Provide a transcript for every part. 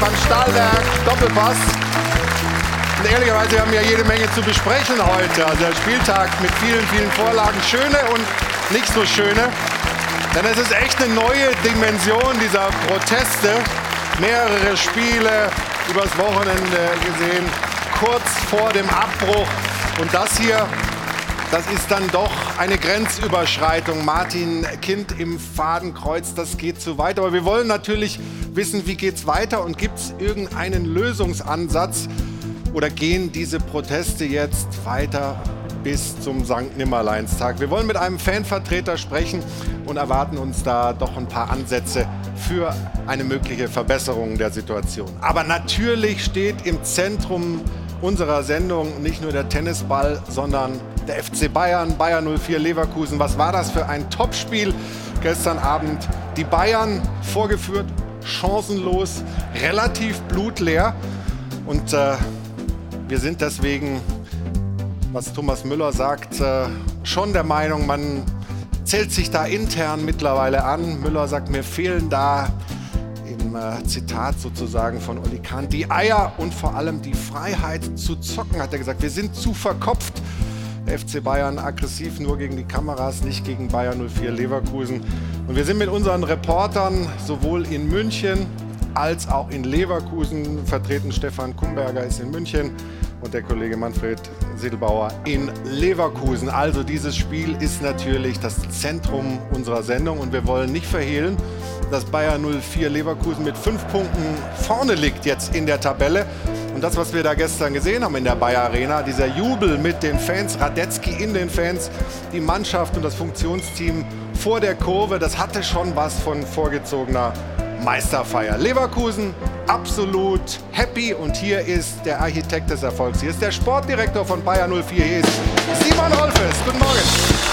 Stefan Stahlberg, Doppelpass. Und ehrlicherweise wir haben ja jede Menge zu besprechen heute. Also der Spieltag mit vielen, vielen Vorlagen. Schöne und nicht so schöne. Denn es ist echt eine neue Dimension dieser Proteste. Mehrere Spiele übers Wochenende gesehen, kurz vor dem Abbruch. Und das hier das ist dann doch eine Grenzüberschreitung. Martin Kind im Fadenkreuz, das geht zu weit. Aber wir wollen natürlich wissen, wie geht es weiter und gibt es irgendeinen Lösungsansatz oder gehen diese Proteste jetzt weiter bis zum St. Nimmerleinstag? Wir wollen mit einem Fanvertreter sprechen und erwarten uns da doch ein paar Ansätze für eine mögliche Verbesserung der Situation. Aber natürlich steht im Zentrum unserer Sendung nicht nur der Tennisball, sondern der FC Bayern, Bayern 04 Leverkusen. Was war das für ein Topspiel gestern Abend? Die Bayern vorgeführt, chancenlos, relativ blutleer. Und äh, wir sind deswegen, was Thomas Müller sagt, äh, schon der Meinung, man zählt sich da intern mittlerweile an. Müller sagt, mir fehlen da im äh, Zitat sozusagen von Oli Kahn die Eier und vor allem die Freiheit zu zocken, hat er gesagt. Wir sind zu verkopft FC Bayern aggressiv nur gegen die Kameras, nicht gegen Bayern 04 Leverkusen. Und wir sind mit unseren Reportern sowohl in München als auch in Leverkusen vertreten. Stefan Kumberger ist in München und der Kollege Manfred Siedelbauer in Leverkusen. Also dieses Spiel ist natürlich das Zentrum unserer Sendung und wir wollen nicht verhehlen, dass Bayern 04 Leverkusen mit fünf Punkten vorne liegt jetzt in der Tabelle. Und das, was wir da gestern gesehen haben in der Bayer Arena, dieser Jubel mit den Fans, Radetzky in den Fans, die Mannschaft und das Funktionsteam vor der Kurve, das hatte schon was von vorgezogener Meisterfeier. Leverkusen absolut happy und hier ist der Architekt des Erfolgs. Hier ist der Sportdirektor von Bayer 04. Hier ist Simon Rolfes. Guten Morgen.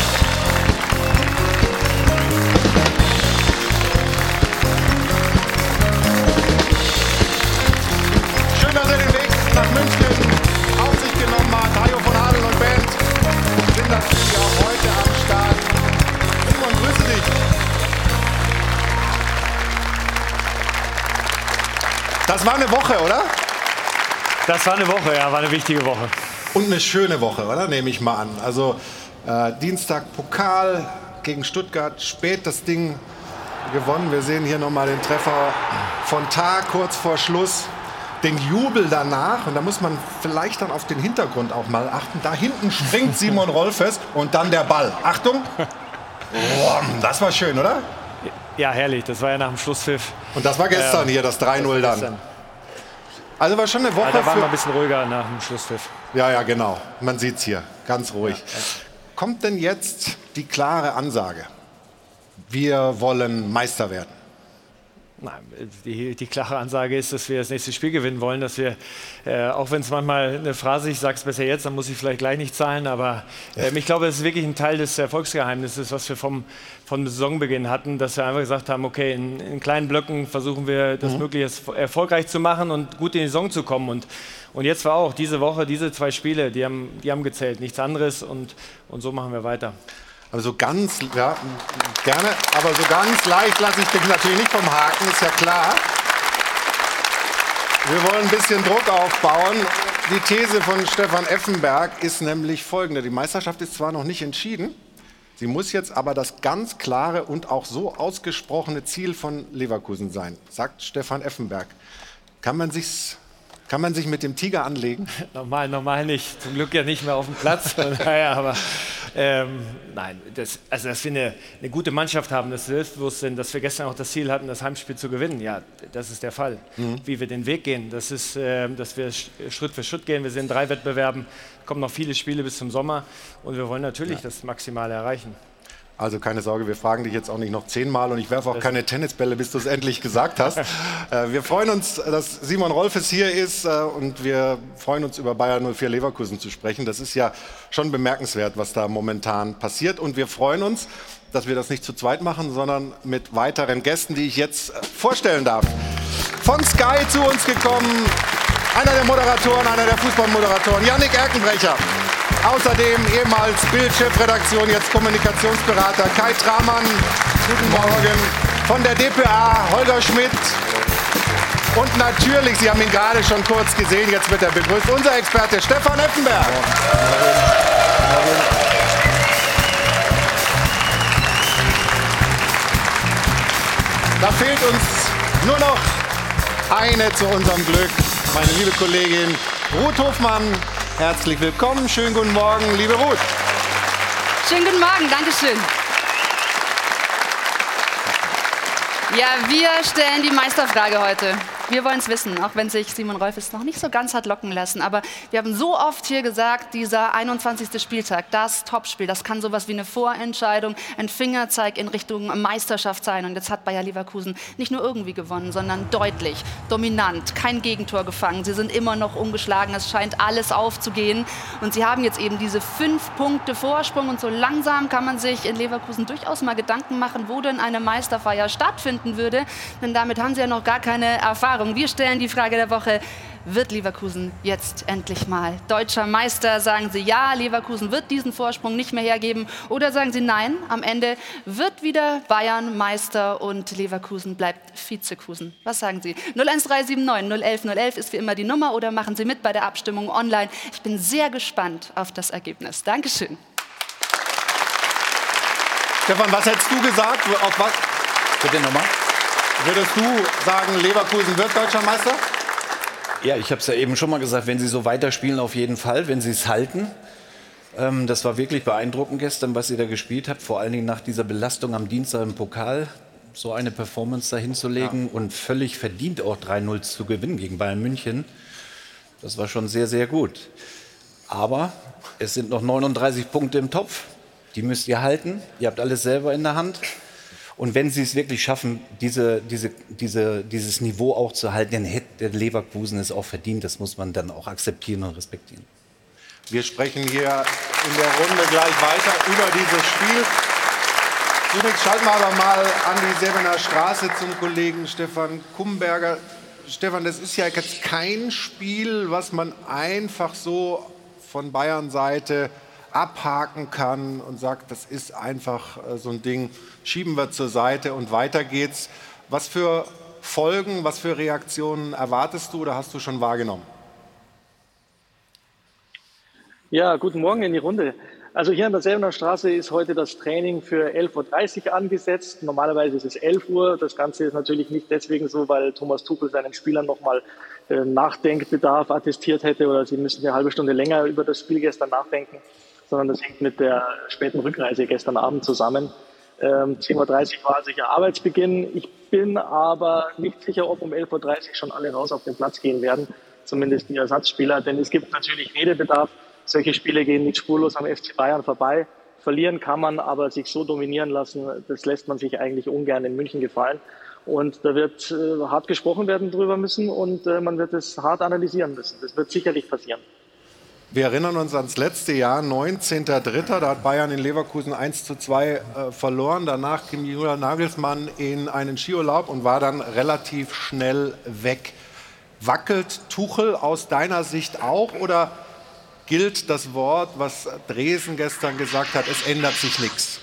War eine Woche, oder? Das war eine Woche, ja, war eine wichtige Woche. Und eine schöne Woche, oder? Nehme ich mal an. Also äh, Dienstag Pokal gegen Stuttgart, spät das Ding gewonnen. Wir sehen hier nochmal den Treffer von Tag kurz vor Schluss. Den Jubel danach, und da muss man vielleicht dann auf den Hintergrund auch mal achten. Da hinten springt Simon Rolfes und dann der Ball. Achtung! Boah, das war schön, oder? Ja, herrlich. Das war ja nach dem Schlusspfiff. Und das war gestern ähm, hier, das 3-0 dann. Also war schon eine Woche. Ja, da waren wir ein bisschen ruhiger nach dem Schlusspfiff. Ja, ja, genau. Man sieht es hier. Ganz ruhig. Ja. Kommt denn jetzt die klare Ansage? Wir wollen Meister werden. Nein, die, die, klare Ansage ist, dass wir das nächste Spiel gewinnen wollen, dass wir, äh, auch wenn es manchmal eine Phrase, ich sage es besser jetzt, dann muss ich vielleicht gleich nicht zahlen, aber äh, ich glaube, es ist wirklich ein Teil des Erfolgsgeheimnisses, was wir vom, vom Saisonbeginn hatten, dass wir einfach gesagt haben, okay, in, in kleinen Blöcken versuchen wir das mhm. möglichst erfolgreich zu machen und gut in die Saison zu kommen und, und jetzt war auch diese Woche, diese zwei Spiele, die haben, die haben gezählt, nichts anderes und, und so machen wir weiter. Aber so ganz, ja, gerne, aber so ganz leicht lasse ich dich natürlich nicht vom Haken, ist ja klar. Wir wollen ein bisschen Druck aufbauen. Die These von Stefan Effenberg ist nämlich folgende. Die Meisterschaft ist zwar noch nicht entschieden, sie muss jetzt aber das ganz klare und auch so ausgesprochene Ziel von Leverkusen sein, sagt Stefan Effenberg. Kann man sich's kann man sich mit dem Tiger anlegen? Normal, normal nicht. Zum Glück ja nicht mehr auf dem Platz. naja, aber ähm, nein, das, also dass wir eine, eine, gute Mannschaft haben, das Selbstbewusstsein, dass wir gestern auch das Ziel hatten, das Heimspiel zu gewinnen, ja, das ist der Fall. Mhm. Wie wir den Weg gehen, das ist, äh, dass wir Schritt für Schritt gehen. Wir sind in drei Wettbewerben, kommen noch viele Spiele bis zum Sommer und wir wollen natürlich ja. das Maximale erreichen. Also keine Sorge, wir fragen dich jetzt auch nicht noch zehnmal und ich werfe auch keine Tennisbälle, bis du es endlich gesagt hast. Äh, wir freuen uns, dass Simon Rolfes hier ist äh, und wir freuen uns über Bayern 04 Leverkusen zu sprechen. Das ist ja schon bemerkenswert, was da momentan passiert und wir freuen uns, dass wir das nicht zu zweit machen, sondern mit weiteren Gästen, die ich jetzt äh, vorstellen darf. Von Sky zu uns gekommen, einer der Moderatoren, einer der Fußballmoderatoren, Yannick Erkenbrecher. Außerdem ehemals Bildchefredaktion, jetzt Kommunikationsberater Kai Tramann. Guten Morgen. Von der DPA Holger Schmidt. Und natürlich, Sie haben ihn gerade schon kurz gesehen, jetzt wird er begrüßt, unser Experte Stefan Effenberg. Da fehlt uns nur noch eine zu unserem Glück, meine liebe Kollegin Ruth Hofmann. Herzlich willkommen, schönen guten Morgen, liebe Ruth. Schönen guten Morgen, Dankeschön. Ja, wir stellen die Meisterfrage heute. Wir wollen es wissen, auch wenn sich Simon Rolf es noch nicht so ganz hat locken lassen. Aber wir haben so oft hier gesagt, dieser 21. Spieltag, das Topspiel, das kann sowas wie eine Vorentscheidung, ein Fingerzeig in Richtung Meisterschaft sein. Und jetzt hat Bayer Leverkusen nicht nur irgendwie gewonnen, sondern deutlich, dominant, kein Gegentor gefangen. Sie sind immer noch ungeschlagen, es scheint alles aufzugehen. Und sie haben jetzt eben diese fünf Punkte Vorsprung. Und so langsam kann man sich in Leverkusen durchaus mal Gedanken machen, wo denn eine Meisterfeier stattfinden würde. Denn damit haben sie ja noch gar keine Erfahrung. Erfahrung. Wir stellen die Frage der Woche, wird Leverkusen jetzt endlich mal deutscher Meister? Sagen Sie ja, Leverkusen wird diesen Vorsprung nicht mehr hergeben. Oder sagen Sie nein, am Ende wird wieder Bayern Meister und Leverkusen bleibt Vizekusen. Was sagen Sie? 01379 011 011 ist wie immer die Nummer oder machen Sie mit bei der Abstimmung online. Ich bin sehr gespannt auf das Ergebnis. Dankeschön. Stefan, was hättest du gesagt? Auf was? Bitte nochmal. Würdest du sagen, Leverkusen wird deutscher Meister? Ja, ich habe es ja eben schon mal gesagt, wenn sie so weiterspielen, auf jeden Fall, wenn sie es halten. Ähm, das war wirklich beeindruckend gestern, was ihr da gespielt habt, vor allen Dingen nach dieser Belastung am Dienstag im Pokal, so eine Performance da hinzulegen ja. und völlig verdient auch 3-0 zu gewinnen gegen Bayern München. Das war schon sehr, sehr gut. Aber es sind noch 39 Punkte im Topf. Die müsst ihr halten. Ihr habt alles selber in der Hand. Und wenn sie es wirklich schaffen, diese, diese, diese, dieses Niveau auch zu halten, dann hätte der Leverkusen es auch verdient. Das muss man dann auch akzeptieren und respektieren. Wir sprechen hier in der Runde gleich weiter über dieses Spiel. Zunächst schalten wir aber mal an die Sebener Straße zum Kollegen Stefan Kumberger. Stefan, das ist ja jetzt kein Spiel, was man einfach so von Bayern Seite abhaken kann und sagt, das ist einfach äh, so ein Ding, schieben wir zur Seite und weiter geht's. Was für Folgen, was für Reaktionen erwartest du oder hast du schon wahrgenommen? Ja, guten Morgen in die Runde. Also hier an der Selbener Straße ist heute das Training für 11.30 Uhr angesetzt. Normalerweise ist es 11 Uhr. Das Ganze ist natürlich nicht deswegen so, weil Thomas Tuchel seinen Spielern nochmal äh, Nachdenkbedarf attestiert hätte oder sie müssen eine halbe Stunde länger über das Spiel gestern nachdenken sondern das hängt mit der späten Rückreise gestern Abend zusammen. Ähm, 10.30 Uhr war sicher Arbeitsbeginn. Ich bin aber nicht sicher, ob um 11.30 Uhr schon alle raus auf den Platz gehen werden, zumindest die Ersatzspieler, denn es gibt natürlich Redebedarf. Solche Spiele gehen nicht spurlos am FC Bayern vorbei. Verlieren kann man, aber sich so dominieren lassen, das lässt man sich eigentlich ungern in München gefallen. Und da wird äh, hart gesprochen werden drüber müssen und äh, man wird es hart analysieren müssen. Das wird sicherlich passieren. Wir erinnern uns ans letzte Jahr, 19.03. Da hat Bayern in Leverkusen 1 zu 2 äh, verloren. Danach ging Julian Nagelsmann in einen Skiurlaub und war dann relativ schnell weg. Wackelt Tuchel aus deiner Sicht auch oder gilt das Wort, was Dresen gestern gesagt hat, es ändert sich nichts?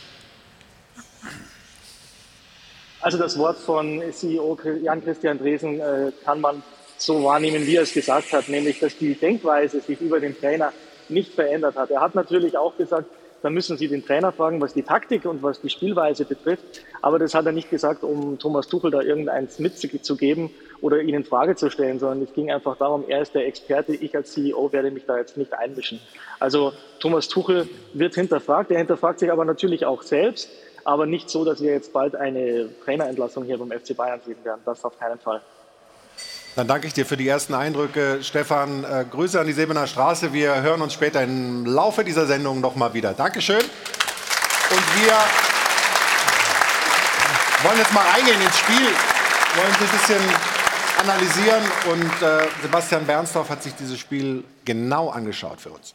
Also das Wort von CEO Jan-Christian Dresen äh, kann man so wahrnehmen, wie er es gesagt hat, nämlich dass die Denkweise sich über den Trainer nicht verändert hat. Er hat natürlich auch gesagt, da müssen Sie den Trainer fragen, was die Taktik und was die Spielweise betrifft. Aber das hat er nicht gesagt, um Thomas Tuchel da irgendeins mitzugeben oder ihn in Frage zu stellen, sondern es ging einfach darum, er ist der Experte, ich als CEO werde mich da jetzt nicht einmischen. Also Thomas Tuchel wird hinterfragt, er hinterfragt sich aber natürlich auch selbst, aber nicht so, dass wir jetzt bald eine Trainerentlassung hier beim FC Bayern sehen werden. Das auf keinen Fall. Dann danke ich dir für die ersten Eindrücke, Stefan. Äh, Grüße an die Sebener Straße. Wir hören uns später im Laufe dieser Sendung nochmal wieder. Dankeschön. Und wir wollen jetzt mal reingehen ins Spiel, wollen ein bisschen analysieren. Und äh, Sebastian Bernsdorf hat sich dieses Spiel genau angeschaut für uns.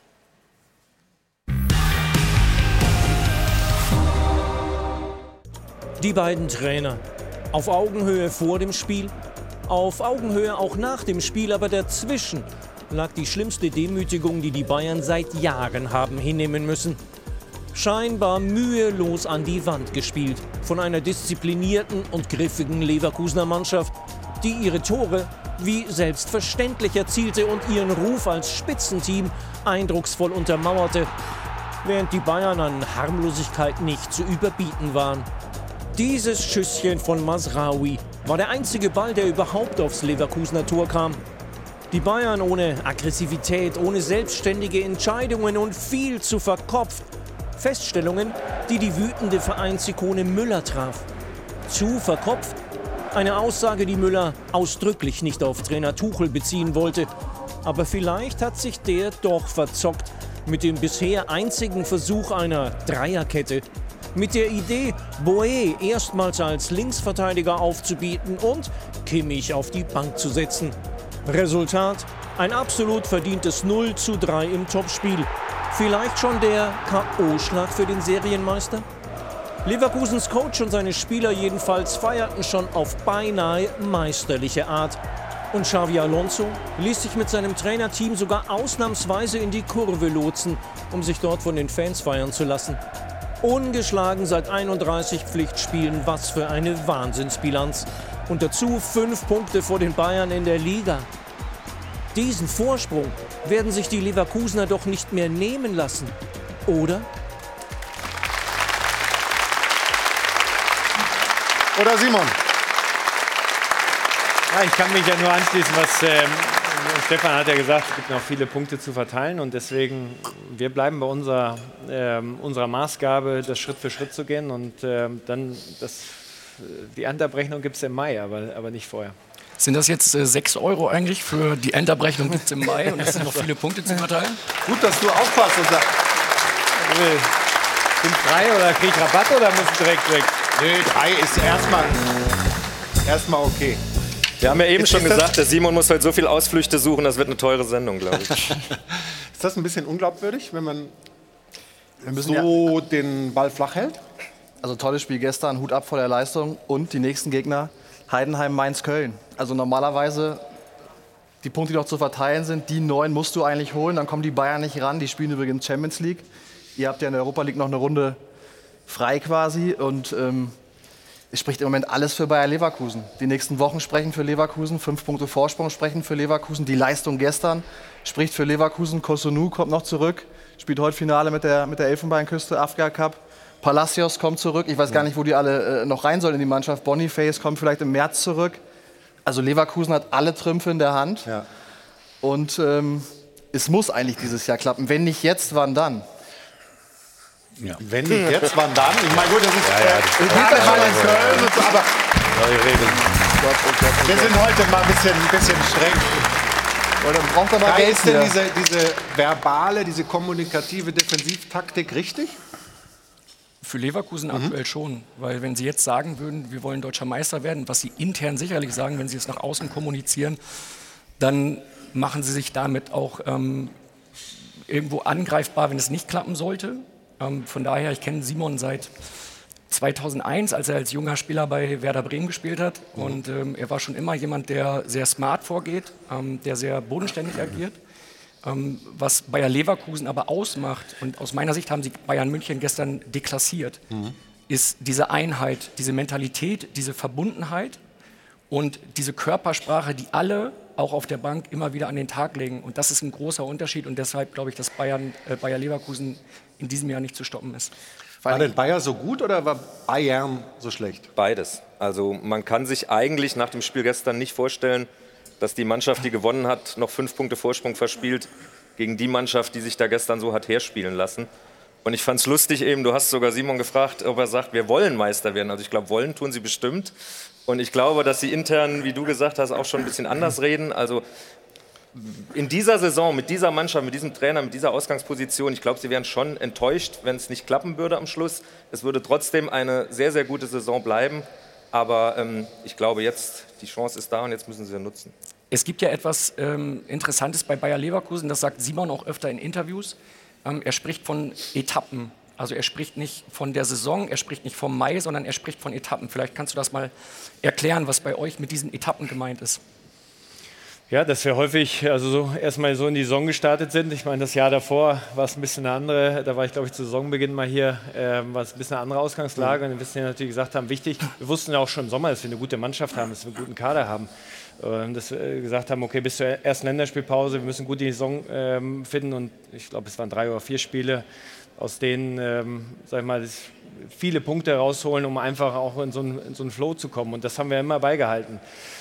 Die beiden Trainer auf Augenhöhe vor dem Spiel auf Augenhöhe auch nach dem Spiel, aber dazwischen lag die schlimmste Demütigung, die die Bayern seit Jahren haben hinnehmen müssen. Scheinbar mühelos an die Wand gespielt von einer disziplinierten und griffigen Leverkusener Mannschaft, die ihre Tore wie selbstverständlich erzielte und ihren Ruf als Spitzenteam eindrucksvoll untermauerte, während die Bayern an Harmlosigkeit nicht zu überbieten waren. Dieses Schüsschen von Masraoui war der einzige Ball, der überhaupt aufs Leverkusener Tor kam. Die Bayern ohne Aggressivität, ohne selbstständige Entscheidungen und viel zu verkopft. Feststellungen, die die wütende Vereinsikone Müller traf. Zu verkopft? Eine Aussage, die Müller ausdrücklich nicht auf Trainer Tuchel beziehen wollte. Aber vielleicht hat sich der doch verzockt mit dem bisher einzigen Versuch einer Dreierkette. Mit der Idee, Boe erstmals als Linksverteidiger aufzubieten und Kimmich auf die Bank zu setzen. Resultat: ein absolut verdientes 0 zu 3 im Topspiel. Vielleicht schon der K.O.-Schlag für den Serienmeister? Leverkusens Coach und seine Spieler jedenfalls feierten schon auf beinahe meisterliche Art. Und Xavi Alonso ließ sich mit seinem Trainerteam sogar ausnahmsweise in die Kurve lotsen, um sich dort von den Fans feiern zu lassen. Ungeschlagen seit 31 Pflichtspielen, was für eine Wahnsinnsbilanz. Und dazu fünf Punkte vor den Bayern in der Liga. Diesen Vorsprung werden sich die Leverkusener doch nicht mehr nehmen lassen, oder? Oder Simon? Ja, ich kann mich ja nur anschließen, was ähm, Stefan hat ja gesagt, es gibt noch viele Punkte zu verteilen und deswegen, wir bleiben bei unserer, ähm, unserer Maßgabe, das Schritt für Schritt zu gehen und ähm, dann das, die Endabrechnung gibt es im Mai, aber, aber nicht vorher. Sind das jetzt äh, 6 Euro eigentlich für die Endabrechnung gibt es im Mai und es sind noch viele Punkte zu verteilen? Gut, dass du aufpasst und sagst. Sind frei oder krieg ich Rabatt oder muss ich direkt weg? Nee, drei ist erstmal erstmal okay. Wir haben ja eben Ist- schon ist gesagt, der Simon muss halt so viel Ausflüchte suchen, das wird eine teure Sendung, glaube ich. Ist das ein bisschen unglaubwürdig, wenn man Wir müssen so den Ball flach hält? Also tolles Spiel gestern, Hut ab vor der Leistung und die nächsten Gegner Heidenheim, Mainz, Köln. Also normalerweise die Punkte, die noch zu verteilen sind, die neun musst du eigentlich holen, dann kommen die Bayern nicht ran, die spielen übrigens Champions League. Ihr habt ja in der Europa League noch eine Runde frei quasi und ähm, es spricht im Moment alles für Bayer Leverkusen. Die nächsten Wochen sprechen für Leverkusen, fünf Punkte Vorsprung sprechen für Leverkusen. Die Leistung gestern spricht für Leverkusen. Kosunu kommt noch zurück, spielt heute Finale mit der, mit der Elfenbeinküste, Afrika Cup. Palacios kommt zurück. Ich weiß gar nicht, wo die alle äh, noch rein sollen in die Mannschaft. Boniface kommt vielleicht im März zurück. Also Leverkusen hat alle Trümpfe in der Hand. Ja. Und ähm, es muss eigentlich dieses Jahr klappen. Wenn nicht jetzt, wann dann? Wenn nicht jetzt, wann dann? Ich meine, gut, das ist äh, gerade mal in Köln und so, aber wir sind heute mal ein bisschen, ein bisschen streng. Oder braucht er mal Da Geld ist denn diese, diese verbale, diese kommunikative Defensivtaktik richtig? Für Leverkusen aktuell schon, weil wenn sie jetzt sagen würden, wir wollen deutscher Meister werden, was sie intern sicherlich sagen, wenn sie es nach außen kommunizieren, dann machen sie sich damit auch ähm, irgendwo angreifbar, wenn es nicht klappen sollte. Ähm, von daher, ich kenne Simon seit 2001, als er als junger Spieler bei Werder Bremen gespielt hat. Und ähm, er war schon immer jemand, der sehr smart vorgeht, ähm, der sehr bodenständig agiert. Ähm, was Bayer Leverkusen aber ausmacht, und aus meiner Sicht haben sie Bayern München gestern deklassiert, ist diese Einheit, diese Mentalität, diese Verbundenheit und diese Körpersprache, die alle auch auf der Bank immer wieder an den Tag legen. Und das ist ein großer Unterschied und deshalb glaube ich, dass Bayern, äh, Bayer Leverkusen in diesem Jahr nicht zu stoppen ist. War denn Bayer so gut oder war Bayern so schlecht? Beides. Also man kann sich eigentlich nach dem Spiel gestern nicht vorstellen, dass die Mannschaft, die gewonnen hat, noch fünf Punkte Vorsprung verspielt gegen die Mannschaft, die sich da gestern so hat herspielen lassen. Und ich fand es lustig eben, du hast sogar Simon gefragt, ob er sagt, wir wollen Meister werden. Also ich glaube, wollen tun sie bestimmt. Und ich glaube, dass sie intern, wie du gesagt hast, auch schon ein bisschen anders reden. Also in dieser Saison mit dieser Mannschaft, mit diesem Trainer, mit dieser Ausgangsposition, ich glaube, sie wären schon enttäuscht, wenn es nicht klappen würde am Schluss. Es würde trotzdem eine sehr, sehr gute Saison bleiben. Aber ähm, ich glaube, jetzt die Chance ist da und jetzt müssen sie sie nutzen. Es gibt ja etwas ähm, Interessantes bei Bayer Leverkusen, das sagt Simon auch öfter in Interviews. Ähm, er spricht von Etappen. Also er spricht nicht von der Saison, er spricht nicht vom Mai, sondern er spricht von Etappen. Vielleicht kannst du das mal erklären, was bei euch mit diesen Etappen gemeint ist. Ja, dass wir häufig also so erstmal so in die Saison gestartet sind. Ich meine, das Jahr davor war es ein bisschen eine andere, da war ich glaube ich zu Saisonbeginn mal hier, ähm, war es ein bisschen eine andere Ausgangslage. Und wir wissen ja natürlich gesagt haben, wichtig, wir wussten ja auch schon im Sommer, dass wir eine gute Mannschaft haben, dass wir einen guten Kader haben. äh, dass wir gesagt haben, okay, bis zur ersten Länderspielpause, wir müssen gut die Saison ähm, finden und ich glaube, es waren drei oder vier Spiele, aus denen, ähm, sag ich mal, viele Punkte rausholen, um einfach auch in so, einen, in so einen Flow zu kommen. Und das haben wir immer beigehalten.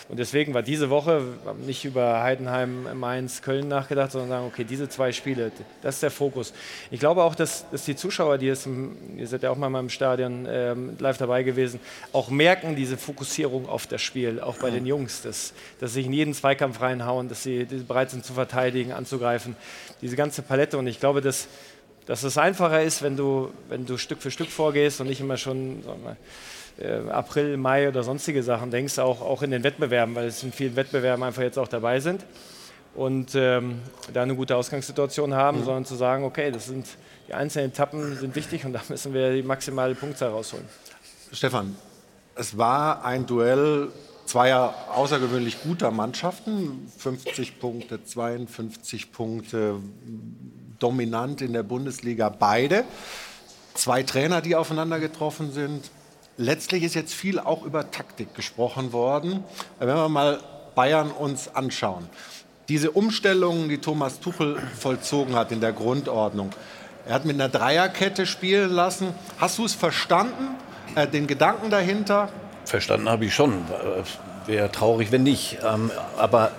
Und deswegen war diese Woche nicht über Heidenheim, Mainz, Köln nachgedacht, sondern sagen, okay, diese zwei Spiele, das ist der Fokus. Ich glaube auch, dass, dass die Zuschauer, die es, im, ihr seid ja auch mal im Stadion ähm, live dabei gewesen, auch merken diese Fokussierung auf das Spiel, auch bei den Jungs, dass, dass sie sich in jeden Zweikampf reinhauen, dass sie bereit sind zu verteidigen, anzugreifen. Diese ganze Palette. Und ich glaube, dass dass es einfacher ist, wenn du, wenn du Stück für Stück vorgehst und nicht immer schon mal, äh, April, Mai oder sonstige Sachen denkst, auch, auch in den Wettbewerben, weil es in vielen Wettbewerben einfach jetzt auch dabei sind und ähm, da eine gute Ausgangssituation haben, mhm. sondern zu sagen, okay, das sind die einzelnen Etappen sind wichtig und da müssen wir die maximale Punktzahl rausholen. Stefan, es war ein Duell zweier außergewöhnlich guter Mannschaften, 50 Punkte, 52 Punkte, dominant in der Bundesliga beide. Zwei Trainer, die aufeinander getroffen sind. Letztlich ist jetzt viel auch über Taktik gesprochen worden. Wenn wir mal Bayern uns anschauen. Diese Umstellungen, die Thomas Tuchel vollzogen hat in der Grundordnung. Er hat mit einer Dreierkette spielen lassen. Hast du es verstanden, äh, den Gedanken dahinter? Verstanden habe ich schon. Wäre traurig, wenn nicht. Ähm, aber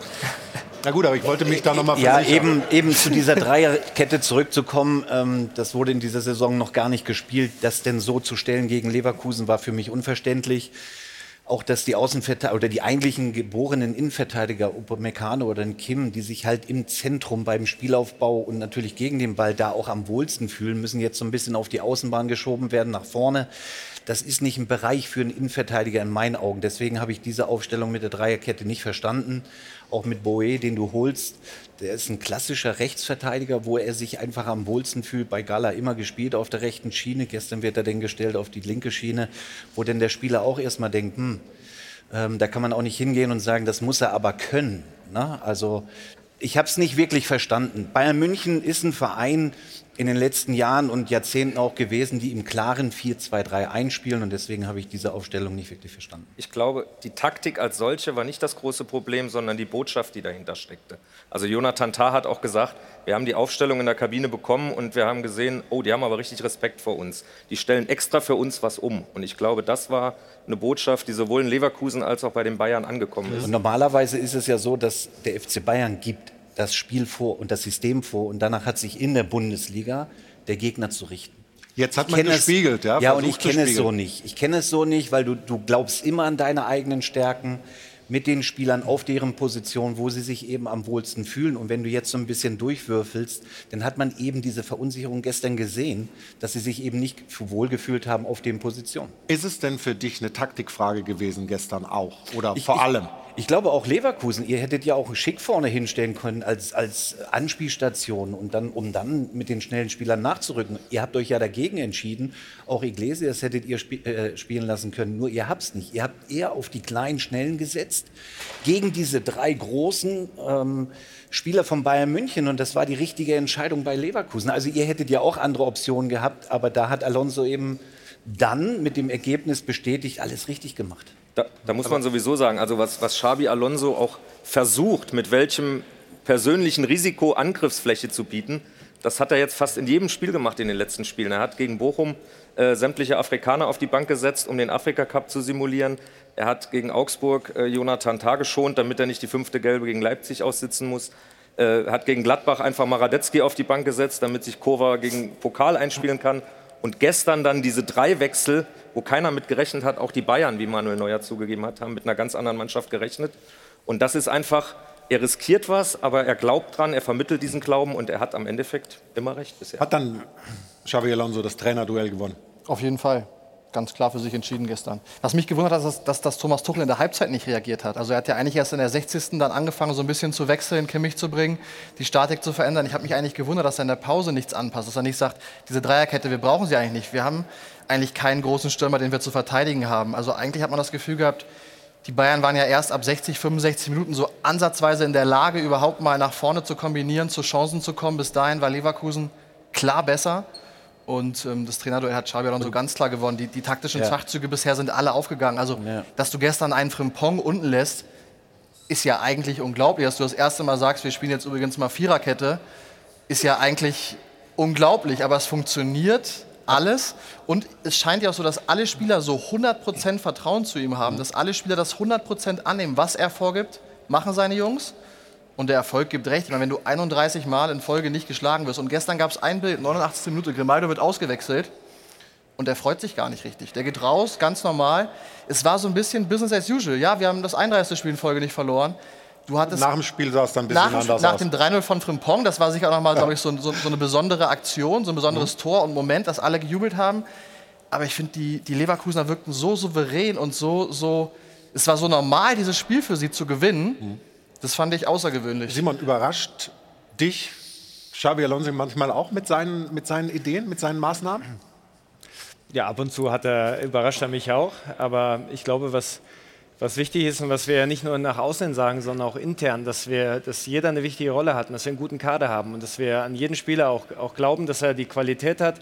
na gut, aber ich wollte mich da nochmal Ja, eben, eben zu dieser Dreierkette zurückzukommen, ähm, das wurde in dieser Saison noch gar nicht gespielt. Das denn so zu stellen gegen Leverkusen war für mich unverständlich. Auch, dass die Außenverteidiger oder die eigentlichen geborenen Innenverteidiger, Upamecano oder Kim, die sich halt im Zentrum beim Spielaufbau und natürlich gegen den Ball da auch am wohlsten fühlen, müssen jetzt so ein bisschen auf die Außenbahn geschoben werden, nach vorne. Das ist nicht ein Bereich für einen Innenverteidiger in meinen Augen. Deswegen habe ich diese Aufstellung mit der Dreierkette nicht verstanden auch mit Boe, den du holst. Der ist ein klassischer Rechtsverteidiger, wo er sich einfach am wohlsten fühlt. Bei Gala immer gespielt auf der rechten Schiene. Gestern wird er dann gestellt auf die linke Schiene, wo dann der Spieler auch erstmal denkt, hm, ähm, da kann man auch nicht hingehen und sagen, das muss er aber können. Ne? Also ich habe es nicht wirklich verstanden. Bayern München ist ein Verein, in den letzten Jahren und Jahrzehnten auch gewesen, die im klaren 4-2-3 einspielen und deswegen habe ich diese Aufstellung nicht wirklich verstanden. Ich glaube, die Taktik als solche war nicht das große Problem, sondern die Botschaft, die dahinter steckte. Also Jonathan Tah hat auch gesagt, wir haben die Aufstellung in der Kabine bekommen und wir haben gesehen, oh, die haben aber richtig Respekt vor uns. Die stellen extra für uns was um und ich glaube, das war eine Botschaft, die sowohl in Leverkusen als auch bei den Bayern angekommen ist. Und normalerweise ist es ja so, dass der FC Bayern gibt das Spiel vor und das System vor und danach hat sich in der Bundesliga der Gegner zu richten. Jetzt hat man gespiegelt, ja? Ja, und ich kenne es so nicht. Ich kenne es so nicht, weil du, du glaubst immer an deine eigenen Stärken mit den Spielern auf deren Position, wo sie sich eben am wohlsten fühlen. Und wenn du jetzt so ein bisschen durchwürfelst, dann hat man eben diese Verunsicherung gestern gesehen, dass sie sich eben nicht wohl gefühlt haben auf den Positionen. Ist es denn für dich eine Taktikfrage gewesen gestern auch oder ich, vor allem? Ich glaube auch Leverkusen, ihr hättet ja auch schick vorne hinstellen können als, als Anspielstation und dann, um dann mit den schnellen Spielern nachzurücken. Ihr habt euch ja dagegen entschieden. Auch Iglesias hättet ihr sp äh, spielen lassen können. Nur ihr habt es nicht. Ihr habt eher auf die kleinen Schnellen gesetzt gegen diese drei großen ähm, Spieler von Bayern München. Und das war die richtige Entscheidung bei Leverkusen. Also ihr hättet ja auch andere Optionen gehabt, aber da hat Alonso eben dann mit dem Ergebnis bestätigt, alles richtig gemacht. Da, da muss man sowieso sagen, also was, was Xabi Alonso auch versucht, mit welchem persönlichen Risiko Angriffsfläche zu bieten, das hat er jetzt fast in jedem Spiel gemacht in den letzten Spielen. Er hat gegen Bochum äh, sämtliche Afrikaner auf die Bank gesetzt, um den Afrika Cup zu simulieren. Er hat gegen Augsburg äh, Jonathan Tah geschont, damit er nicht die fünfte Gelbe gegen Leipzig aussitzen muss. Äh, hat gegen Gladbach einfach Maradetzky auf die Bank gesetzt, damit sich Kova gegen Pokal einspielen kann. Und gestern dann diese drei Wechsel, wo keiner mit gerechnet hat, auch die Bayern, wie Manuel Neuer zugegeben hat, haben mit einer ganz anderen Mannschaft gerechnet. Und das ist einfach, er riskiert was, aber er glaubt dran, er vermittelt diesen Glauben und er hat am Endeffekt immer recht bisher. Hat dann Xavi Alonso das Trainerduell gewonnen? Auf jeden Fall ganz klar für sich entschieden gestern. Was mich gewundert hat, ist, dass, dass Thomas Tuchel in der Halbzeit nicht reagiert hat. Also er hat ja eigentlich erst in der 60. dann angefangen, so ein bisschen zu wechseln, Kimmich zu bringen, die Statik zu verändern. Ich habe mich eigentlich gewundert, dass er in der Pause nichts anpasst, dass er nicht sagt, diese Dreierkette, wir brauchen sie eigentlich nicht. Wir haben eigentlich keinen großen Stürmer, den wir zu verteidigen haben. Also eigentlich hat man das Gefühl gehabt, die Bayern waren ja erst ab 60, 65 Minuten so ansatzweise in der Lage, überhaupt mal nach vorne zu kombinieren, zu Chancen zu kommen. Bis dahin war Leverkusen klar besser. Und ähm, das Trainerduell hat Xabi Alonso ganz klar gewonnen. Die, die taktischen ja. Schachzüge bisher sind alle aufgegangen. Also, ja. dass du gestern einen Frimpong unten lässt, ist ja eigentlich unglaublich, dass du das erste Mal sagst, wir spielen jetzt übrigens mal Viererkette, ist ja eigentlich unglaublich, aber es funktioniert alles und es scheint ja auch so, dass alle Spieler so 100% Vertrauen zu ihm haben, dass alle Spieler das 100% annehmen, was er vorgibt, machen seine Jungs und der Erfolg gibt recht. Ich meine, wenn du 31 Mal in Folge nicht geschlagen wirst und gestern gab es ein Bild, 89. Minute, Grimaldo wird ausgewechselt und er freut sich gar nicht richtig. Der geht raus, ganz normal. Es war so ein bisschen Business as usual. Ja, wir haben das 31. Spiel in Folge nicht verloren. Du hattest nach dem Spiel sah es dann ein bisschen nach, anders nach aus. dem 3-0 von Frimpong, das war sicher auch nochmal, ja. glaube ich, so, so, so, eine besondere Aktion, so ein besonderes mhm. Tor und Moment, dass alle gejubelt haben. Aber ich finde, die, die Leverkusener wirkten so souverän und so, so, es war so normal, dieses Spiel für sie zu gewinnen. Mhm. Das fand ich außergewöhnlich. Simon, überrascht dich Xabi Alonso manchmal auch mit seinen, mit seinen Ideen, mit seinen Maßnahmen? Ja, ab und zu hat er, überrascht er mich auch. Aber ich glaube, was, was wichtig ist und was wir ja nicht nur nach außen sagen, sondern auch intern, dass, wir, dass jeder eine wichtige Rolle hat und dass wir einen guten Kader haben und dass wir an jeden Spieler auch, auch glauben, dass er die Qualität hat,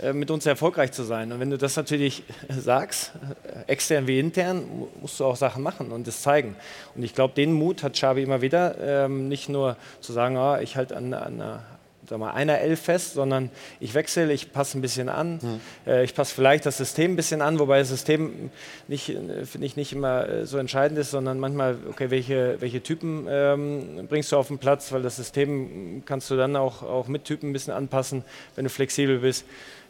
äh, mit uns erfolgreich zu sein. Und wenn du das natürlich sagst, äh, extern wie intern, musst du auch Sachen machen und das zeigen. Und ich glaube, den Mut hat Xavi immer wieder, ähm, nicht nur zu sagen, oh, ich halte an, an, sag mal, einer Elf fest, sondern ich wechsle, ich passe ein bisschen an, mhm. äh, ich passe vielleicht das System ein bisschen an, wobei das System nicht, äh, finde ich, nicht immer äh, so entscheidend ist, sondern manchmal, okay, welche, welche Typen ähm, bringst du auf den Platz, weil das System kannst du dann auch, auch mit Typen ein bisschen anpassen, wenn du flexibel bist.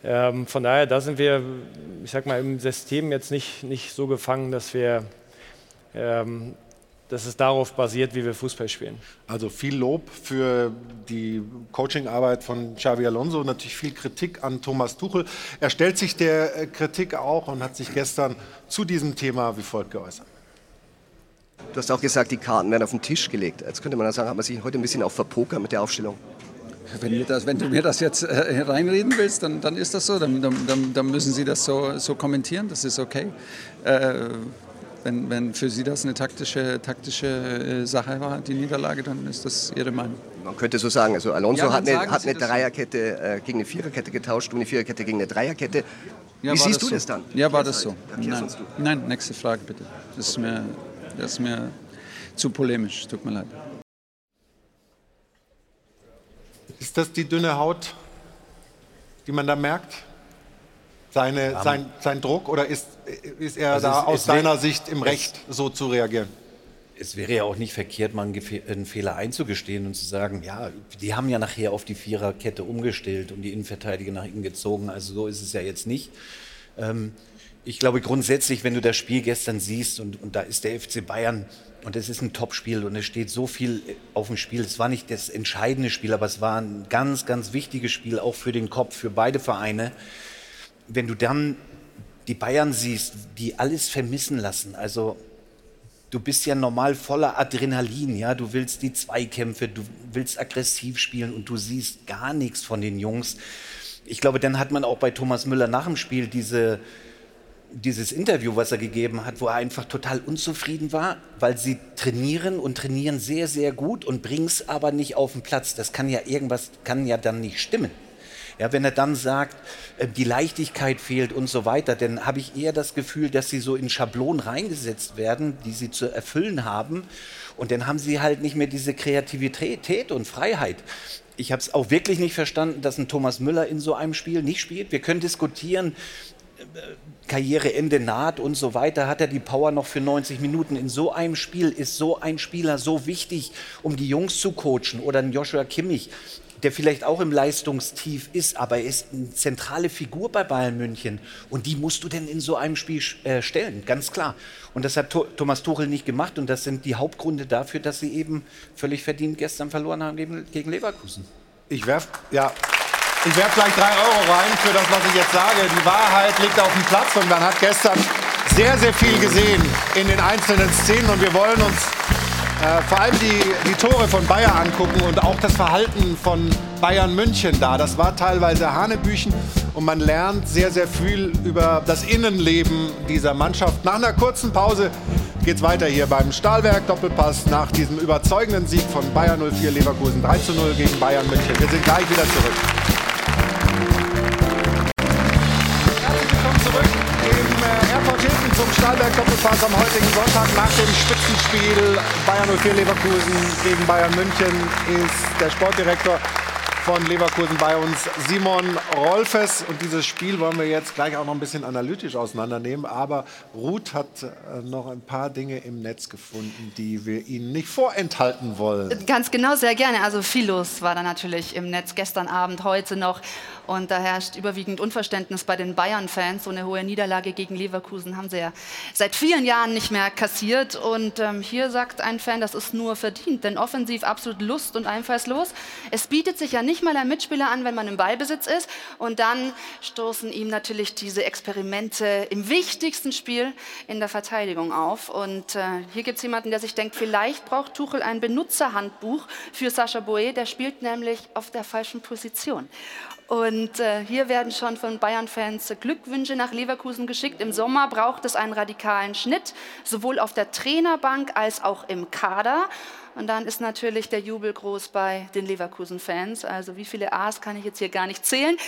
Ähm, von daher, da sind wir, ich sag mal, im System jetzt nicht, nicht so gefangen, dass wir ähm, dass es darauf basiert, wie wir Fußball spielen. Also viel Lob für die Coachingarbeit von Xavi Alonso, natürlich viel Kritik an Thomas Tuchel. Er stellt sich der äh, Kritik auch und hat sich gestern zu diesem Thema wie folgt geäußert. Du hast auch gesagt, die Karten werden auf den Tisch gelegt. Jetzt könnte man sagen, hat man sich heute ein bisschen auch verpokert mit der Aufstellung. Wenn, das, wenn, du mir das jetzt äh, reinreden willst, dann, dann, ist das so. Dann, dann, dann, müssen Sie das so, so kommentieren. Das ist okay. Äh, wenn, wenn für Sie das eine taktische, taktische äh, Sache war, die Niederlage, dann ist das Ihre Meinung. Man könnte so sagen, also Alonso ja, hat eine, hat eine Dreierkette äh, gegen eine Viererkette getauscht, du eine Viererkette gegen eine Dreierkette. Ja, Wie siehst du so? das dann? Ja, war das so? Nein. Nein, nächste Frage bitte. Das ist mir, das ist mir zu polemisch, tut mir leid. Ist das die dünne Haut, die man da merkt? Seine, ja. sein, sein Druck oder ist, ist er also da es, aus es seiner Sicht im Recht, so zu reagieren? Es wäre ja auch nicht verkehrt, mal einen Fehler einzugestehen und zu sagen, ja, die haben ja nachher auf die Viererkette umgestellt und die Innenverteidiger nach ihnen gezogen. Also so ist es ja jetzt nicht. Ähm, ich glaube grundsätzlich, wenn du das Spiel gestern siehst und, und da ist der FC Bayern und es ist ein Topspiel und es steht so viel auf dem Spiel. Es war nicht das entscheidende Spiel, aber es war ein ganz, ganz wichtiges Spiel, auch für den Kopf, für beide Vereine wenn du dann die Bayern siehst, die alles vermissen lassen, also du bist ja normal voller Adrenalin, ja, du willst die Zweikämpfe, du willst aggressiv spielen und du siehst gar nichts von den Jungs. Ich glaube, dann hat man auch bei Thomas Müller nach dem Spiel diese, dieses Interview, was er gegeben hat, wo er einfach total unzufrieden war, weil sie trainieren und trainieren sehr, sehr gut und bringen es aber nicht auf den Platz. Das kann ja irgendwas, kann ja dann nicht stimmen. Ja, wenn er dann sagt, äh, die Leichtigkeit fehlt und so weiter, dann habe ich eher das Gefühl, dass sie so in Schablonen reingesetzt werden, die sie zu erfüllen haben. Und dann haben sie halt nicht mehr diese Kreativität und Freiheit. Ich habe es auch wirklich nicht verstanden, dass ein Thomas Müller in so einem Spiel nicht spielt. Wir können diskutieren, äh, Karriereende naht und so weiter, hat er die Power noch für 90 Minuten. In so einem Spiel ist so ein Spieler so wichtig, um die Jungs zu coachen oder ein Joshua Kimmich der vielleicht auch im Leistungstief ist, aber er ist eine zentrale Figur bei Bayern München. Und die musst du denn in so einem Spiel äh, stellen, ganz klar. Und das hat Thomas Tuchel nicht gemacht. Und das sind die Hauptgründe dafür, dass sie eben völlig verdient gestern verloren haben gegen Leverkusen. Ich werf, ja, werf gleich drei Euro rein für das, was ich jetzt sage. Die Wahrheit liegt auf dem Platz und man hat gestern sehr, sehr viel gesehen in den einzelnen Szenen und wir wollen uns äh, vor allem die, die Tore von Bayern angucken und auch das Verhalten von Bayern München da. Das war teilweise Hanebüchen und man lernt sehr, sehr viel über das Innenleben dieser Mannschaft. Nach einer kurzen Pause geht es weiter hier beim Stahlwerk Doppelpass nach diesem überzeugenden Sieg von Bayern 04 Leverkusen 3 zu 0 gegen Bayern München. Wir sind gleich wieder zurück. Stahlwerk Doppelpass am heutigen heutigen Sonntag nach dem Spitzenspiel Bayern 04 Leverkusen gegen Bayern München ist der Sportdirektor von Leverkusen bei uns, Simon Rolfes. Und dieses Spiel wollen wir jetzt gleich auch noch ein bisschen analytisch auseinandernehmen. Aber Ruth hat äh, noch ein paar Dinge im Netz gefunden, die wir Ihnen nicht vorenthalten wollen. Ganz genau, sehr gerne. Also viel los war da natürlich im Netz gestern Abend, heute noch. Und da herrscht überwiegend Unverständnis bei den Bayern-Fans. So eine hohe Niederlage gegen Leverkusen haben sie ja seit vielen Jahren nicht mehr kassiert. Und ähm, hier sagt ein Fan, das ist nur verdient, denn offensiv absolut lust- und einfallslos. Es bietet sich ja nicht mal ein Mitspieler an, wenn man im Ballbesitz ist. Und dann stoßen ihm natürlich diese Experimente im wichtigsten Spiel in der Verteidigung auf. Und äh, hier gibt es jemanden, der sich denkt, vielleicht braucht Tuchel ein Benutzerhandbuch für Sascha Boe. Der spielt nämlich auf der falschen Position. Und äh, hier werden schon von Bayern-Fans Glückwünsche nach Leverkusen geschickt. Im Sommer braucht es einen radikalen Schnitt, sowohl auf der Trainerbank als auch im Kader. Und dann ist natürlich der Jubel groß bei den Leverkusen-Fans. Also wie viele A's kann ich jetzt hier gar nicht zählen.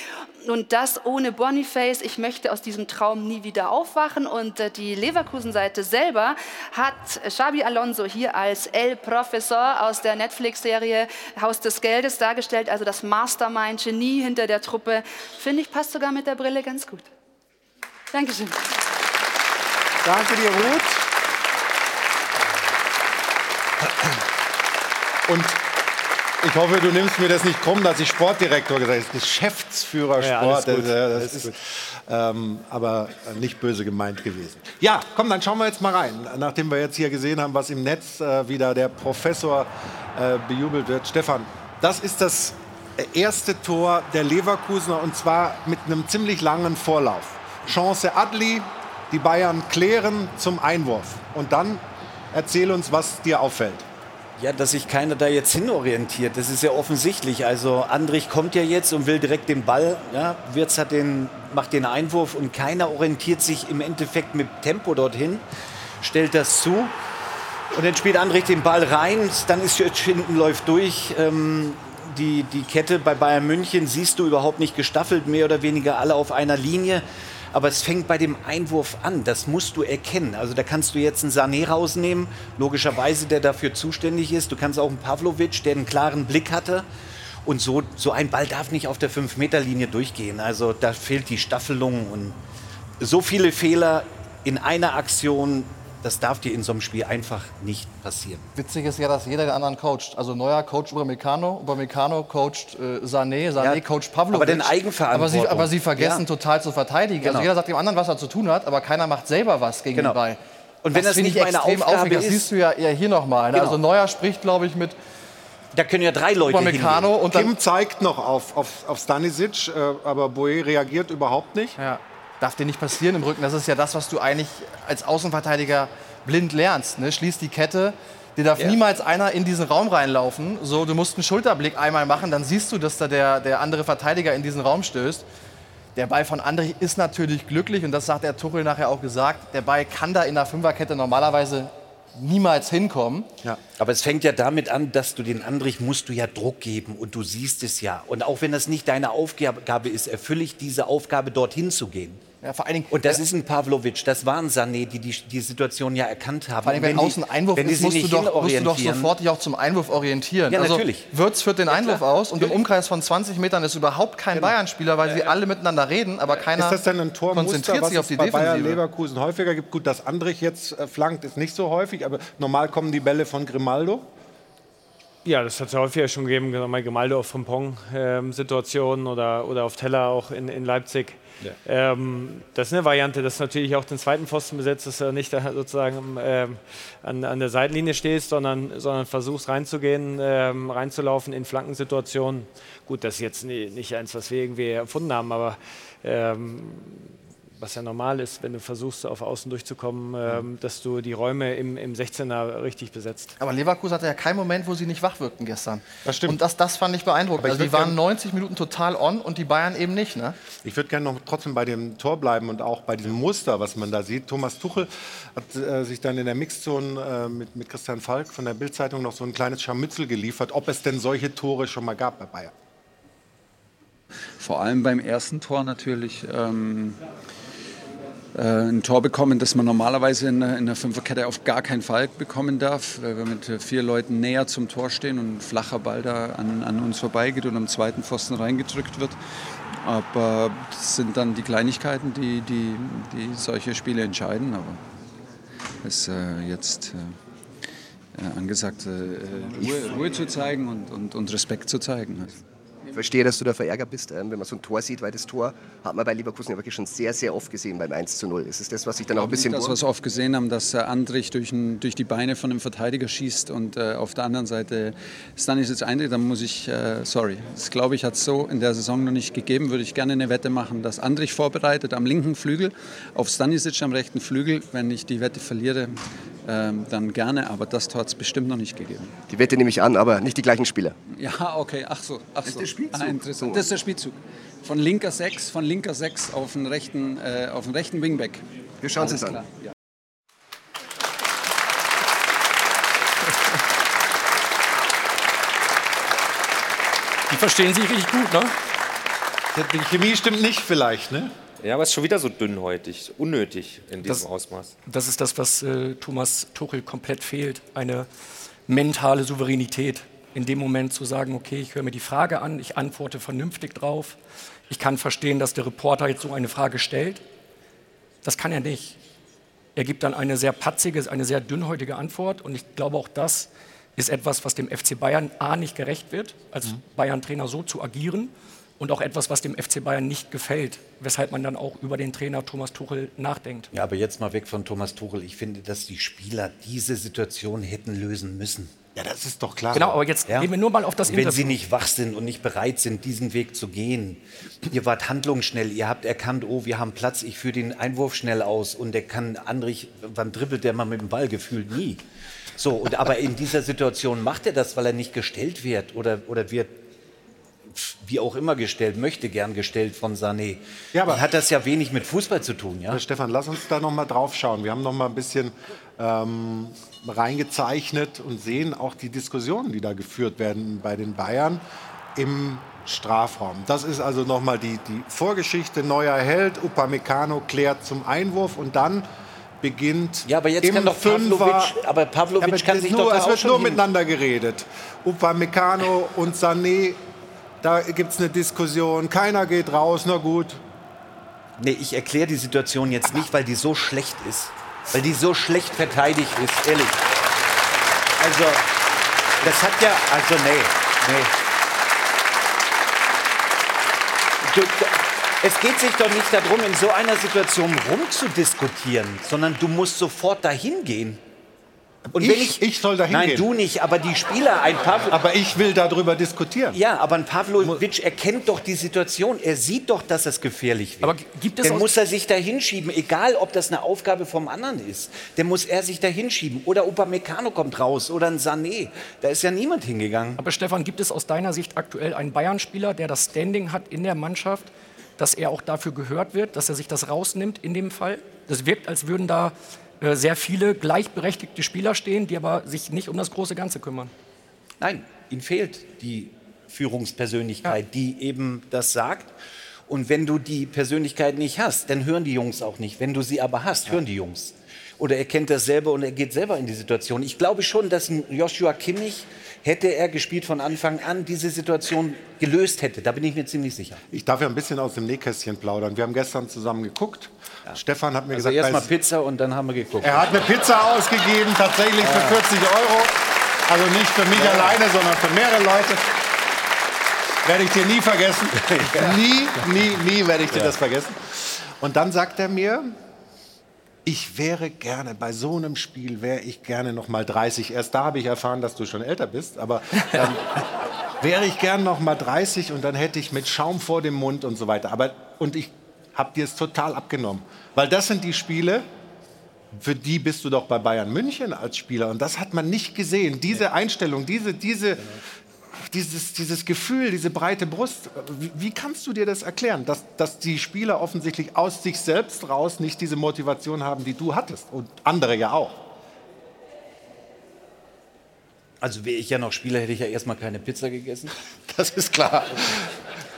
Und das ohne Boniface. Ich möchte aus diesem Traum nie wieder aufwachen. Und äh, die Leverkusen-Seite selber hat Xabi Alonso hier als El Professor aus der Netflix-Serie Haus des Geldes dargestellt. Also das Mastermind-Genie hinter der Truppe. Finde ich, passt sogar mit der Brille ganz gut. Dankeschön. Danke dir, Ruth. Und ich hoffe, du nimmst mir das nicht krumm, dass ich Sportdirektor gesagt habe. Geschäftsführer Ja, Sport. gut, das, das ist ähm, aber nicht böse gemeint gewesen. Ja, komm, dann schauen wir jetzt mal rein. Nachdem wir jetzt hier gesehen haben, was im Netz äh, wieder der Professor äh, bejubelt wird. Stefan, das ist das erste Tor der Leverkusener und zwar mit einem ziemlich langen Vorlauf. Chance Adli, die Bayern klären zum Einwurf. Und dann erzähl uns, was dir auffällt. Ja, dass sich keiner da jetzt hinorientiert, das ist ja offensichtlich. Also Andrich kommt ja jetzt und will direkt den Ball. Ja, Wirtz hat den, macht den Einwurf und keiner orientiert sich im Endeffekt mit Tempo dorthin, stellt das zu. Und dann spielt Andrich den Ball rein, dann ist jetzt hinten läuft durch. Ähm, die, die Kette bei Bayern München siehst du überhaupt nicht gestaffelt, mehr oder weniger alle auf einer Linie. Aber es fängt bei dem Einwurf an, das musst du erkennen. Also da kannst du jetzt einen Sané rausnehmen, logischerweise, der dafür zuständig ist. Du kannst auch einen Pavlovic, der einen klaren Blick hatte. Und so, so ein Ball darf nicht auf der 5-Meter-Linie durchgehen. Also da fehlt die Staffelung und so viele Fehler in einer Aktion, das darf dir in so einem Spiel einfach nicht passieren. Witzig ist ja, dass jeder den anderen coacht. Also Neuer coacht Upamecano, Upamecano coacht äh, Sané, Sané Ja, coacht Pavlovic. aber denn Eigenverantwortung. Aber sie, aber sie vergessen Ja. total zu verteidigen. Genau. Also jeder sagt dem anderen, was er zu tun hat, aber keiner macht selber was gegen Genau. den Ball. Und wenn das finde nicht ich meine extrem Aufgabe aufregend. Das ist- siehst du ja, ja hier nochmal. Ne? Genau. Also Neuer spricht, glaube ich, mit Da können ja drei Leute Upamecano und Kim zeigt noch auf, auf, auf Stanisic, äh, aber Boe reagiert überhaupt nicht. Ja. Darf dir nicht passieren im Rücken. Das ist ja das, was du eigentlich als Außenverteidiger blind lernst. Ne? Schließ die Kette. Dir darf Ja. niemals einer in diesen Raum reinlaufen. So, du musst einen Schulterblick einmal machen, dann siehst du, dass da der, der andere Verteidiger in diesen Raum stößt. Der Ball von Andrich ist natürlich glücklich und das sagt der Tuchel nachher auch gesagt. Der Ball kann da in der Fünferkette normalerweise niemals hinkommen. Aber es fängt ja damit an, dass du den Andrich musst du ja Druck geben und du siehst es ja. Und auch wenn das nicht deine Aufgabe ist, erfülle ich diese Aufgabe, dorthin zu gehen. Ja, vor allen Dingen, Und das ist ein Pavlovic, das war ein Sané, die die, die Situation ja erkannt haben. Vor allem, wenn, die- außen Einwurf wenn ist, musst du, doch, musst du doch sofort dich auch zum Einwurf orientieren. Ja, also, natürlich. Würz führt den Ja, Einwurf aus und im Umkreis von 20 Metern ist überhaupt kein Bayern-Spieler, weil sie alle miteinander reden, aber keiner Ist das denn ein Tormuster, konzentriert was sich auf es die Defensive. Leverkusen häufiger gibt? Gut, dass Andrich jetzt äh, flankt, ist nicht so häufig, aber normal kommen die Bälle von Grimaldo. Ja, das hat es ja häufiger schon gegeben, genau, mal Gemaldo auf Frimpong-Situationen oder, oder auf Teller auch in, in Leipzig. Ähm, das ist eine Variante, dass du natürlich auch den zweiten Pfosten besetzt, dass du nicht sozusagen ähm, an, an der Seitenlinie stehst, sondern, sondern versuchst reinzugehen, ähm, reinzulaufen in Flankensituationen. Gut, das ist jetzt nicht eins, was wir irgendwie erfunden haben, aber ähm, was ja normal ist, wenn du versuchst, auf Außen durchzukommen, ähm, dass du die Räume im, im 16er richtig besetzt. Aber Leverkusen hatte ja keinen Moment, wo sie nicht wach wirkten gestern. Das stimmt. Und das, das fand ich beeindruckend. Ich Also die waren gern- 90 Minuten total on und die Bayern eben nicht. Ne? Ich würde gerne noch trotzdem bei dem Tor bleiben und auch bei diesem Muster, was man da sieht. Thomas Tuchel hat äh, sich dann in der Mixzone äh, mit, mit Christian Falk von der Bildzeitung noch so ein kleines Scharmützel geliefert, ob es denn solche Tore schon mal gab bei Bayern. Vor allem beim ersten Tor natürlich. Ähm, äh, ein Tor bekommen, das man normalerweise in, in der Fünferkette auf gar keinen Fall bekommen darf, weil wir mit vier Leuten näher zum Tor stehen und ein flacher Ball da an, an uns vorbeigeht und am zweiten Pfosten reingedrückt wird. Aber das sind dann die Kleinigkeiten, die, die, die solche Spiele entscheiden. Aber es ist äh, jetzt äh, angesagt, äh, Ruhe, Ruhe, zu zeigen und, und, und Respekt zu zeigen. Ich verstehe, dass du da verärgert bist, ähm, wenn man so ein Tor sieht, weil das Tor hat man bei Leverkusen ja wirklich schon sehr, sehr oft gesehen beim 1 zu 0. Ist es das, was sich dann auch ein bisschen... Das, was wir oft gesehen haben, dass äh, Andrich durch, ein, durch die Beine von einem Verteidiger schießt und äh, auf der anderen Seite Stanisic eintritt, dann muss ich, äh, sorry, das glaube ich, hat es so in der Saison noch nicht gegeben, würde ich gerne eine Wette machen, dass Andrich vorbereitet am linken Flügel auf Stanisic am rechten Flügel, wenn ich die Wette verliere, ähm, dann gerne, aber das Tor hat es bestimmt noch nicht gegeben. Die Wette nehme ich an, aber nicht die gleichen Spieler. Ja, okay, ach so. Ach Das ist so. der Spielzug. Ah, interessant. Das ist der Spielzug. Von linker 6, von linker 6 auf den rechten, äh, auf den rechten Wingback. Wir schauen es uns an. klar, Ja. Die verstehen sich richtig gut, ne? Die Chemie stimmt nicht vielleicht, ne? Ja, aber es ist schon wieder so dünnhäutig, unnötig in diesem Das- Ausmaß. Das ist das, was äh, Thomas Tuchel komplett fehlt. Eine mentale Souveränität. In dem Moment zu sagen, okay, ich höre mir die Frage an, ich antworte vernünftig drauf. Ich kann verstehen, dass der Reporter jetzt so eine Frage stellt. Das kann er nicht. Er gibt dann eine sehr patzige, eine sehr dünnhäutige Antwort. Und ich glaube, auch das ist etwas, was dem FC Bayern A nicht gerecht wird, als Bayern-Trainer so zu agieren. Und auch etwas, was dem FC Bayern nicht gefällt, weshalb man dann auch über den Trainer Thomas Tuchel nachdenkt. Ja, aber jetzt mal weg von Thomas Tuchel. Ich finde, dass die Spieler diese Situation hätten lösen müssen. Ja, das ist doch klar. Genau, aber jetzt Ja? gehen wir nur mal auf das Wenn Interview. sie nicht wach sind und nicht bereit sind, diesen Weg zu gehen. Ihr wart handlungsschnell, ihr habt erkannt, oh, wir haben Platz, ich führe den Einwurf schnell aus und der kann Andrich, wann dribbelt der mal mit dem Ball gefühlt nie. So, und aber in dieser Situation macht er das, weil er nicht gestellt wird oder, oder wird wie auch immer gestellt, möchte gern gestellt von Sané. Ja, aber- hat das ja wenig mit Fußball zu tun, ja? Stefan, lass uns da noch mal drauf schauen. Wir haben noch mal ein bisschen ähm, reingezeichnet und sehen auch die Diskussionen, die da geführt werden bei den Bayern im Strafraum. Das ist also noch mal die, die Vorgeschichte. Neuer Held, Upamecano klärt zum Einwurf und dann beginnt Ja, aber jetzt kann doch Pavlovic, aber Pavlovic Ja, aber kann sich nur, doch Es wird schon nur miteinander geredet. Upamecano und Sané, da gibt es eine Diskussion. Keiner geht raus, na gut. Nee, ich erkläre die Situation jetzt nicht, weil die so schlecht ist. Weil die so schlecht verteidigt ist, ehrlich. Also, das hat ja, also nee, nee. Du, es geht sich doch nicht darum, in so einer Situation rumzudiskutieren, sondern du musst sofort dahin gehen. Und Ich- ich soll dahin Nein, gehen. du nicht, aber die Spieler, ein Pavlo, Aber ich will darüber diskutieren. ja, aber ein Pavlovic erkennt doch die Situation. Er sieht doch, dass es gefährlich wird. Aber gibt es Dann muss er sich da hinschieben, egal ob das eine Aufgabe vom anderen ist. Dann muss er sich da hinschieben. Oder Upamecano kommt raus oder ein Sané. Da ist ja niemand hingegangen. Aber Stefan, gibt es aus deiner Sicht aktuell einen Bayern-Spieler, der das Standing hat in der Mannschaft, dass er auch dafür gehört wird, dass er sich das rausnimmt in dem Fall? Das wirkt, als würden da sehr viele gleichberechtigte Spieler stehen, die aber sich nicht um das große Ganze kümmern. Nein, ihm fehlt die Führungspersönlichkeit, die eben das sagt. Und wenn du die Persönlichkeit nicht hast, dann hören die Jungs auch nicht. Wenn du sie aber hast, hören die Jungs. Oder er kennt das selber und er geht selber in die Situation. Ich glaube schon, dass ein Joshua Kimmich, hätte er gespielt von Anfang an, diese Situation gelöst hätte. Da bin ich mir ziemlich sicher. Ich darf ja ein bisschen aus dem Nähkästchen plaudern. Wir haben gestern zusammen geguckt. Stefan hat mir Also gesagt, erstmal bei- Pizza und dann haben wir geguckt. er hat mir Pizza ausgegeben, tatsächlich für 40 Euro. Also nicht für mich alleine, sondern für mehrere Leute. Werde ich dir nie vergessen. Nie, nie, nie werde ich dir das vergessen. Und dann sagt er mir, ich wäre gerne, bei so einem Spiel wäre ich gerne noch mal 30. Erst da habe ich erfahren, dass du schon älter bist, aber ähm, wäre ich gern noch mal 30 und dann hätte ich mit Schaum vor dem Mund und so weiter. Aber, und ich habe dir es total abgenommen. Weil das sind die Spiele, für die bist du doch bei Bayern München als Spieler. Und das hat man nicht gesehen. Diese Einstellung, diese, diese, dieses, dieses Gefühl, diese breite Brust. Wie, wie kannst du dir das erklären, dass, dass die Spieler offensichtlich aus sich selbst raus nicht diese Motivation haben, die du hattest? Und andere ja auch. Also wäre ich ja noch Spieler, hätte ich ja erstmal keine Pizza gegessen. Das ist klar.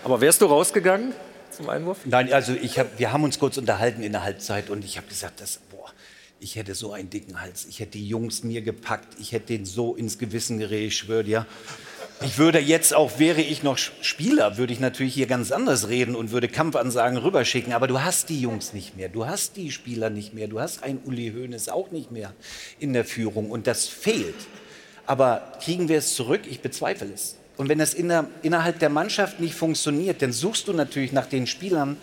Aber wärst du rausgegangen? zum Einwurf? Nein, also ich hab, wir haben uns kurz unterhalten in der Halbzeit und ich habe gesagt, das, boah, ich hätte so einen dicken Hals. Ich hätte die Jungs mir gepackt. Ich hätte den so ins Gewissen geredet, ich schwöre dir. Ich würde jetzt auch, wäre ich noch Spieler, würde ich natürlich hier ganz anders reden und würde Kampfansagen rüberschicken. Aber du hast die Jungs nicht mehr, du hast die Spieler nicht mehr, du hast einen Uli Hoeneß auch nicht mehr in der Führung und das fehlt. Aber kriegen wir es zurück? Ich bezweifle es. Und wenn das inner, innerhalb der Mannschaft nicht funktioniert, dann suchst du natürlich nach den Spielern,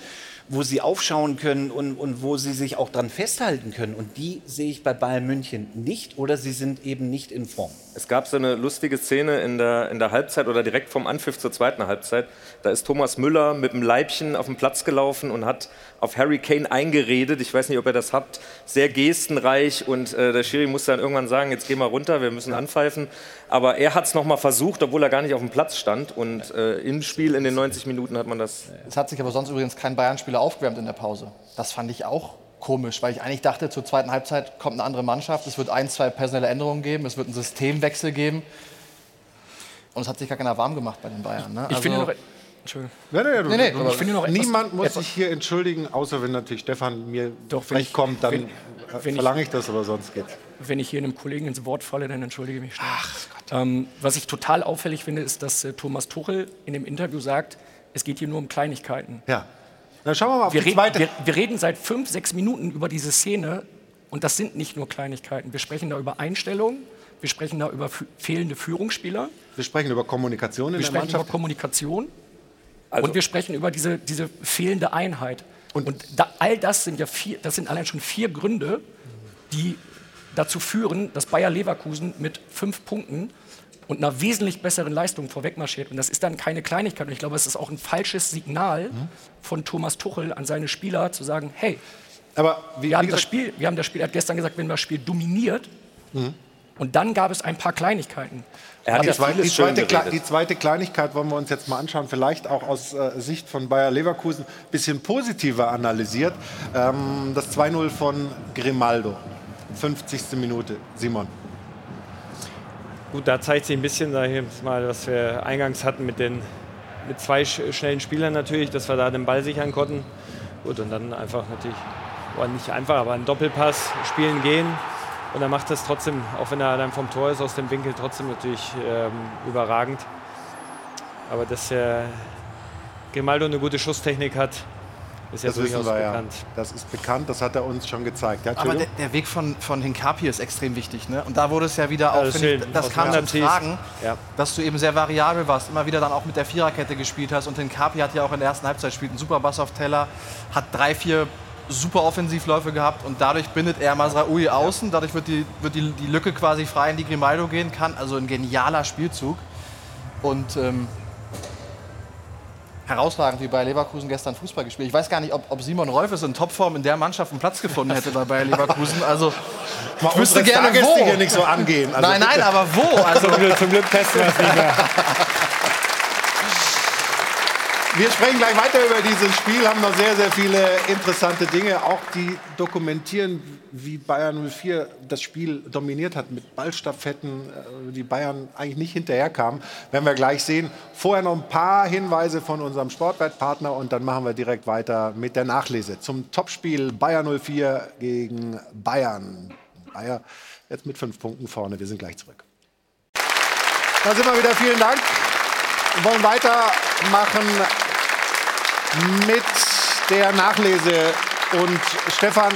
wo sie aufschauen können und, und wo sie sich auch dran festhalten können. Und die sehe ich bei Bayern München nicht oder sie sind eben nicht in Form. Es gab so eine lustige Szene in der, in der Halbzeit oder direkt vom Anpfiff zur zweiten Halbzeit. Da ist Thomas Müller mit dem Leibchen auf den Platz gelaufen und hat auf Harry Kane eingeredet. Ich weiß nicht, ob ihr das habt. Sehr gestenreich und äh, der Schiri musste dann irgendwann sagen, jetzt geh mal runter, wir müssen anpfeifen. Aber er hat es nochmal versucht, obwohl er gar nicht auf dem Platz stand. Und äh, im Spiel in den 90 Minuten hat man das. Es hat sich aber sonst übrigens kein Bayern-Spieler aufgewärmt in der Pause. Das fand ich auch komisch, weil ich eigentlich dachte, zur zweiten Halbzeit kommt eine andere Mannschaft. Es wird ein, zwei personelle Änderungen geben, es wird einen Systemwechsel geben. Und es hat sich gar keiner warm gemacht bei den Bayern. Ne? Ich finde Also- noch. Entschuldigung. Nee, nee, du, Nee, nee, ich finde noch etwas- niemand muss etwas- sich hier entschuldigen, außer wenn natürlich Stefan mir Doch, ich- kommt, dann wenn- äh, wenn ich- verlange ich das, aber sonst geht's. Wenn ich hier einem Kollegen ins Wort falle, dann entschuldige mich schnell. Ach Gott. Ähm, was ich total auffällig finde, ist, dass äh, Thomas Tuchel in dem Interview sagt, es geht hier nur um Kleinigkeiten. Ja. Dann schauen wir mal auf Wir die reden, zweite. wir, wir reden seit fünf, sechs Minuten über diese Szene und das sind nicht nur Kleinigkeiten. Wir sprechen da über Einstellungen, wir sprechen da über fehlende Führungsspieler, wir sprechen über Kommunikation in wir der sprechen über Mannschaft. Kommunikation Also- und wir sprechen über diese, diese fehlende Einheit. Und, da, all das sind ja vier, das sind allein schon vier Gründe, die dazu führen, dass Bayer Leverkusen mit fünf Punkten und einer wesentlich besseren Leistung vorwegmarschiert. Und das ist dann keine Kleinigkeit. Und ich glaube, es ist auch ein falsches Signal von Thomas Tuchel an seine Spieler zu sagen, hey, Aber wie, wir haben, das Spiel, wir haben das Spiel, er hat gestern gesagt, wir haben das Spiel dominiert. Und dann gab es ein paar Kleinigkeiten. Er hat die, ja die, schön zweite, die zweite Kleinigkeit wollen wir uns jetzt mal anschauen, vielleicht auch aus äh, Sicht von Bayer Leverkusen ein bisschen positiver analysiert. Ähm, das 2-0 von Grimaldo, 50. Minute. Simon. Gut, da zeigt sich ein bisschen, sag ich jetzt mal, was wir eingangs hatten mit, den, mit zwei sch schnellen Spielern natürlich, dass wir da den Ball sichern konnten. Gut, und dann einfach natürlich, oder nicht einfach, aber einen Doppelpass spielen gehen. Und er macht das trotzdem, auch wenn er dann vom Tor ist, aus dem Winkel trotzdem natürlich ähm, überragend. Aber dass der Grimaldo eine gute Schusstechnik hat, ist ja Das durchaus wir ja. bekannt. Das ist bekannt, das hat er uns schon gezeigt. Ja, Aber der, der Weg von, von Hinkapi ist extrem wichtig. Ne? Und da wurde es ja wieder auch, das finde ich, das kam zum Tragen, ja. dass du eben sehr variabel warst, immer wieder dann auch mit der Viererkette gespielt hast. Und Hinkapi hat ja auch in der ersten Halbzeit gespielt, einen super Bass auf Teller, hat drei, vier super Offensivläufe gehabt und dadurch bindet er Masraoui außen. Dadurch wird, die, wird die, die Lücke quasi frei, in die Grimaldo gehen kann. Also ein genialer Spielzug. Und ähm, herausragend, wie bei Leverkusen gestern Fußball gespielt. Ich weiß gar nicht, ob, ob Simon Rolfes in Topform in der Mannschaft einen Platz gefunden hätte bei Bayer Leverkusen. Also Mal ich wüsste gerne Stargäste wo. hier nicht so angehen. Also nein, nein, aber wo? Also Zum Glück, zum Glück testen wir es nicht mehr. Wir sprechen gleich weiter über dieses Spiel, haben noch sehr, sehr viele interessante Dinge, auch die dokumentieren, wie Bayern 04 das Spiel dominiert hat mit Ballstaffetten, äh, die Bayern eigentlich nicht hinterherkamen. Werden wir gleich sehen. Vorher noch ein paar Hinweise von unserem Sportwettpartner und dann machen wir direkt weiter mit der Nachlese zum Topspiel Bayern 04 gegen Bayern. Bayer jetzt mit fünf Punkten vorne. Wir sind gleich zurück. Da sind wir wieder. Vielen Dank. Wir wollen weitermachen mit der Nachlese. Und Stefan,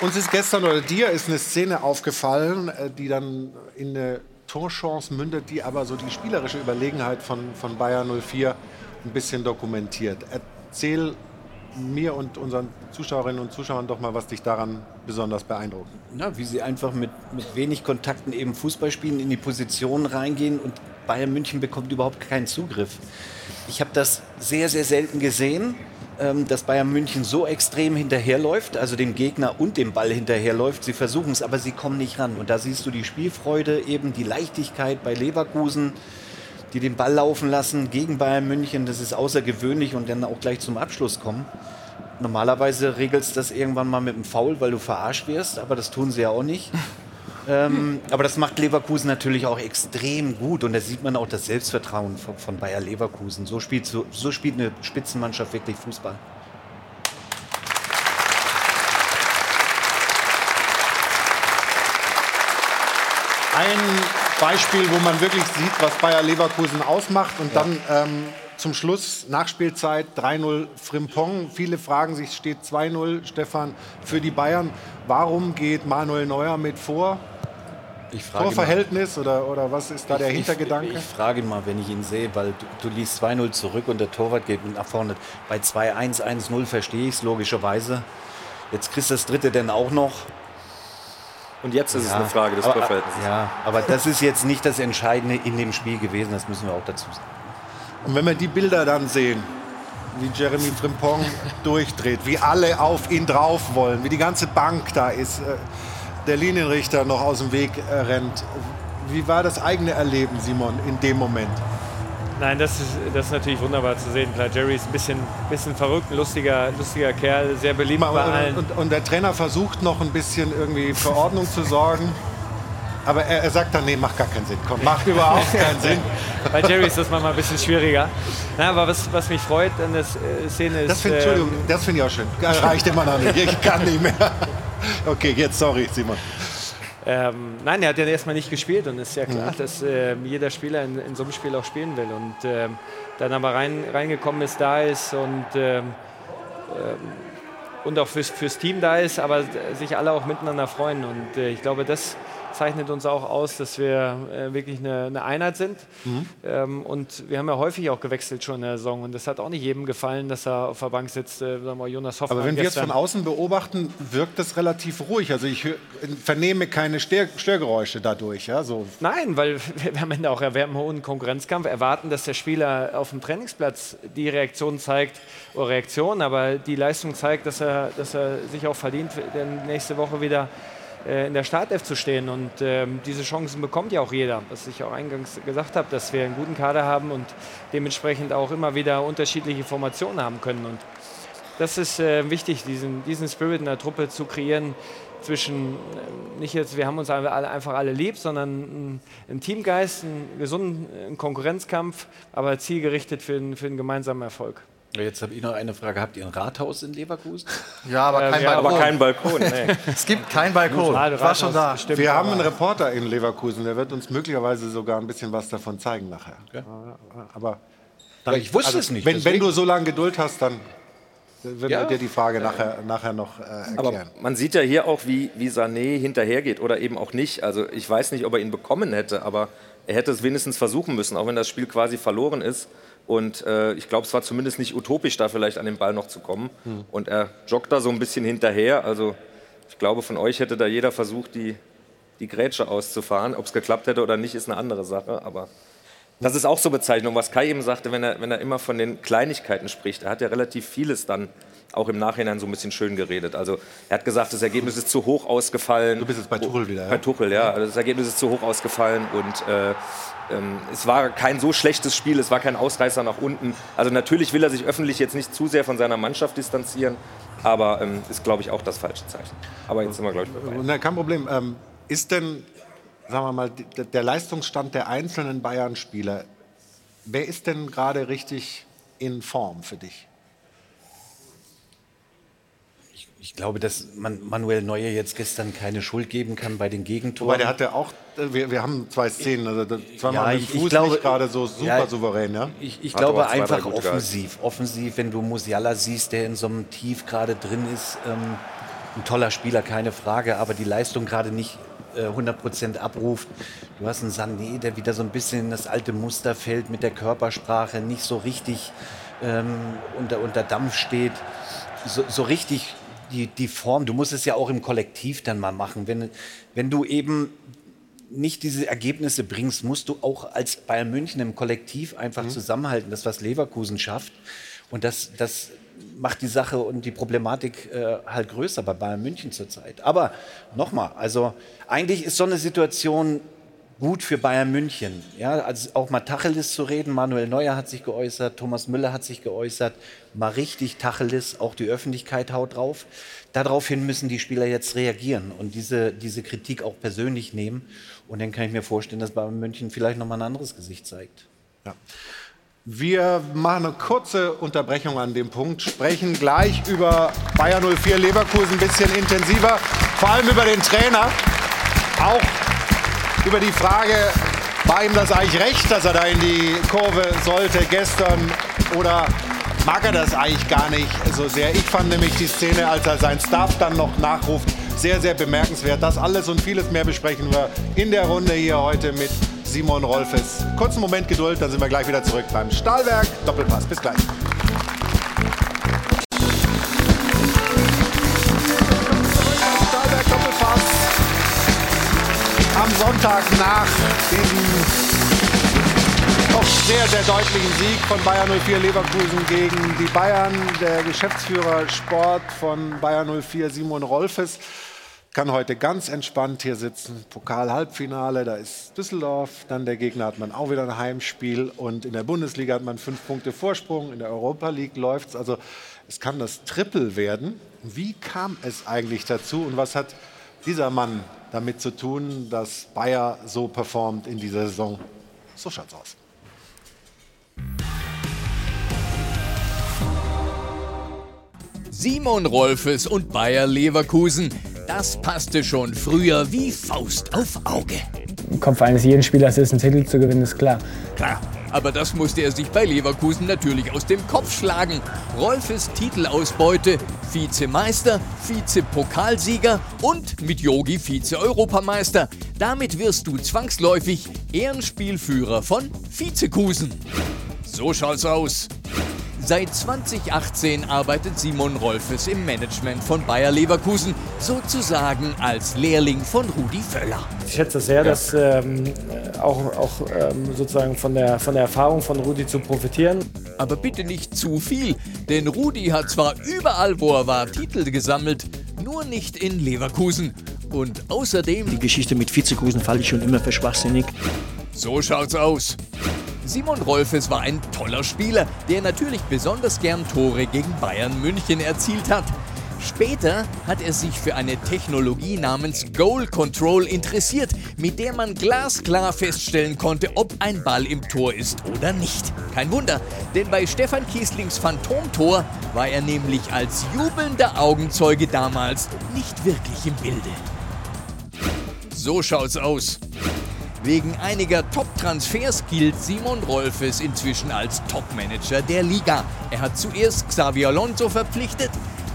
uns ist gestern oder dir ist eine Szene aufgefallen, äh, die dann in eine Torchance mündet, die aber so die spielerische Überlegenheit von, von Bayern 04 ein bisschen dokumentiert. Erzähl mir und unseren Zuschauerinnen und Zuschauern doch mal, was dich daran besonders beeindruckt. Na, wie sie einfach mit, mit wenig Kontakten eben Fußball spielen, in die Position reingehen und Bayern München bekommt überhaupt keinen Zugriff. Ich habe das sehr, sehr selten gesehen, ähm, dass Bayern München so extrem hinterherläuft, also dem Gegner und dem Ball hinterherläuft. Sie versuchen es, aber sie kommen nicht ran. Und da siehst du die Spielfreude, eben die Leichtigkeit bei Leverkusen, die den Ball laufen lassen gegen Bayern München. Das ist außergewöhnlich und dann auch gleich zum Abschluss kommen. Normalerweise regelst du das irgendwann mal mit einem Foul, weil du verarscht wirst, aber das tun sie ja auch nicht. Ähm, aber das macht Leverkusen natürlich auch extrem gut und da sieht man auch das Selbstvertrauen von, von Bayer Leverkusen. So spielt, so, so spielt eine Spitzenmannschaft wirklich Fußball. Ein Beispiel, wo man wirklich sieht, was Bayer Leverkusen ausmacht. Und dann ähm, zum Schluss, Nachspielzeit 3-0 Frimpong. Viele fragen sich, steht 2-0, Stefan, für die Bayern. Warum geht Manuel Neuer mit vor? Ich frage Torverhältnis oder, oder was ist da der Ich- Hintergedanke? Ich, ich frage ihn mal, wenn ich ihn sehe, weil du, du liest 2-0 zurück und der Torwart geht nach vorne. Bei 2-1, 1-0 verstehe ich es logischerweise. Jetzt kriegst du das dritte denn auch noch. Und jetzt ist es Ja, eine Frage des aber, Torverhältnisses. Ja, aber das ist jetzt nicht das Entscheidende in dem Spiel gewesen, das müssen wir auch dazu sagen. Und wenn wir die Bilder dann sehen, wie Jeremy Frimpong durchdreht, wie alle auf ihn drauf wollen, wie die ganze Bank da ist, äh, der Linienrichter noch aus dem Weg äh, rennt. Wie war das eigene Erleben, Simon, in dem Moment? Nein, das ist, das ist natürlich wunderbar zu sehen. Klar, Jerry ist ein bisschen, bisschen verrückt, ein lustiger, lustiger Kerl, sehr beliebt bei allen. Und, und, und der Trainer versucht noch ein bisschen irgendwie für Ordnung zu sorgen. Aber er, er sagt dann, nee, macht gar keinen Sinn. Komm, macht überhaupt keinen Sinn. Bei Jerry ist das manchmal ein bisschen schwieriger. Na, aber was, was mich freut an der äh, Szene ist. Das finde Entschuldigung, ähm, das finde ich auch schön. Reicht immer noch nicht. Ich kann nicht mehr. Okay, jetzt sorry, Simon. Ähm, nein, er hat ja erstmal nicht gespielt und es ist ja klar, dass ähm, jeder Spieler in, in so einem Spiel auch spielen will. Und ähm, dann aber rein, reingekommen ist, da ist und, ähm, ähm, und auch fürs, fürs Team da ist, aber sich alle auch miteinander freuen. Und äh, ich glaube, das zeichnet uns auch aus, dass wir äh, wirklich eine, eine Einheit sind. Mhm. Ähm, und wir haben ja häufig auch gewechselt schon in der Saison. Und das hat auch nicht jedem gefallen, dass er auf der Bank sitzt. Äh, sagen wir mal, Jonas Hoffmann Aber wenn wir jetzt gestern. von außen beobachten, wirkt das relativ ruhig. Also ich hör, vernehme keine Stör Störgeräusche dadurch. Ja, so. Nein, weil wir am Ende auch einen hohen Konkurrenzkampf, erwarten, dass der Spieler auf dem Trainingsplatz die Reaktion zeigt, oder Reaktion, aber die Leistung zeigt, dass er, dass er sich auch verdient, denn nächste Woche wieder äh, in der Startelf zu stehen. Und ähm, diese Chancen bekommt ja auch jeder, was ich auch eingangs gesagt habe, dass wir einen guten Kader haben und dementsprechend auch immer wieder unterschiedliche Formationen haben können. Und das ist äh, wichtig, diesen, diesen Spirit in der Truppe zu kreieren zwischen, äh, nicht jetzt, wir haben uns alle, einfach alle lieb, sondern ein, ein Teamgeist, einen gesunden einen Konkurrenzkampf, aber zielgerichtet für, den- für einen gemeinsamen Erfolg. Jetzt habe ich noch eine Frage. Habt ihr ein Rathaus in Leverkusen? Ja, aber kein ja, Balkon. Aber kein Balkon, nee. Es gibt kein Balkon. Ich war schon da. Stimmt, Wir haben aber- einen Reporter in Leverkusen, der wird uns möglicherweise sogar ein bisschen was davon zeigen nachher. Aber Ja, ich wusste es nicht, Wenn, wenn du so lange Geduld hast, dann werden Ja. wir dir die Frage nachher, nachher noch äh, Aber erklären. man sieht ja hier auch, wie, wie Sané hinterhergeht oder eben auch nicht. Also ich weiß nicht, ob er ihn bekommen hätte, aber er hätte es wenigstens versuchen müssen, auch wenn das Spiel quasi verloren ist. Und äh, ich glaube, es war zumindest nicht utopisch, da vielleicht an den Ball noch zu kommen. Und er joggt da so ein bisschen hinterher. Also ich glaube, von euch hätte da jeder versucht, die, die Grätsche auszufahren. Ob es geklappt hätte oder nicht, ist eine andere Sache. Aber das ist auch so Bezeichnung, was Kai eben sagte, wenn er, wenn er immer von den Kleinigkeiten spricht. Er hat ja relativ vieles dann auch im Nachhinein so ein bisschen schön geredet. Also er hat gesagt, das Ergebnis ist zu hoch ausgefallen. Du bist jetzt bei Tuchel wieder, ja? Bei Tuchel, ja. Also das Ergebnis ist zu hoch ausgefallen und äh, es war kein so schlechtes Spiel, es war kein Ausreißer nach unten. Also natürlich will er sich öffentlich jetzt nicht zu sehr von seiner Mannschaft distanzieren, aber ähm, ist, glaube ich, auch das falsche Zeichen. Aber jetzt sind wir, glaube ich, bei. Na, kein Problem. Ähm, ist denn, sagen wir mal, der Leistungsstand der einzelnen Bayern-Spieler, wer ist denn gerade richtig in Form für dich? Ich glaube, dass man Manuel Neuer jetzt gestern keine Schuld geben kann bei den Gegentoren. Wobei der hatte auch, äh, wir, wir haben zwei Szenen, also zweimal Ja, ich- dem ich Fuß glaube- nicht gerade so super Ja, souverän, ja? Ich, ich Hat glaube einfach gute gehalten. offensiv. Offensiv, wenn du Musiala siehst, der in so einem Tief gerade drin ist. Ähm, ein toller Spieler, keine Frage, aber die Leistung gerade nicht äh, 100% abruft. Du hast einen Sané, der wieder so ein bisschen in das alte Muster fällt mit der Körpersprache, nicht so richtig ähm, unter, unter Dampf steht. So, so richtig die, die Form, du musst es ja auch im Kollektiv dann mal machen. Wenn, wenn du eben nicht diese Ergebnisse bringst, musst du auch als Bayern München im Kollektiv einfach zusammenhalten. Das, was Leverkusen schafft. Und das, das macht die Sache und die Problematik äh, halt größer bei Bayern München zurzeit. Aber nochmal, also eigentlich ist so eine Situation gut für Bayern München. Ja, also auch mal Tacheles zu reden. Manuel Neuer hat sich geäußert, Thomas Müller hat sich geäußert. Mal richtig Tacheles, auch die Öffentlichkeit haut drauf. Daraufhin müssen die Spieler jetzt reagieren und diese, diese Kritik auch persönlich nehmen. Und dann kann ich mir vorstellen, dass Bayern München vielleicht nochmal ein anderes Gesicht zeigt. Ja. Wir machen eine kurze Unterbrechung an dem Punkt, sprechen gleich über Bayer 04 Leverkusen ein bisschen intensiver, vor allem über den Trainer, auch über die Frage, war ihm das eigentlich recht, dass er da in die Kurve sollte gestern oder mag er das eigentlich gar nicht so sehr. Ich fand nämlich die Szene, als er seinen Staff dann noch nachruft, sehr, sehr bemerkenswert. Das alles und vieles mehr besprechen wir in der Runde hier heute mit Simon Rolfes. Kurzen Moment Geduld, dann sind wir gleich wieder zurück beim Stahlwerk Doppelpass. Bis gleich. Sonntag nach diesem doch sehr, sehr deutlichen Sieg von Bayern 04 Leverkusen gegen die Bayern. Der Geschäftsführer Sport von Bayern 04, Simon Rolfes, kann heute ganz entspannt hier sitzen. Pokal-Halbfinale, da ist Düsseldorf. Dann der Gegner hat man auch wieder ein Heimspiel. Und in der Bundesliga hat man fünf Punkte Vorsprung. In der Europa League läuft es. Also es kann das Triple werden. Wie kam es eigentlich dazu und was hat dieser Mann damit zu tun, dass Bayer so performt in dieser Saison? So schaut's aus. Simon Rolfes und Bayer Leverkusen. Das passte schon früher wie Faust auf Auge. Im Kopf eines jeden Spielers ist, einen Titel zu gewinnen, ist klar. Klar, aber das musste er sich bei Leverkusen natürlich aus dem Kopf schlagen. Rolfes Titelausbeute, Vizemeister, Vizepokalsieger und mit Yogi Vize-Europameister. Damit wirst du zwangsläufig Ehrenspielführer von Vizekusen. So schaut's aus. Seit 2018 arbeitet Simon Rolfes im Management von Bayer Leverkusen, sozusagen als Lehrling von Rudi Völler. Ich schätze sehr, dass ähm, auch, auch ähm, sozusagen von der, von der Erfahrung von Rudi zu profitieren. Aber bitte nicht zu viel, denn Rudi hat zwar überall, wo er war, Titel gesammelt, nur nicht in Leverkusen. Und außerdem... Die Geschichte mit Vizekusen fand ich schon immer für schwachsinnig. So schaut's aus. Simon Rolfes war ein toller Spieler, der natürlich besonders gern Tore gegen Bayern München erzielt hat. Später hat er sich für eine Technologie namens Goal Control interessiert, mit der man glasklar feststellen konnte, ob ein Ball im Tor ist oder nicht. Kein Wunder, denn bei Stefan Kieslings Phantomtor war er nämlich als jubelnder Augenzeuge damals nicht wirklich im Bilde. So schaut's aus. Wegen einiger Top-Transfers gilt Simon Rolfes inzwischen als Top-Manager der Liga. Er hat zuerst Xavi Alonso verpflichtet,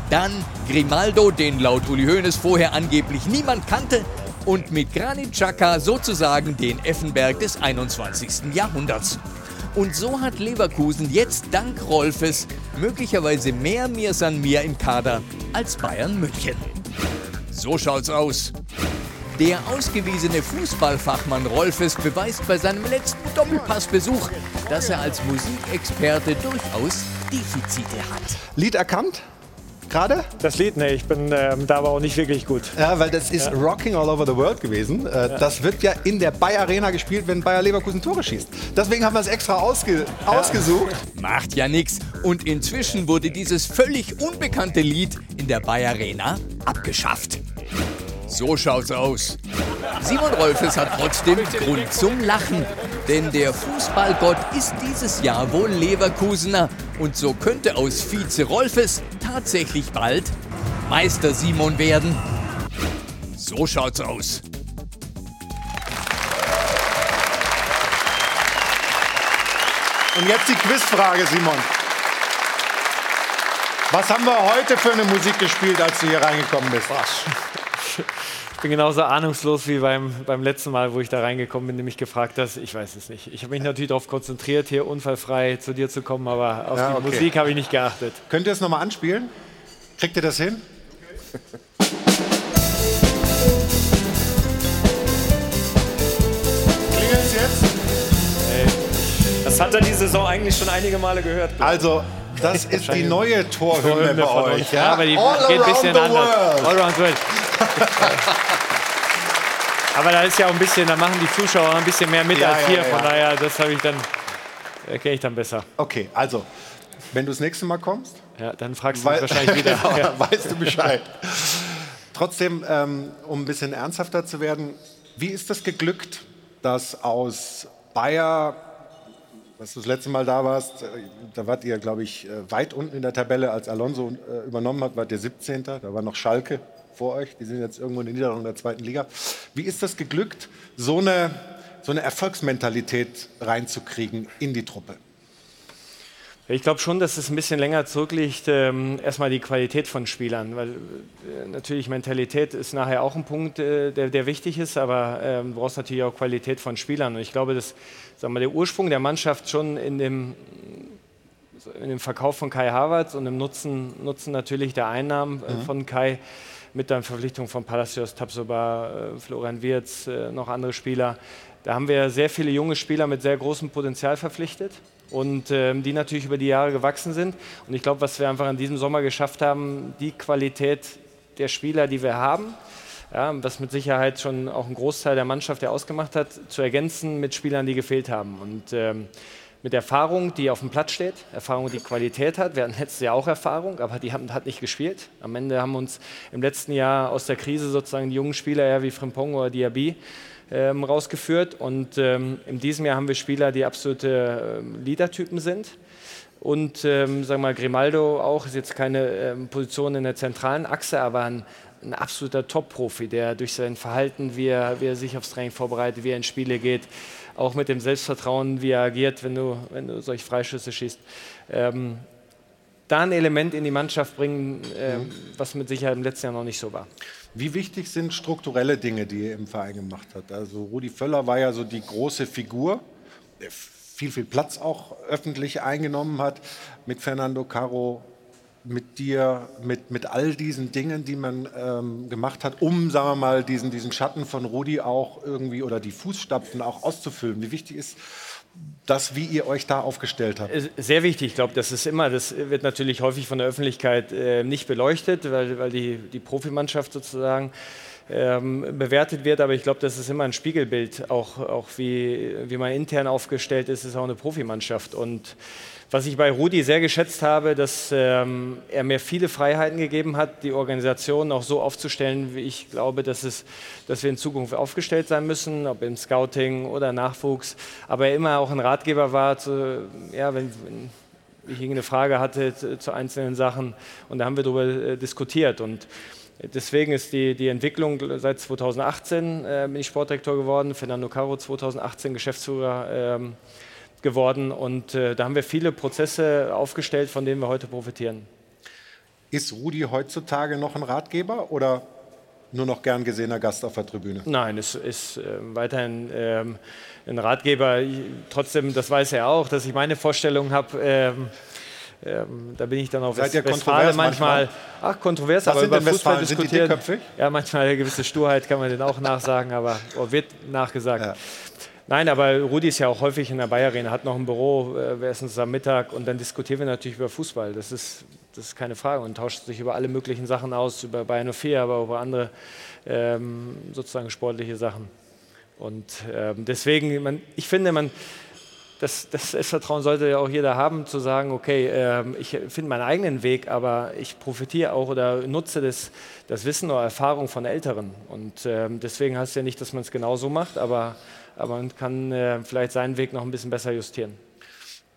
dann Grimaldo, den laut Uli Hoeneß vorher angeblich niemand kannte, und mit Granit Xhaka sozusagen den Effenberg des 21. Jahrhunderts. Und so hat Leverkusen jetzt dank Rolfes möglicherweise mehr Mir San Mir im Kader als Bayern München. So schaut's aus. Der ausgewiesene Fußballfachmann Rolfes beweist bei seinem letzten Doppelpassbesuch, dass er als Musikexperte durchaus Defizite hat. Lied erkannt? Gerade? Das Lied, nee, ich bin ähm, da aber auch nicht wirklich gut. Ja, weil das ist ja. Rocking All Over the World gewesen. Äh, ja. Das wird ja in der Bayer Arena gespielt, wenn Bayer Leverkusen Tore schießt. Deswegen haben wir es extra ausge ja. ausgesucht. Macht ja nichts. Und inzwischen wurde dieses völlig unbekannte Lied in der Bayer Arena abgeschafft. So schaut's aus. Simon Rolfes hat trotzdem Grund zum Lachen. Denn der Fußballgott ist dieses Jahr wohl Leverkusener. Und so könnte aus Vize Rolfes tatsächlich bald Meister Simon werden. So schaut's aus. Und jetzt die Quizfrage, Simon. Was haben wir heute für eine Musik gespielt, als du hier reingekommen bist? Was? Ich bin genauso ahnungslos wie beim, beim letzten Mal, wo ich da reingekommen bin, nämlich gefragt hast. Ich weiß es nicht. Ich habe mich natürlich darauf konzentriert, hier unfallfrei zu dir zu kommen, aber auf ja, die okay. Musik habe ich nicht geachtet. Könnt ihr es nochmal anspielen? Kriegt ihr das hin? Klingelt es jetzt? Das hat er die Saison eigentlich schon einige Male gehört. Also, das ist die neue Torhymne bei euch. Ja? aber die All geht ein bisschen anders. All around the world. Aber da ist ja auch ein bisschen, da machen die Zuschauer ein bisschen mehr mit Ja, als hier. ja, Von ja. daher, das habe ich dann, erkenne ich dann besser. Okay, also, wenn du das nächste Mal kommst, Ja, dann fragst du mich wahrscheinlich wieder. genau, weißt du Bescheid. Trotzdem, ähm, um ein bisschen ernsthafter zu werden, wie ist das geglückt, dass aus Bayer, was du das letzte Mal da warst, äh, da wart ihr, glaube ich, äh, weit unten in der Tabelle, als Alonso äh, übernommen hat, wart ihr 17. Da war noch Schalke vor euch, die sind jetzt irgendwo in der Niederlande der zweiten Liga. Wie ist das geglückt, so eine, so eine Erfolgsmentalität reinzukriegen in die Truppe? Ich glaube schon, dass es ein bisschen länger zurückliegt, ähm, erstmal die Qualität von Spielern, weil äh, natürlich Mentalität ist nachher auch ein Punkt, äh, der, der wichtig ist, aber ähm, du brauchst natürlich auch Qualität von Spielern. Und ich glaube, dass sagen wir, der Ursprung der Mannschaft schon in dem, in dem Verkauf von Kai Havertz und im Nutzen, Nutzen natürlich der Einnahmen äh, Mhm. von Kai mit der Verpflichtung von Palacios, Tapsoba, äh, Florian Wirz, äh, noch andere Spieler. Da haben wir sehr viele junge Spieler mit sehr großem Potenzial verpflichtet und ähm, die natürlich über die Jahre gewachsen sind. Und ich glaube, was wir einfach in diesem Sommer geschafft haben, die Qualität der Spieler, die wir haben, ja, was mit Sicherheit schon auch ein Großteil der Mannschaft ja ausgemacht hat, zu ergänzen mit Spielern, die gefehlt haben. Und ähm, mit Erfahrung, die auf dem Platz steht, Erfahrung, die Qualität hat. Wir hatten letztes Jahr auch Erfahrung, aber die haben, hat nicht gespielt. Am Ende haben uns im letzten Jahr aus der Krise sozusagen die jungen Spieler ja, wie Frimpong oder Diaby ähm, rausgeführt. Und ähm, in diesem Jahr haben wir Spieler, die absolute ähm, Leadertypen sind. Und ähm, sagen wir mal, Grimaldo auch ist jetzt keine ähm, Position in der zentralen Achse, aber ein, ein absoluter Top-Profi, der durch sein Verhalten, wie er, wie er sich aufs Training vorbereitet, wie er in Spiele geht, auch mit dem Selbstvertrauen, wie er agiert, wenn du, wenn du solche Freischüsse schießt. Ähm, da ein Element in die Mannschaft bringen, ähm, was mit Sicherheit im letzten Jahr noch nicht so war. Wie wichtig sind strukturelle Dinge, die ihr im Verein gemacht habt? Also Rudi Völler war ja so die große Figur, der viel, viel Platz auch öffentlich eingenommen hat, mit Fernando Caro, mit dir, mit, mit all diesen Dingen, die man ähm, gemacht hat, um, sagen wir mal, diesen, diesen Schatten von Rudi auch irgendwie oder die Fußstapfen auch auszufüllen. Wie wichtig ist das, wie ihr euch da aufgestellt habt? Sehr wichtig, ich glaube, das ist immer, das wird natürlich häufig von der Öffentlichkeit äh, nicht beleuchtet, weil, weil die, die Profimannschaft sozusagen ähm, bewertet wird, aber ich glaube, das ist immer ein Spiegelbild, auch, auch wie, wie man intern aufgestellt ist, ist auch eine Profimannschaft. Und was ich bei Rudi sehr geschätzt habe, dass ähm, er mir viele Freiheiten gegeben hat, die Organisation auch so aufzustellen, wie ich glaube, dass, es, dass wir in Zukunft aufgestellt sein müssen, ob im Scouting oder Nachwuchs. Aber er immer auch ein Ratgeber war, zu, ja, wenn, wenn ich irgendeine Frage hatte zu, zu einzelnen Sachen und da haben wir darüber äh, diskutiert. Und Deswegen ist die, die Entwicklung seit 2018 äh, bin ich Sportdirektor geworden, Fernando Caro 2018 Geschäftsführer ähm, geworden und äh, da haben wir viele Prozesse aufgestellt, von denen wir heute profitieren. Ist Rudi heutzutage noch ein Ratgeber oder nur noch gern gesehener Gast auf der Tribüne? Nein, es ist äh, weiterhin ähm, ein Ratgeber. Ich, trotzdem, das weiß er auch, dass ich meine Vorstellung habe. Ähm, ähm, da bin ich dann auf Seid Westfalen kontrovers manchmal. manchmal? Ach, kontrovers, Was aber sind über Fußball diskutieren. Ja, manchmal eine gewisse Sturheit kann man denen auch nachsagen, aber oder wird nachgesagt. Nein, aber Rudi ist ja auch häufig in der Bayer Arena, hat noch ein Büro, äh, wir essen zusammen Mittag und dann diskutieren wir natürlich über Fußball. Das ist, das ist keine Frage und tauscht sich über alle möglichen Sachen aus, über Bayern 04, aber über andere ähm, sozusagen sportliche Sachen. Und ähm, deswegen, man, ich finde, man, das, das Selbstvertrauen sollte ja auch jeder haben, zu sagen, okay, ähm, ich finde meinen eigenen Weg, aber ich profitiere auch oder nutze das, das Wissen oder Erfahrung von Älteren. Und ähm, deswegen heißt es ja nicht, dass man es genau so macht, aber, aber man kann äh, vielleicht seinen Weg noch ein bisschen besser justieren.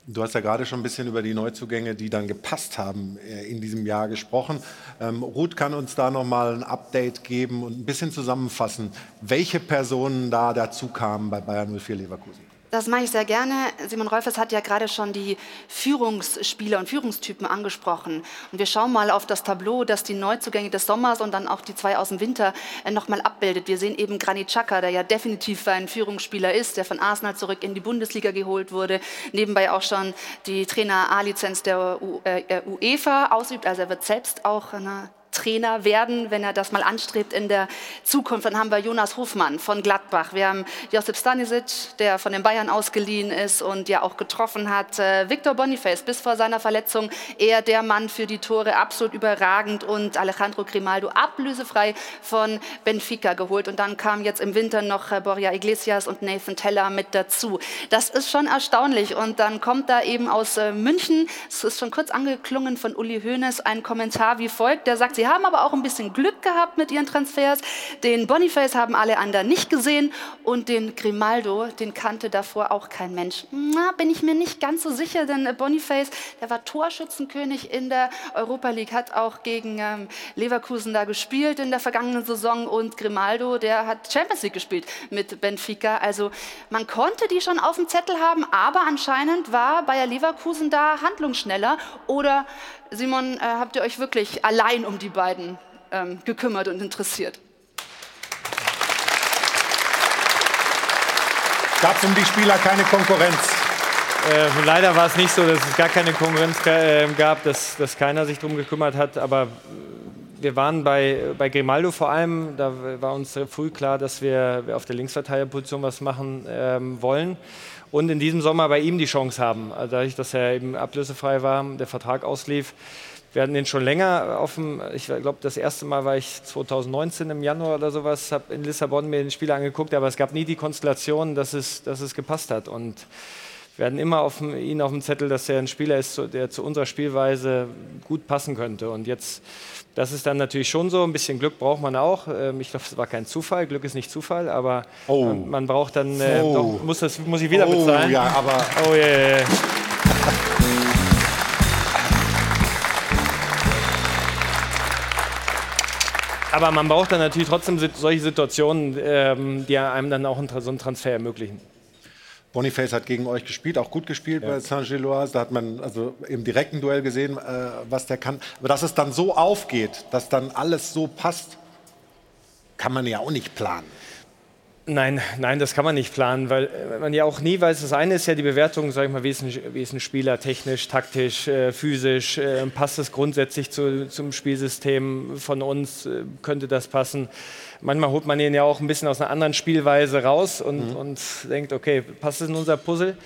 Du hast ja gerade schon ein bisschen über die Neuzugänge, die dann gepasst haben, äh, in diesem Jahr gesprochen. Ähm, Ruth kann uns da nochmal ein Update geben und ein bisschen zusammenfassen, welche Personen da dazu kamen bei Bayern 04 Leverkusen. Das mache ich sehr gerne. Simon Rolfes hat ja gerade schon die Führungsspieler und Führungstypen angesprochen. Und wir schauen mal auf das Tableau, das die Neuzugänge des Sommers und dann auch die zwei aus dem Winter äh, nochmal abbildet. Wir sehen eben Granit Xhaka, der ja definitiv ein Führungsspieler ist, der von Arsenal zurück in die Bundesliga geholt wurde. Nebenbei auch schon die Trainer A-Lizenz der U äh, UEFA ausübt. Also er wird selbst auch eine Trainer werden, wenn er das mal anstrebt in der Zukunft. Dann haben wir Jonas Hofmann von Gladbach. Wir haben Josip Stanisic, der von den Bayern ausgeliehen ist und ja auch getroffen hat. Äh, Victor Boniface, bis vor seiner Verletzung eher der Mann für die Tore, absolut überragend. Und Alejandro Grimaldo ablösefrei von Benfica geholt. Und dann kam jetzt im Winter noch äh, Borja Iglesias und Nathan Teller mit dazu. Das ist schon erstaunlich. Und dann kommt da eben aus äh, München, es ist schon kurz angeklungen von Uli Hoeneß, ein Kommentar wie folgt. Der sagt, Sie haben aber auch ein bisschen Glück gehabt mit Ihren Transfers. Den Boniface haben alle anderen nicht gesehen und den Grimaldo, den kannte davor auch kein Mensch. Na, bin ich mir nicht ganz so sicher, denn Boniface, der war Torschützenkönig in der Europa League, hat auch gegen ähm, Leverkusen da gespielt in der vergangenen Saison und Grimaldo, der hat Champions League gespielt mit Benfica. Also man konnte die schon auf dem Zettel haben, aber anscheinend war Bayer Leverkusen da handlungsschneller oder Simon, äh, habt ihr euch wirklich allein um die beiden ähm, gekümmert und interessiert? Gab es um die Spieler keine Konkurrenz? Äh, leider war es nicht so, dass es gar keine Konkurrenz äh, gab, dass, dass keiner sich darum gekümmert hat. Aber wir waren bei, bei Grimaldo vor allem, da war uns früh klar, dass wir auf der Linksverteidigerposition was machen ähm, wollen. Und in diesem Sommer bei ihm die Chance haben, also dadurch, dass er eben ablösefrei war, der Vertrag auslief. Wir hatten den schon länger dem, ich glaube, das erste Mal war ich 2019 im Januar oder sowas, habe in Lissabon mir den Spieler angeguckt, aber es gab nie die Konstellation, dass es, dass es gepasst hat. Und wir hatten immer auf dem, ihn auf dem Zettel, dass er ein Spieler ist, der zu unserer Spielweise gut passen könnte. Und jetzt, das ist dann natürlich schon so, ein bisschen Glück braucht man auch. Ähm, ich glaube, es war kein Zufall, Glück ist nicht Zufall, aber oh. man, man, braucht dann, äh, oh. doch, muss, das, muss ich wieder oh, bezahlen. Ja, aber oh, yeah, yeah. Aber man braucht dann natürlich trotzdem solche Situationen, ähm, die einem dann auch so einen Transfer ermöglichen. Boniface hat gegen euch gespielt, auch gut gespielt ja. bei Saint-Gilloise. Da hat man also im direkten Duell gesehen, äh, was der kann. Aber dass es dann so aufgeht, dass dann alles so passt, kann man ja auch nicht planen. Nein, nein, das kann man nicht planen, weil äh, man ja auch nie weiß. Das eine ist ja die Bewertung, sag ich mal, wie ist ein, wie ist ein Spieler technisch, taktisch, äh, physisch, äh, passt es grundsätzlich zu, zum Spielsystem von uns, äh, könnte das passen. Manchmal holt man ihn ja auch ein bisschen aus einer anderen Spielweise raus und, mhm. und denkt, okay, passt es in unser Puzzle?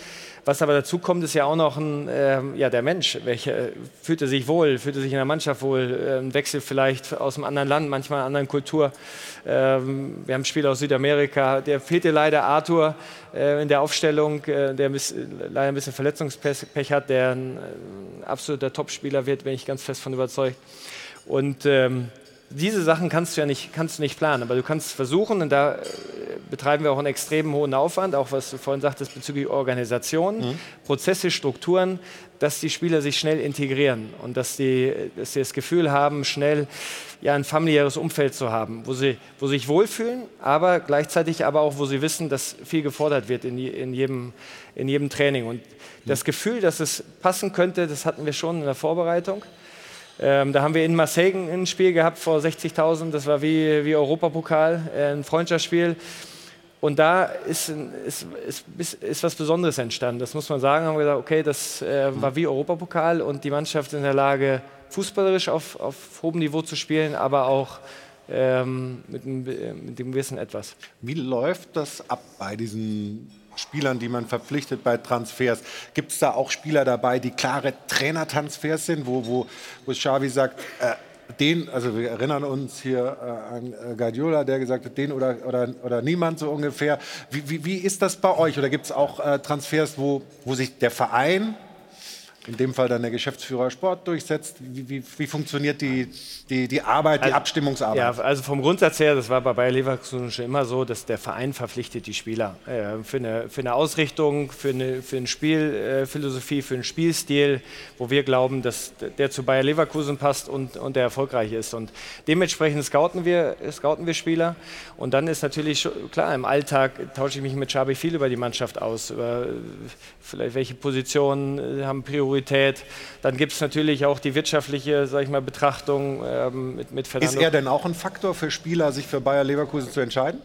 Was aber dazu kommt, ist ja auch noch ein, äh, ja, der Mensch. Welcher fühlt er sich wohl, fühlt er sich in der Mannschaft wohl, äh, ein Wechsel vielleicht aus einem anderen Land, manchmal einer anderen Kultur. Ähm, wir haben Spieler aus Südamerika, der fehlte leider Arthur äh, in der Aufstellung, äh, der bis, leider ein bisschen Verletzungspech hat, der ein äh, absoluter Topspieler wird, bin ich ganz fest von überzeugt. Und ähm, diese Sachen kannst du ja nicht, kannst du nicht planen, aber du kannst versuchen, und da äh, betreiben wir auch einen extrem hohen Aufwand, auch was du vorhin sagtest bezüglich Organisation, mhm. Prozesse, Strukturen, dass die Spieler sich schnell integrieren und dass, die, dass sie das Gefühl haben, schnell ja, ein familiäres Umfeld zu haben, wo sie, wo sie sich wohlfühlen, aber gleichzeitig aber auch, wo sie wissen, dass viel gefordert wird in, in, jedem, in jedem Training. Und das Gefühl, dass es passen könnte, das hatten wir schon in der Vorbereitung. Ähm, da haben wir in Marseille ein Spiel gehabt vor 60.000, das war wie, wie Europapokal, äh, ein Freundschaftsspiel. Und da ist, ist, ist, ist, was Besonderes entstanden. Das muss man sagen. Da haben wir gesagt, okay, das äh, war wie Europapokal und die Mannschaft in der Lage, fußballerisch auf, auf hohem Niveau zu spielen, aber auch ähm, mit, mit dem gewissen Etwas. Wie läuft das ab bei diesen Spielern, die man verpflichtet bei Transfers. Gibt es da auch Spieler dabei, die klare Trainertransfers sind, wo, wo, wo Xavi sagt, äh, den, also wir erinnern uns hier äh, an äh, Guardiola, der gesagt hat, den oder, oder, oder niemand so ungefähr. Wie, wie, wie ist das bei euch? Oder gibt es auch äh, Transfers, wo, wo sich der Verein in dem Fall dann der Geschäftsführer Sport durchsetzt. Wie, wie, wie funktioniert die, die, die Arbeit, die also, Abstimmungsarbeit? Ja, also vom Grundsatz her, das war bei Bayer Leverkusen schon immer so, dass der Verein verpflichtet die Spieler äh, für, eine, für eine Ausrichtung, für eine, für eine Spielphilosophie, für einen Spielstil, wo wir glauben, dass der zu Bayer Leverkusen passt und, und der erfolgreich ist. Und dementsprechend scouten wir, scouten wir Spieler. Und dann ist natürlich klar, im Alltag tausche ich mich mit Schabi viel über die Mannschaft aus, über vielleicht welche Positionen haben Priorität Priorität. Dann gibt es natürlich auch die wirtschaftliche sag ich mal, Betrachtung ähm, mit, mit Fernando. Ist er denn auch ein Faktor für Spieler, sich für Bayer Leverkusen zu entscheiden?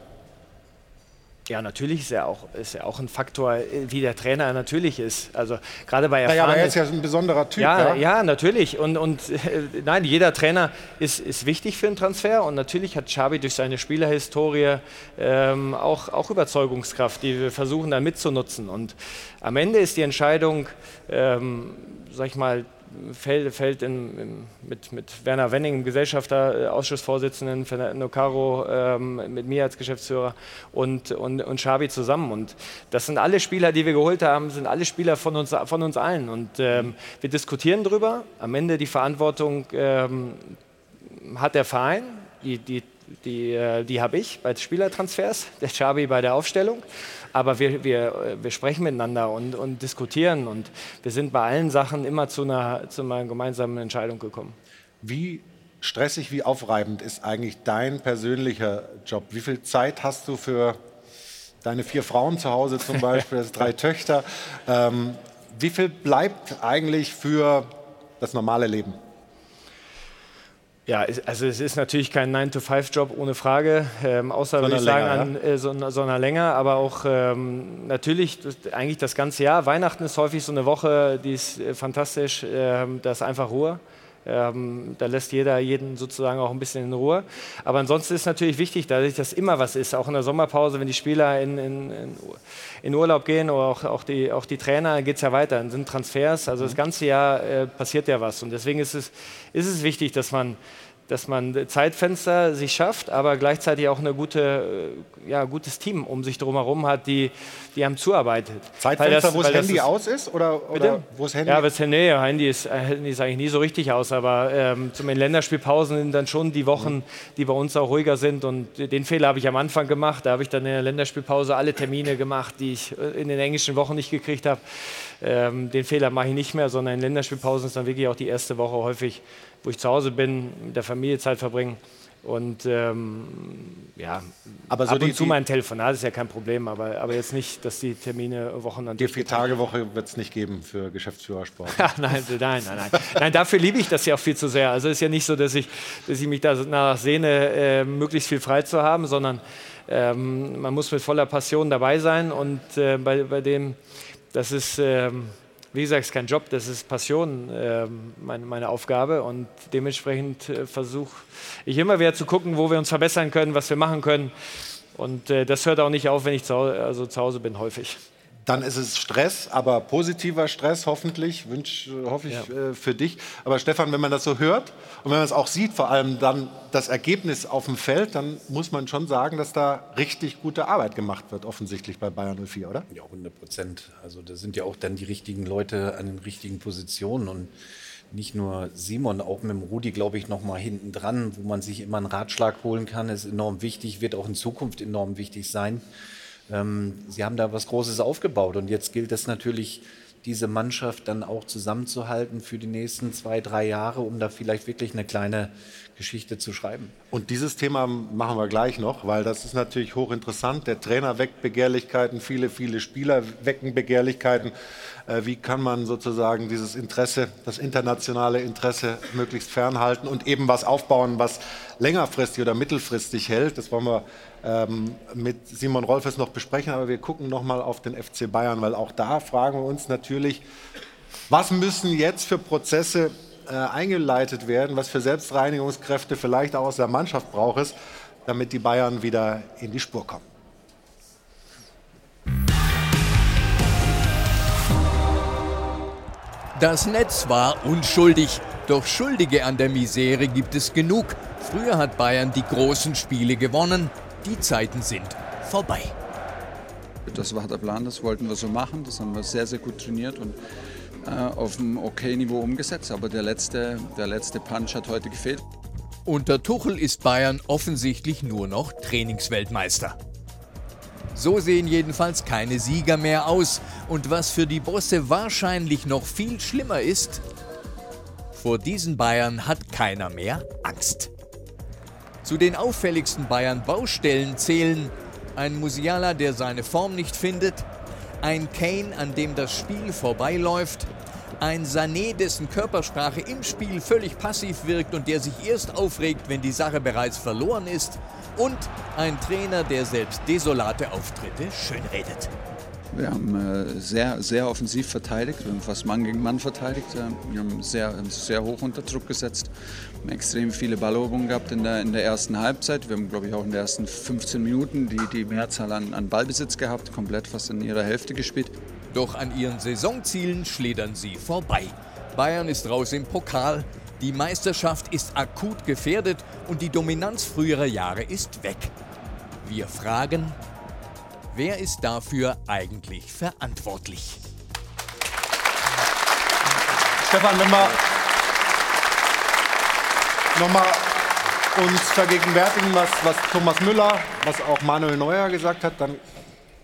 Ja, natürlich ist er auch, ist er auch ein Faktor, äh, wie der Trainer natürlich ist. Also gerade bei Naja, aber er ist ja ein besonderer Typ. ja, ja, natürlich. Und, und äh, nein, jeder Trainer ist, ist wichtig für einen Transfer. Und natürlich hat Xabi durch seine Spielerhistorie ähm, auch, auch Überzeugungskraft, die wir versuchen dann mitzunutzen. Und am Ende ist die Entscheidung, ähm, sag ich mal, fällt, fällt in, in, mit, mit Werner Wenning, dem Gesellschafter, äh, Fernando Caro, ähm, mit mir als Geschäftsführer und, und, und Xabi zusammen. Und das sind alle Spieler, die wir geholt haben, sind alle Spieler von uns, von uns allen. Und ähm, wir diskutieren darüber. Am Ende die Verantwortung ähm, hat der Verein, die, die, die, äh, die habe ich bei Spielertransfers, der Xabi bei der Aufstellung. Aber wir, wir, wir sprechen miteinander und, und diskutieren und wir sind bei allen Sachen immer zu einer, zu einer gemeinsamen Entscheidung gekommen. Wie stressig, wie aufreibend ist eigentlich dein persönlicher Job? Wie viel Zeit hast du für deine vier Frauen zu Hause zum Beispiel, das drei Töchter? Ähm, wie viel bleibt eigentlich für das normale Leben? Ja, also es ist natürlich kein 9-to-5-Job ohne Frage, ähm, außer Sondern würde ich sagen, länger, an, äh, so, sondern länger, aber auch ähm, natürlich das, eigentlich das ganze Jahr. Weihnachten ist häufig so eine Woche, die ist äh, fantastisch, ähm, da ist einfach Ruhe. Ähm, da lässt jeder jeden sozusagen auch ein bisschen in Ruhe. Aber ansonsten ist natürlich wichtig, dadurch, dass immer was ist, auch in der Sommerpause, wenn die Spieler in, in, in Urlaub gehen oder auch, auch, die, auch die Trainer, geht es ja weiter. Dann sind Transfers, also das ganze Jahr äh, passiert ja was. Und deswegen ist es, ist es wichtig, dass man dass man Zeitfenster sich schafft, aber gleichzeitig auch ein gute, äh, ja, gutes Team um sich drumherum hat, die, die einem zuarbeitet. Zeitfenster, wo das Handy ist, aus ist? Oder, oder wo das Handy? Ja, das Handy, ja, Handy, ist, äh, Handy ist eigentlich nie so richtig aus, aber ähm, zum Länderspielpausen sind dann schon die Wochen, mhm. die bei uns auch ruhiger sind und den Fehler habe ich am Anfang gemacht. Da habe ich dann in der Länderspielpause alle Termine gemacht, die ich äh, in den englischen Wochen nicht gekriegt habe. Ähm, den Fehler mache ich nicht mehr, sondern in Länderspielpausen ist dann wirklich auch die erste Woche häufig wo ich zu Hause bin, mit der Familie Zeit verbringen. Und ähm, ja, aber so ab und zu mein Telefonat ist ja kein Problem, aber, aber jetzt nicht, dass die Termine Wochen dann Die Vier-Tage-Woche wird es nicht geben für Geschäftsführersport. nein, nein, nein, nein. Nein, dafür liebe ich das ja auch viel zu sehr. Also es ist ja nicht so, dass ich, dass ich mich danach sehne, äh, möglichst viel frei zu haben, sondern ähm, man muss mit voller Passion dabei sein und äh, bei, bei dem, das ist. Ähm, wie gesagt, es ist kein Job, das ist Passion, äh, meine, meine, Aufgabe. Und dementsprechend äh, versuche ich immer wieder zu gucken, wo wir uns verbessern können, was wir machen können. Und äh, das hört auch nicht auf, wenn ich zu, also zu Hause bin, häufig. Dann ist es Stress, aber positiver Stress hoffentlich, wünsch, hoffe ich ja. äh, für dich. Aber Stefan, wenn man das so hört und wenn man es auch sieht, vor allem dann das Ergebnis auf dem Feld, dann muss man schon sagen, dass da richtig gute Arbeit gemacht wird, offensichtlich bei Bayern 04, oder? Ja, 100 Prozent. Also da sind ja auch dann die richtigen Leute an den richtigen Positionen und nicht nur Simon, auch mit dem Rudi, glaube ich, noch mal hinten dran, wo man sich immer einen Ratschlag holen kann, ist enorm wichtig, wird auch in Zukunft enorm wichtig sein. Ähm, sie haben da was Großes aufgebaut und jetzt gilt es natürlich, diese Mannschaft dann auch zusammenzuhalten für die nächsten zwei, drei Jahre, um da vielleicht wirklich eine kleine Geschichte zu schreiben. Und dieses Thema machen wir gleich noch, weil das ist natürlich hochinteressant. Der Trainer weckt Begehrlichkeiten, viele, viele Spieler wecken Begehrlichkeiten. Äh, wie kann man sozusagen dieses Interesse, das internationale Interesse möglichst fernhalten und eben was aufbauen, was längerfristig oder mittelfristig hält? Das wollen wir ähm, mit Simon Rolfes noch besprechen, aber wir gucken noch mal auf den FC Bayern, weil auch da fragen wir uns natürlich, was müssen jetzt für Prozesse äh, eingeleitet werden, was für Selbstreinigungskräfte vielleicht auch aus der Mannschaft braucht es, damit die Bayern wieder in die Spur kommen. Das Netz war unschuldig, doch Schuldige an der Misere gibt es genug. Früher hat Bayern die großen Spiele gewonnen, die Zeiten sind vorbei. Das war der Plan, das wollten wir so machen. Das haben wir sehr, sehr gut trainiert und äh, auf einem okay Niveau umgesetzt. Aber der letzte, der letzte Punch hat heute gefehlt. Unter Tuchel ist Bayern offensichtlich nur noch Trainingsweltmeister. So sehen jedenfalls keine Sieger mehr aus. Und was für die Bosse wahrscheinlich noch viel schlimmer ist, vor diesen Bayern hat keiner mehr Angst. Zu den auffälligsten Bayern-Baustellen zählen ein Musiala, der seine Form nicht findet, ein Kane, an dem das Spiel vorbeiläuft Ein Sané, dessen Körpersprache im Spiel völlig passiv wirkt und der sich erst aufregt, wenn die Sache bereits verloren ist. Und ein Trainer, der selbst desolate Auftritte schönredet. Wir haben äh, sehr, sehr offensiv verteidigt, wir haben fast Mann gegen Mann verteidigt. Äh, wir haben sehr, sehr hoch unter Druck gesetzt, wir haben extrem viele Balleroberungen gehabt in der, in der ersten Halbzeit. Wir haben, glaube ich, auch in den ersten 15 Minuten die, die Mehrzahl an, an Ballbesitz gehabt, komplett fast in ihrer Hälfte gespielt. Doch an ihren Saisonzielen schlittern sie vorbei. Bayern ist raus im Pokal, die Meisterschaft ist akut gefährdet und die Dominanz früherer Jahre ist weg. Wir fragen, wer ist dafür eigentlich verantwortlich? Stefan, wenn wir nochmal uns vergegenwärtigen, was, was Thomas Müller, was auch Manuel Neuer gesagt hat, dann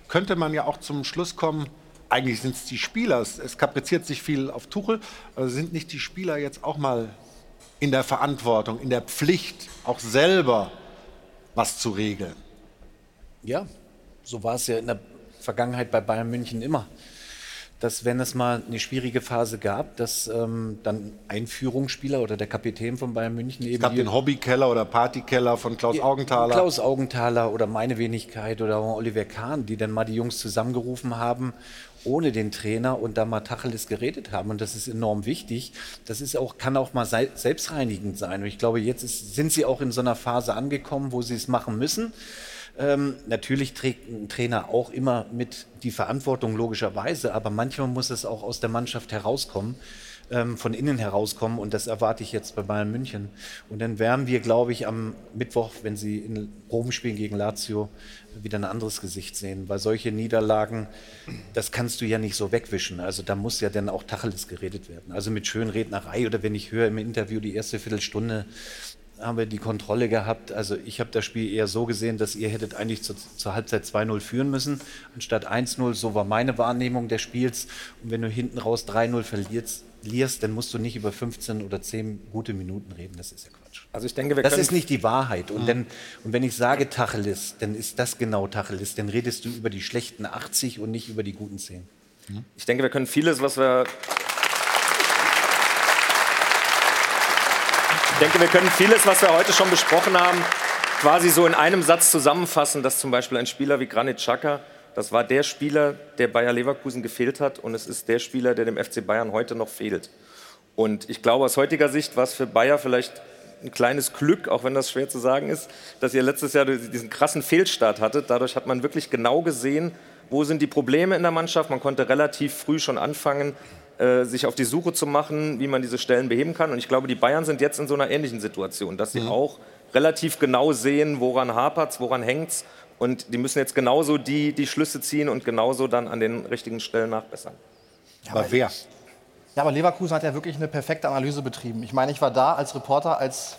könnte man ja auch zum Schluss kommen, eigentlich sind es die Spieler. Es, es kapriziert sich viel auf Tuchel. Also sind nicht die Spieler jetzt auch mal in der Verantwortung, in der Pflicht, auch selber was zu regeln? Ja, so war es ja in der Vergangenheit bei Bayern München immer. Dass, wenn es mal eine schwierige Phase gab, dass ähm, dann ein Führungsspieler oder der Kapitän von Bayern München eben. Es gab den Hobbykeller oder Partykeller von Klaus Augenthaler. Klaus Augenthaler oder meine Wenigkeit oder Oliver Kahn, die dann mal die Jungs zusammengerufen haben, ohne den Trainer und da mal Tacheles geredet haben. Und das ist enorm wichtig. Das ist auch, kann auch mal selbstreinigend sein. Und ich glaube, jetzt ist, sind sie auch in so einer Phase angekommen, wo sie es machen müssen. Ähm, natürlich trägt ein Trainer auch immer mit die Verantwortung, logischerweise, aber manchmal muss es auch aus der Mannschaft herauskommen, ähm, von innen herauskommen und das erwarte ich jetzt bei Bayern München. Und dann werden wir, glaube ich, am Mittwoch, wenn sie in Rom spielen gegen Lazio, wieder ein anderes Gesicht sehen, weil solche Niederlagen, das kannst du ja nicht so wegwischen. Also da muss ja dann auch Tacheles geredet werden. Also mit Schönrednerei oder wenn ich höre im Interview die erste Viertelstunde, haben wir die Kontrolle gehabt. Also ich habe das Spiel eher so gesehen, dass ihr hättet eigentlich zur, zur Halbzeit 2-0 führen müssen, anstatt 1-0. So war meine Wahrnehmung des Spiels. Und wenn du hinten raus 3-0 verlierst, verlierst, dann musst du nicht über 15 oder 10 gute Minuten reden. Das ist ja Quatsch. Also ich denke, wir das ist nicht die Wahrheit. Und, Mhm. dann, und wenn ich sage Tacheles, dann ist das genau Tacheles. Dann redest du über die schlechten 80 und nicht über die guten 10. Ich denke, wir können vieles, was wir. Ich denke, wir können vieles, was wir heute schon besprochen haben, quasi so in einem Satz zusammenfassen, dass zum Beispiel ein Spieler wie Granit Xhaka, das war der Spieler, der Bayer Leverkusen gefehlt hat und es ist der Spieler, der dem FC Bayern heute noch fehlt. Und ich glaube, aus heutiger Sicht war es für Bayer vielleicht ein kleines Glück, auch wenn das schwer zu sagen ist, dass ihr letztes Jahr diesen krassen Fehlstart hattet. Dadurch hat man wirklich genau gesehen, wo sind die Probleme in der Mannschaft. Man konnte relativ früh schon anfangen, sich auf die Suche zu machen, wie man diese Stellen beheben kann. Und ich glaube, die Bayern sind jetzt in so einer ähnlichen Situation, dass sie auch relativ genau sehen, woran hapert es, woran hängt es. Und die müssen jetzt genauso die, die Schlüsse ziehen und genauso dann an den richtigen Stellen nachbessern. Aber wer? Ja, aber Leverkusen hat ja wirklich eine perfekte Analyse betrieben. Ich meine, ich war da als Reporter, als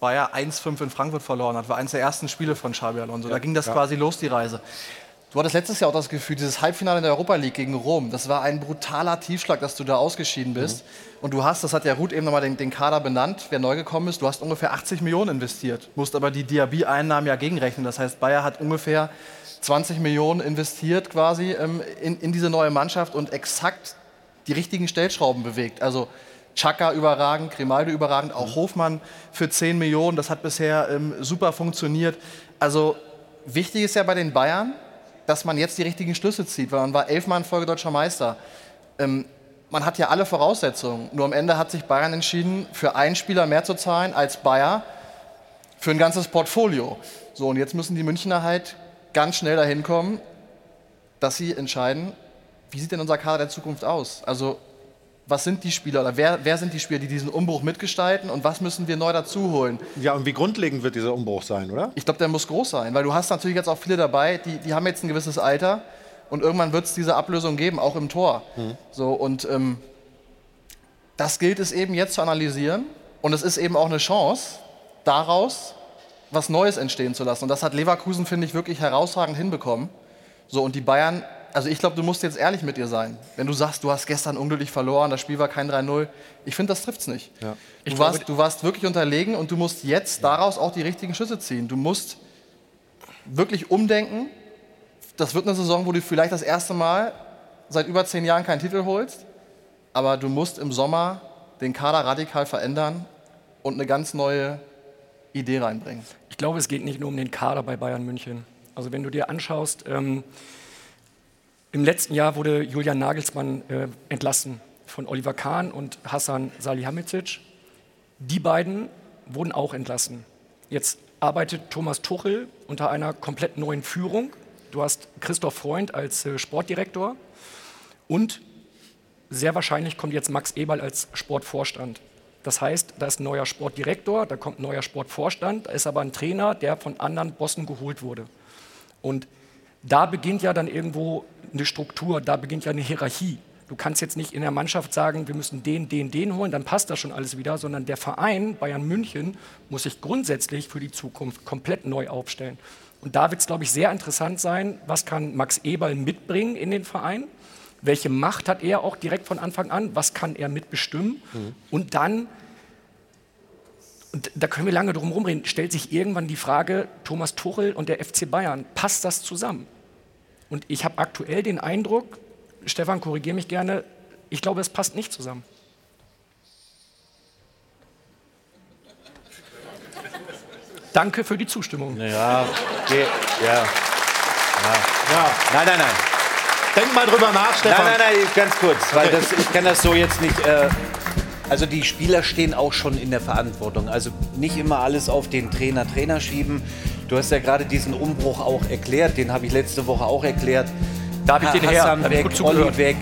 Bayer 1-5 in Frankfurt verloren hat. War eines der ersten Spiele von Xabi Alonso. Da ging das ja. quasi los, die Reise. Du hattest letztes Jahr auch das Gefühl, dieses Halbfinale in der Europa League gegen Rom, das war ein brutaler Tiefschlag, dass du da ausgeschieden bist. Und du hast, das hat ja Ruth eben nochmal den, den Kader benannt, wer neu gekommen ist, du hast ungefähr 80 Millionen investiert, musst aber die Diaby-Einnahmen ja gegenrechnen. Das heißt, Bayer hat ungefähr 20 Millionen investiert quasi ähm, in, in diese neue Mannschaft und exakt die richtigen Stellschrauben bewegt. Also Chaka überragend, Grimaldo überragend, auch Hofmann für 10 Millionen. Das hat bisher ähm, super funktioniert. Also wichtig ist ja bei den Bayern, dass man jetzt die richtigen Schlüsse zieht, weil man war elfmal in Folge deutscher Meister. Ähm, man hat ja alle Voraussetzungen. Nur am Ende hat sich Bayern entschieden, für einen Spieler mehr zu zahlen als Bayer für ein ganzes Portfolio. So, und jetzt müssen die Münchner halt ganz schnell dahin kommen, dass sie entscheiden, wie sieht denn unser Kader der Zukunft aus? Also, was sind die Spieler oder wer, wer sind die Spieler, die diesen Umbruch mitgestalten und was müssen wir neu dazu holen? Ja, und wie grundlegend wird dieser Umbruch sein, oder? Ich glaube, der muss groß sein, weil du hast natürlich jetzt auch viele dabei, die, die haben jetzt ein gewisses Alter und irgendwann wird es diese Ablösung geben, auch im Tor. So, und ähm, das gilt es eben jetzt zu analysieren und es ist eben auch eine Chance, daraus was Neues entstehen zu lassen. Und das hat Leverkusen, finde ich, wirklich herausragend hinbekommen. So, und die Bayern, also ich glaube, du musst jetzt ehrlich mit dir sein. Wenn du sagst, du hast gestern unglücklich verloren, das Spiel war kein 3-0, ich finde, das trifft es nicht. Ja. Du warst, du warst wirklich unterlegen und du musst jetzt daraus auch die richtigen Schüsse ziehen. Du musst wirklich umdenken. Das wird eine Saison, wo du vielleicht das erste Mal seit über zehn Jahren keinen Titel holst. aber du musst im Sommer den Kader radikal verändern und eine ganz neue Idee reinbringen. Ich glaube, es geht nicht nur um den Kader bei Bayern München. Also wenn du dir anschaust, ähm, im letzten Jahr wurde Julian Nagelsmann äh, entlassen von Oliver Kahn und Hassan Salihamidzic. Die beiden wurden auch entlassen. Jetzt arbeitet Thomas Tuchel unter einer komplett neuen Führung. Du hast Christoph Freund als äh, Sportdirektor und sehr wahrscheinlich kommt jetzt Max Eberl als Sportvorstand. Das heißt, da ist ein neuer Sportdirektor, da kommt ein neuer Sportvorstand, da ist aber ein Trainer, der von anderen Bossen geholt wurde. Und da beginnt ja dann irgendwo eine Struktur, da beginnt ja eine Hierarchie. Du kannst jetzt nicht in der Mannschaft sagen, wir müssen den, den, den holen, dann passt das schon alles wieder, sondern der Verein Bayern München muss sich grundsätzlich für die Zukunft komplett neu aufstellen. Und da wird es, glaube ich, sehr interessant sein, was kann Max Eberl mitbringen in den Verein? Welche Macht hat er auch direkt von Anfang an? Was kann er mitbestimmen? Mhm. Und dann, und da können wir lange drum rumreden, stellt sich irgendwann die Frage, Thomas Tuchel und der FC Bayern, passt das zusammen? Und ich habe aktuell den Eindruck, Stefan, korrigiere mich gerne, ich glaube, es passt nicht zusammen. Danke für die Zustimmung. Ja, okay, ja. ja. ja. Nein, nein, nein. Denk mal drüber nach, Stefan. Nein, nein, nein, ganz kurz, weil das, ich kann das so jetzt nicht. Äh, also die Spieler stehen auch schon in der Verantwortung. Also nicht immer alles auf den Trainer, Trainer schieben. Du hast ja gerade diesen Umbruch auch erklärt, den habe ich letzte Woche auch erklärt. Da habe ich den Hassan her, weg, Olli weg.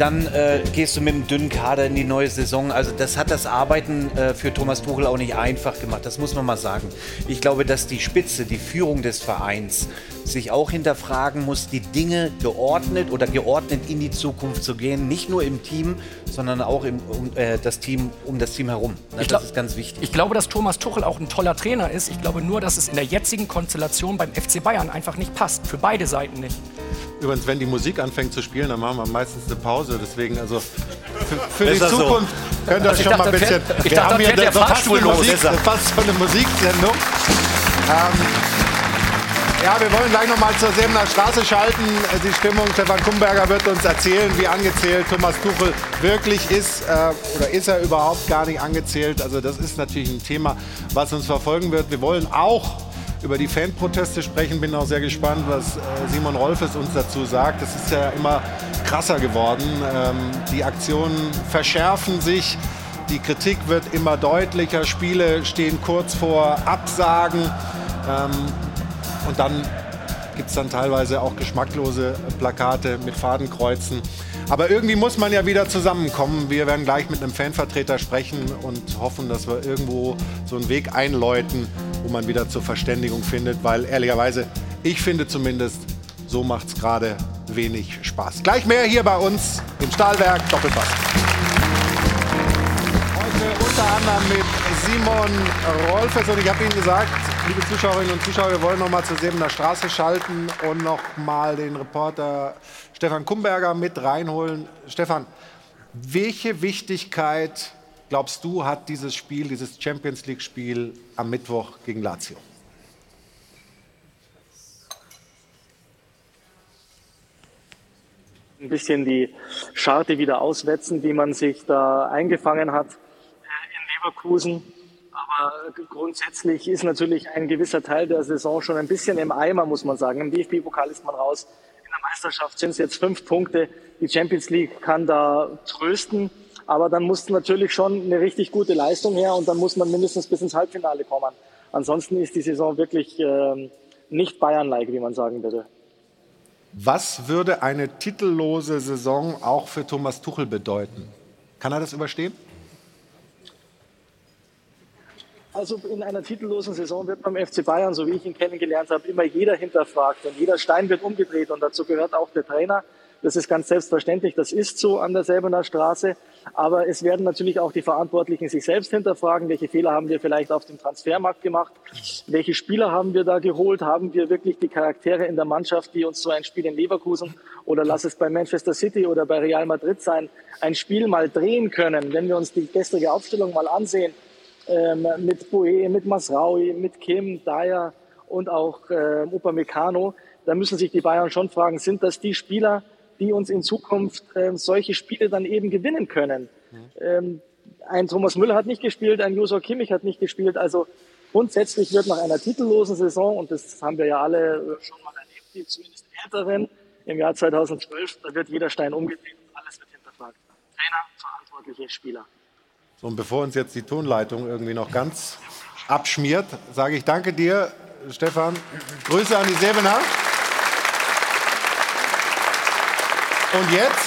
Dann äh, gehst du mit einem dünnen Kader in die neue Saison. Also das hat das Arbeiten äh, für Thomas Tuchel auch nicht einfach gemacht. Das muss man mal sagen. Ich glaube, dass die Spitze, die Führung des Vereins sich auch hinterfragen muss, die Dinge geordnet oder geordnet in die Zukunft zu gehen. Nicht nur im Team, sondern auch im, um, äh, das Team, um das Team herum. Na, glaub, das ist ganz wichtig. Ich glaube, dass Thomas Tuchel auch ein toller Trainer ist. Ich glaube nur, dass es in der jetzigen Konstellation beim FC Bayern einfach nicht passt. Für beide Seiten nicht. Übrigens, wenn die Musik anfängt zu spielen, dann machen wir meistens eine Pause. Deswegen, also für, für die Besser so. Zukunft könnt ihr Also euch schon mal ein dachte, bisschen. fährt- ich wir dachte, haben hier der eine- fast eine. Musik, fast so eine Musiksendung. Ähm, ja, wir wollen gleich noch mal zur Sebener Straße schalten. Die Stimmung, Stefan Kumberger wird uns erzählen, wie angezählt Thomas Tuchel wirklich ist. Äh, oder ist er überhaupt gar nicht angezählt? Also das ist natürlich ein Thema, was uns verfolgen wird. Wir wollen auch über die Fanproteste sprechen. Bin auch sehr gespannt, was äh, Simon Rolfes uns dazu sagt. Das ist ja immer krasser geworden. Ähm, die Aktionen verschärfen sich. Die Kritik wird immer deutlicher. Spiele stehen kurz vor Absagen. Ähm, und dann gibt es dann teilweise auch geschmacklose Plakate mit Fadenkreuzen. Aber irgendwie muss man ja wieder zusammenkommen. Wir werden gleich mit einem Fanvertreter sprechen und hoffen, dass wir irgendwo so einen Weg einläuten, wo man wieder zur Verständigung findet. Weil ehrlicherweise, ich finde zumindest, so macht es gerade wenig Spaß. Gleich mehr hier bei uns im Stahlwerk Doppelpass. Heute unter anderem mit Simon Rolfes und ich habe Ihnen gesagt, liebe Zuschauerinnen und Zuschauer, wir wollen noch mal zur Sebener Straße schalten und noch mal den Reporter Stefan Kumberger mit reinholen. Stefan, welche Wichtigkeit glaubst du hat dieses Spiel, dieses Champions League Spiel am Mittwoch gegen Lazio? ein bisschen die Scharte wieder auswetzen, die man sich da eingefangen hat in Leverkusen. Aber grundsätzlich ist natürlich ein gewisser Teil der Saison schon ein bisschen im Eimer, muss man sagen. Im DFB-Pokal ist man raus. In der Meisterschaft sind es jetzt fünf Punkte. Die Champions League kann da trösten. Aber dann muss natürlich schon eine richtig gute Leistung her und dann muss man mindestens bis ins Halbfinale kommen. Ansonsten ist die Saison wirklich ähm, nicht Bayern-like, wie man sagen würde. Was würde eine titellose Saison auch für Thomas Tuchel bedeuten? Kann er das überstehen? Also in einer titellosen Saison wird beim FC Bayern, so wie ich ihn kennengelernt habe, immer jeder hinterfragt und jeder Stein wird umgedreht und dazu gehört auch der Trainer. Das ist ganz selbstverständlich, das ist so an der Säbener Straße. Aber es werden natürlich auch die Verantwortlichen sich selbst hinterfragen, welche Fehler haben wir vielleicht auf dem Transfermarkt gemacht, welche Spieler haben wir da geholt, haben wir wirklich die Charaktere in der Mannschaft, die uns so ein Spiel in Leverkusen oder lass es bei Manchester City oder bei Real Madrid sein, ein Spiel mal drehen können. Wenn wir uns die gestrige Aufstellung mal ansehen, ähm, mit Boe, mit Masraui, mit Kim, Dyer und auch äh, Upamecano, da müssen sich die Bayern schon fragen, sind das die Spieler, die uns in Zukunft äh, solche Spiele dann eben gewinnen können. Ähm, ein Thomas Müller hat nicht gespielt, ein Josor Kimmich hat nicht gespielt. Also grundsätzlich wird nach einer titellosen Saison, und das haben wir ja alle schon mal erlebt, die zumindest älteren, im Jahr 2012, da wird jeder Stein umgedreht und alles wird hinterfragt. Trainer, verantwortliche Spieler. So, und bevor uns jetzt die Tonleitung irgendwie noch ganz abschmiert, sage ich danke dir, Stefan. Grüße an die Sebener. Und jetzt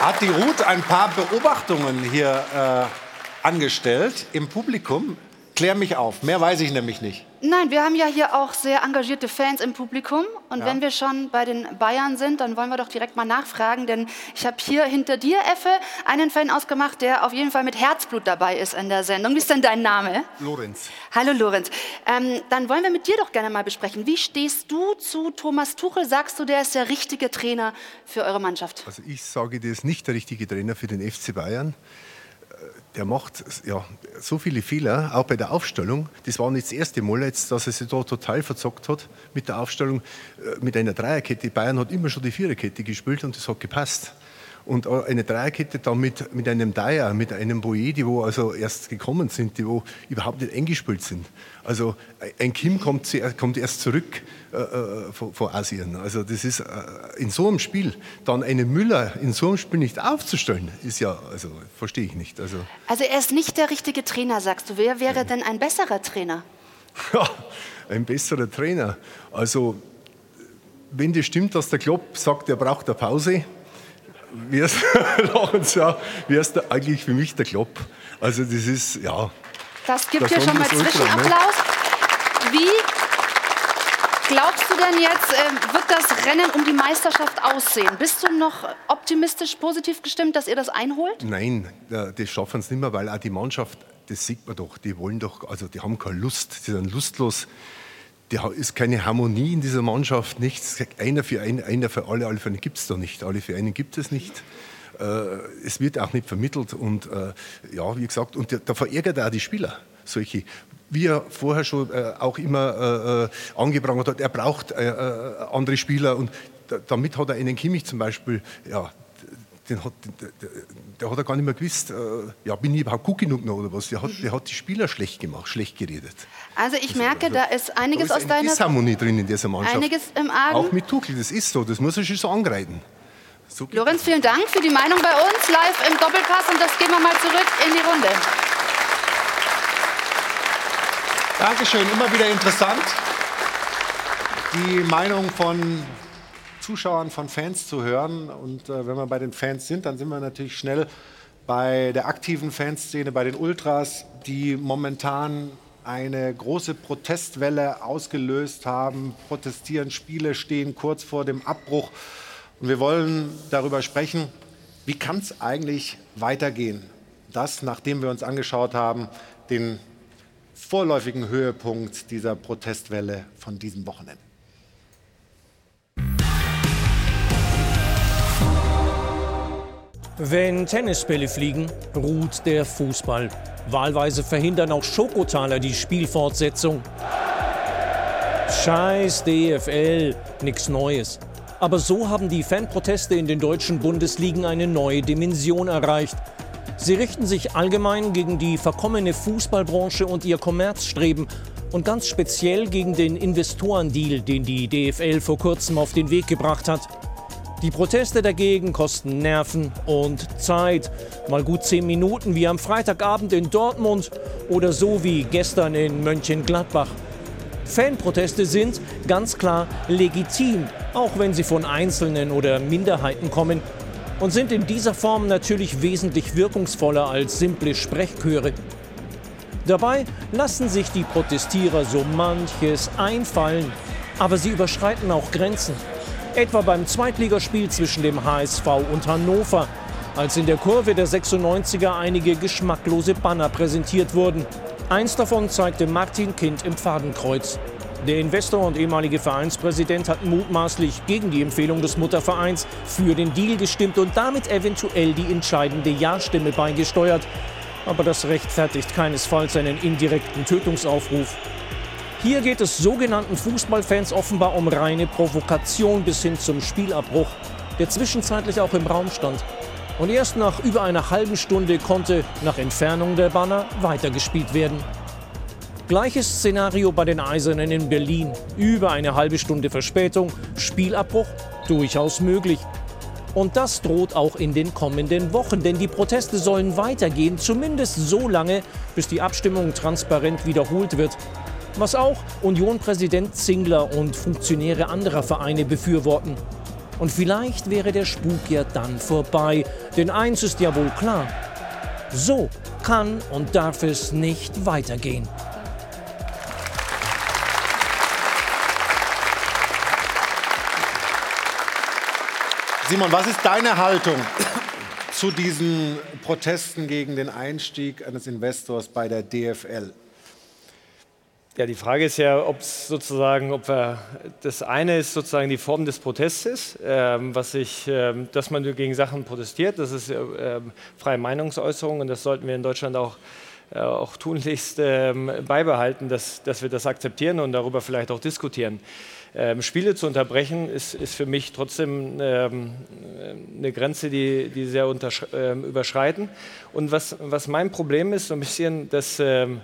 hat die Ruth ein paar Beobachtungen hier äh, angestellt im Publikum. Klär mich auf, mehr weiß ich nämlich nicht. Nein, wir haben ja hier auch sehr engagierte Fans im Publikum. Und Ja. wenn wir schon bei den Bayern sind, dann wollen wir doch direkt mal nachfragen. Denn ich habe hier hinter dir, Effe, einen Fan ausgemacht, der auf jeden Fall mit Herzblut dabei ist in der Sendung. Wie ist denn dein Name? Lorenz. Hallo Lorenz. Ähm, dann wollen wir mit dir doch gerne mal besprechen. Wie stehst du zu Thomas Tuchel? Sagst du, der ist der richtige Trainer für eure Mannschaft? Also ich sage, der ist nicht der richtige Trainer für den FC Bayern. Der macht ja, so viele Fehler, auch bei der Aufstellung. Das war nicht das erste Mal jetzt, dass er sich da total verzockt hat mit der Aufstellung, äh, mit einer Dreierkette. Bayern hat immer schon die Viererkette gespielt und das hat gepasst. Und äh, eine Dreierkette dann mit, mit einem Dyer, mit einem Boye, die wo also erst gekommen sind, die wo überhaupt nicht eingespielt sind. Also ein Kim kommt, kommt erst zurück äh, äh, von, von Asien. Also das ist äh, in so einem Spiel dann einen Müller in so einem Spiel nicht aufzustellen, ist ja, also verstehe ich nicht. Also Also er ist nicht der richtige Trainer, sagst du. Wer wäre denn ein besserer Trainer? Ja, ein besserer Trainer. Also, wenn das stimmt, dass der Klopp sagt, er braucht eine Pause, wäre es ja, wär's da eigentlich für mich der Klopp. Also, das ist, ja. Das gibt Der hier schon mal Sondersultra, ne? Zwischenapplaus. Wie glaubst du denn jetzt, äh, wird das Rennen um die Meisterschaft aussehen? Bist du noch optimistisch, positiv gestimmt, dass ihr das einholt? Nein, da- das schaffen sie nicht mehr, weil auch die Mannschaft, das sieht man doch, die wollen doch, also die haben keine Lust, die sind lustlos. Da ist keine Harmonie in dieser Mannschaft, nichts. Einer für einen, einer für alle, alle für einen gibt es da nicht. Alle für einen gibt es nicht. Äh, es wird auch nicht vermittelt und äh, ja, wie gesagt, und da, verärgert er auch die Spieler, solche. Wie er vorher schon äh, auch immer äh, äh, angeprangert hat, er braucht äh, äh, andere Spieler und da, damit hat er einen Kimmich zum Beispiel, ja, den hat, der, der, hat er gar nicht mehr gewusst, äh, ja, bin ich überhaupt gut genug noch oder was. Der hat, der hat die Spieler schlecht gemacht, schlecht geredet. Also ich merke, da ist einiges da aus ist eine deiner Disharmonie drin in dieser Mannschaft. Einiges im Argen. Auch mit Tuchel, das ist so, das muss er schon so angreifen. So Lorenz, vielen Dank für die Meinung bei uns live im Doppelpass und das gehen wir mal zurück in die Runde. Dankeschön, immer wieder interessant, die Meinung von Zuschauern, von Fans zu hören. Und äh, wenn wir bei den Fans sind, dann sind wir natürlich schnell bei der aktiven Fanszene, bei den Ultras, die momentan eine große Protestwelle ausgelöst haben, protestieren, Spiele stehen kurz vor dem Abbruch. Und wir wollen darüber sprechen, wie kann es eigentlich weitergehen? Das, nachdem wir uns angeschaut haben, den vorläufigen Höhepunkt dieser Protestwelle von diesem Wochenende. Wenn Tennisbälle fliegen, ruht der Fußball. Wahlweise verhindern auch Schokotaler die Spielfortsetzung. Scheiß DFL, nix Neues. Aber so haben die Fanproteste in den deutschen Bundesligen eine neue Dimension erreicht. Sie richten sich allgemein gegen die verkommene Fußballbranche und ihr Kommerzstreben und ganz speziell gegen den Investorendeal, den die DFL vor kurzem auf den Weg gebracht hat. Die Proteste dagegen kosten Nerven und Zeit. Mal gut zehn Minuten wie am Freitagabend in Dortmund oder so wie gestern in Mönchengladbach. Fanproteste sind ganz klar legitim, auch wenn sie von Einzelnen oder Minderheiten kommen und sind in dieser Form natürlich wesentlich wirkungsvoller als simple Sprechchöre. Dabei lassen sich die Protestierer so manches einfallen, aber sie überschreiten auch Grenzen. Etwa beim Zweitligaspiel zwischen dem HSV und Hannover, als in der Kurve der 96er einige geschmacklose Banner präsentiert wurden. Eins davon zeigte Martin Kind im Fadenkreuz. Der Investor und ehemalige Vereinspräsident hat mutmaßlich gegen die Empfehlung des Muttervereins für den Deal gestimmt und damit eventuell die entscheidende Ja-Stimme beigesteuert. Aber das rechtfertigt keinesfalls einen indirekten Tötungsaufruf. Hier geht es sogenannten Fußballfans offenbar um reine Provokation bis hin zum Spielabbruch, der zwischenzeitlich auch im Raum stand. Und erst nach über einer halben Stunde konnte nach Entfernung der Banner weitergespielt werden. Gleiches Szenario bei den Eisernen in Berlin. Über eine halbe Stunde Verspätung, Spielabbruch durchaus möglich. Und das droht auch in den kommenden Wochen, denn die Proteste sollen weitergehen, zumindest so lange, bis die Abstimmung transparent wiederholt wird. Was auch Union-Präsident Zingler und Funktionäre anderer Vereine befürworten. Und vielleicht wäre der Spuk ja dann vorbei. Denn eins ist ja wohl klar. So kann und darf es nicht weitergehen. Simon, was ist deine Haltung zu diesen Protesten gegen den Einstieg eines Investors bei der DFL? Ja, die Frage ist ja, ob es sozusagen, ob wir, das eine ist sozusagen die Form des Protestes, ähm, was ich, ähm, dass man gegen Sachen protestiert, das ist äh, freie Meinungsäußerung und das sollten wir in Deutschland auch, äh, auch tunlichst ähm, beibehalten, dass, dass wir das akzeptieren und darüber vielleicht auch diskutieren. Ähm, Spiele zu unterbrechen ist, ist für mich trotzdem ähm, eine Grenze, die, die sehr ähm, überschreiten. Und was, was mein Problem ist, so ein bisschen, dass ähm,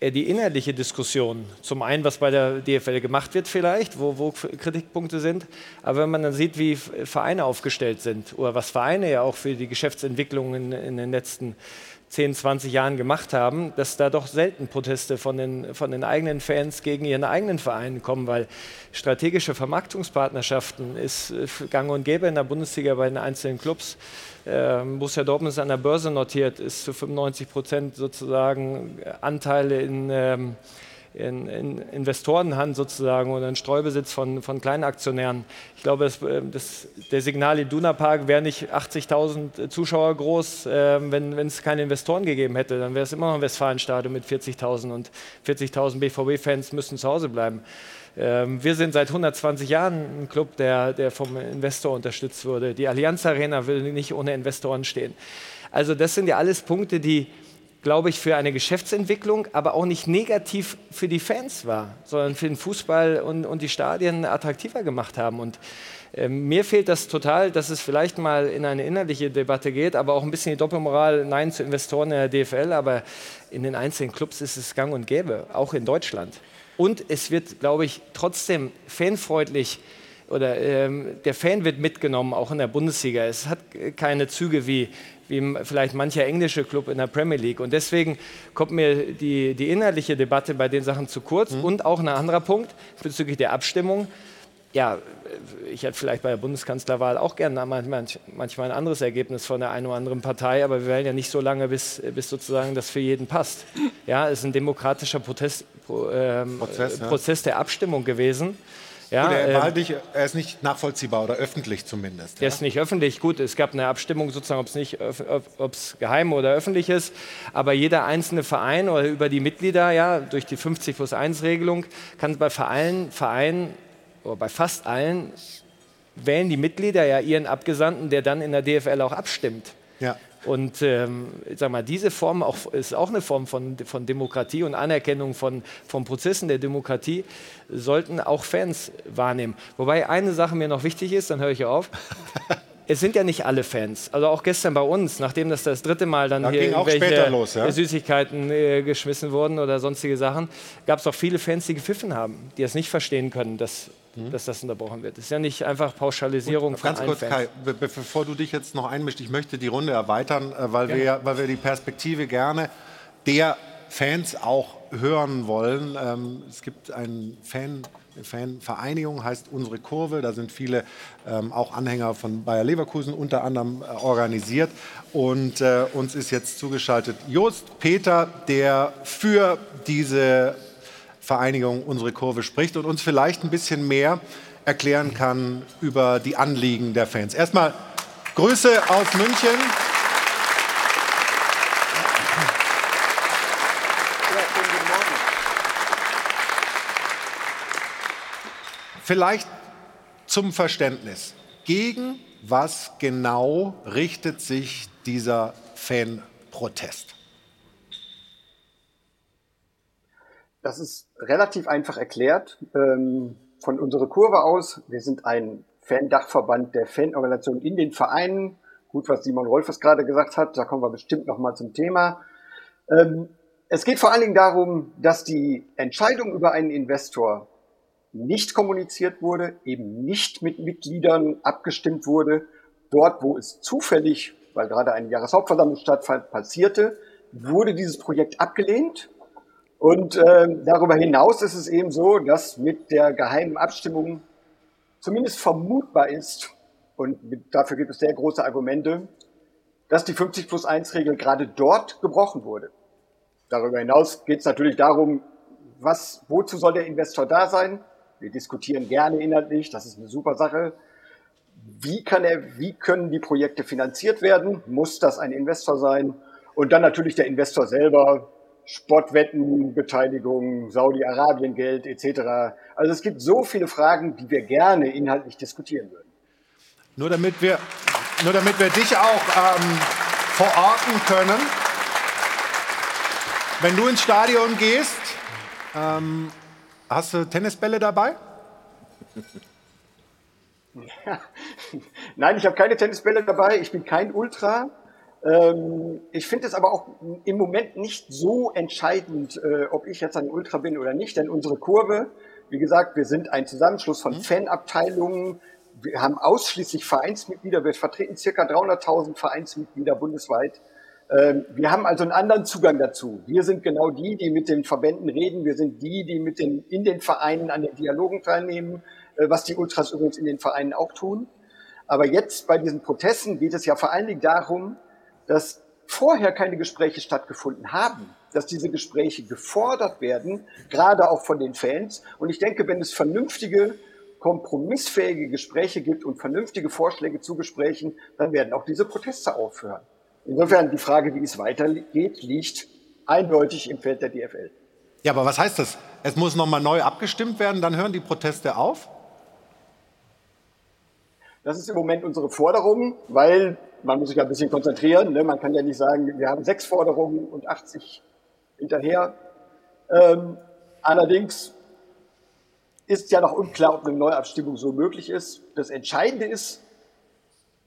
die inhaltliche Diskussion, zum einen, was bei der DFL gemacht wird vielleicht, wo, wo, Kritikpunkte sind, aber wenn man dann sieht, wie Vereine aufgestellt sind oder was Vereine ja auch für die Geschäftsentwicklung in, in den letzten 10, 20 Jahren gemacht haben, dass da doch selten Proteste von den, von den eigenen Fans gegen ihren eigenen Verein kommen, weil strategische Vermarktungspartnerschaften ist äh, gang und gäbe in der Bundesliga bei den einzelnen Clubs. Ähm, Borussia Dortmund ist an der Börse notiert, ist zu 95 Prozent sozusagen Anteile in, ähm, in, in Investorenhand sozusagen oder in Streubesitz von, von Kleinaktionären. Ich glaube, das, äh, das, der Signal Iduna Park wäre nicht 80.000 Zuschauer groß, äh, wenn es keine Investoren gegeben hätte. Dann wäre es immer noch ein Westfalenstadion mit 40.000 und 40.000 BVB-Fans müssten zu Hause bleiben. Ähm, wir sind seit 120 Jahren ein Club, der, der vom Investor unterstützt wurde. Die Allianz Arena will nicht ohne Investoren stehen. Also das sind ja alles Punkte, die, glaube ich, für eine Geschäftsentwicklung, aber auch nicht negativ für die Fans war, sondern für den Fußball und, und die Stadien attraktiver gemacht haben. Und äh, mir fehlt das total, dass es vielleicht mal in eine innerliche Debatte geht, aber auch ein bisschen die Doppelmoral, Nein zu Investoren in der DFL, aber in den einzelnen Clubs ist es gang und gäbe, auch in Deutschland. Und es wird, glaube ich, trotzdem fanfreundlich oder ähm, der Fan wird mitgenommen, auch in der Bundesliga. Es hat keine Züge wie, wie vielleicht mancher englische Club in der Premier League. Und deswegen kommt mir die, die inhaltliche Debatte bei den Sachen zu kurz. Mhm. Und auch ein anderer Punkt bezüglich der Abstimmung. Ja, ich hätte vielleicht bei der Bundeskanzlerwahl auch gerne manchmal ein anderes Ergebnis von der einen oder anderen Partei, aber wir wählen ja nicht so lange, bis, bis sozusagen das für jeden passt. Ja, es ist ein demokratischer Protest, ähm, Prozess, ja. Prozess der Abstimmung gewesen. Ja, Gut, er, war ähm, nicht, er ist nicht nachvollziehbar oder öffentlich zumindest. Er ja? ist nicht öffentlich. Gut, es gab eine Abstimmung sozusagen, ob es nicht, ob es geheim oder öffentlich ist. Aber jeder einzelne Verein oder über die Mitglieder, ja, durch die 50 plus 1 Regelung, kann bei Vereinen, Vereinen oder bei fast allen wählen die Mitglieder ja ihren Abgesandten, der dann in der DFL auch abstimmt. Ja. Und ähm, sag mal, diese Form auch, ist auch eine Form von, von Demokratie und Anerkennung von, von Prozessen der Demokratie, sollten auch Fans wahrnehmen. Wobei eine Sache mir noch wichtig ist, dann höre ich auf. es sind ja nicht alle Fans. Also auch gestern bei uns, nachdem das das dritte Mal dann da hier irgendwelche los, ja? Süßigkeiten äh, geschmissen wurden oder sonstige Sachen, gab es auch viele Fans, die gepfiffen haben, die es nicht verstehen können, dass mhm. dass das unterbrochen wird. Es ist ja nicht einfach Pauschalisierung Und, von Ganz kurz, Kai, be bevor du dich jetzt noch einmischst, ich möchte die Runde erweitern, äh, weil, wir, weil wir die Perspektive gerne der Fans auch hören wollen. Ähm, es gibt einen Fan. Fanvereinigung heißt Unsere Kurve. Da sind viele ähm, auch Anhänger von Bayer Leverkusen unter anderem äh, organisiert. Und äh, uns ist jetzt zugeschaltet Jost Peter, der für diese Vereinigung Unsere Kurve spricht und uns vielleicht ein bisschen mehr erklären kann über die Anliegen der Fans. Erstmal Grüße aus München. Vielleicht zum Verständnis. Gegen was genau richtet sich dieser Fanprotest? Das ist relativ einfach erklärt. Ähm, von unserer Kurve aus, wir sind ein Fan-Dachverband der Fanorganisationen in den Vereinen. Gut, was Simon Rolfes gerade gesagt hat, da kommen wir bestimmt noch mal zum Thema. Ähm, es geht vor allen Dingen darum, dass die Entscheidung über einen Investor nicht kommuniziert wurde, eben nicht mit Mitgliedern abgestimmt wurde. Dort, wo es zufällig, weil gerade eine Jahreshauptversammlung stattfand, passierte, wurde dieses Projekt abgelehnt. Und äh, darüber hinaus ist es eben so, dass mit der geheimen Abstimmung zumindest vermutbar ist, und dafür gibt es sehr große Argumente, dass die 50 plus 1 Regel gerade dort gebrochen wurde. Darüber hinaus geht es natürlich darum, was, wozu soll der Investor da sein? Wir diskutieren gerne inhaltlich, das ist eine super Sache. Wie, kann er, wie können die Projekte finanziert werden? Muss das ein Investor sein? Und dann natürlich der Investor selber, Sportwetten, Beteiligung, Saudi-Arabien-Geld etc. Also es gibt so viele Fragen, die wir gerne inhaltlich diskutieren würden. Nur damit wir, nur damit wir dich auch ähm, verorten können, wenn du ins Stadion gehst, ähm, hast du Tennisbälle dabei? Nein, ich habe keine Tennisbälle dabei. Ich bin kein Ultra. Ähm, ich finde es aber auch im Moment nicht so entscheidend, äh, ob ich jetzt ein Ultra bin oder nicht, denn unsere Kurve, wie gesagt, wir sind ein Zusammenschluss von mhm. Fanabteilungen. Wir haben ausschließlich Vereinsmitglieder. Wir vertreten circa 300.000 Vereinsmitglieder bundesweit. Ähm, wir haben also einen anderen Zugang dazu. Wir sind genau die, die mit den Verbänden reden. Wir sind die, die mit den, in den Vereinen an den Dialogen teilnehmen, äh, was die Ultras übrigens in den Vereinen auch tun. Aber jetzt bei diesen Protesten geht es ja vor allen Dingen darum, dass vorher keine Gespräche stattgefunden haben, dass diese Gespräche gefordert werden, gerade auch von den Fans. Und ich denke, wenn es vernünftige, kompromissfähige Gespräche gibt und vernünftige Vorschläge zu Gesprächen, dann werden auch diese Proteste aufhören. Insofern die Frage, wie es weitergeht, liegt eindeutig im Feld der DFL. Ja, aber was heißt das? Es muss nochmal neu abgestimmt werden, dann hören die Proteste auf? Das ist im Moment unsere Forderung, weil man muss sich ein bisschen konzentrieren. Ne? Man kann ja nicht sagen, wir haben sechs Forderungen und 80 hinterher. Ähm, allerdings ist ja noch unklar, ob eine Neuabstimmung so möglich ist. Das Entscheidende ist,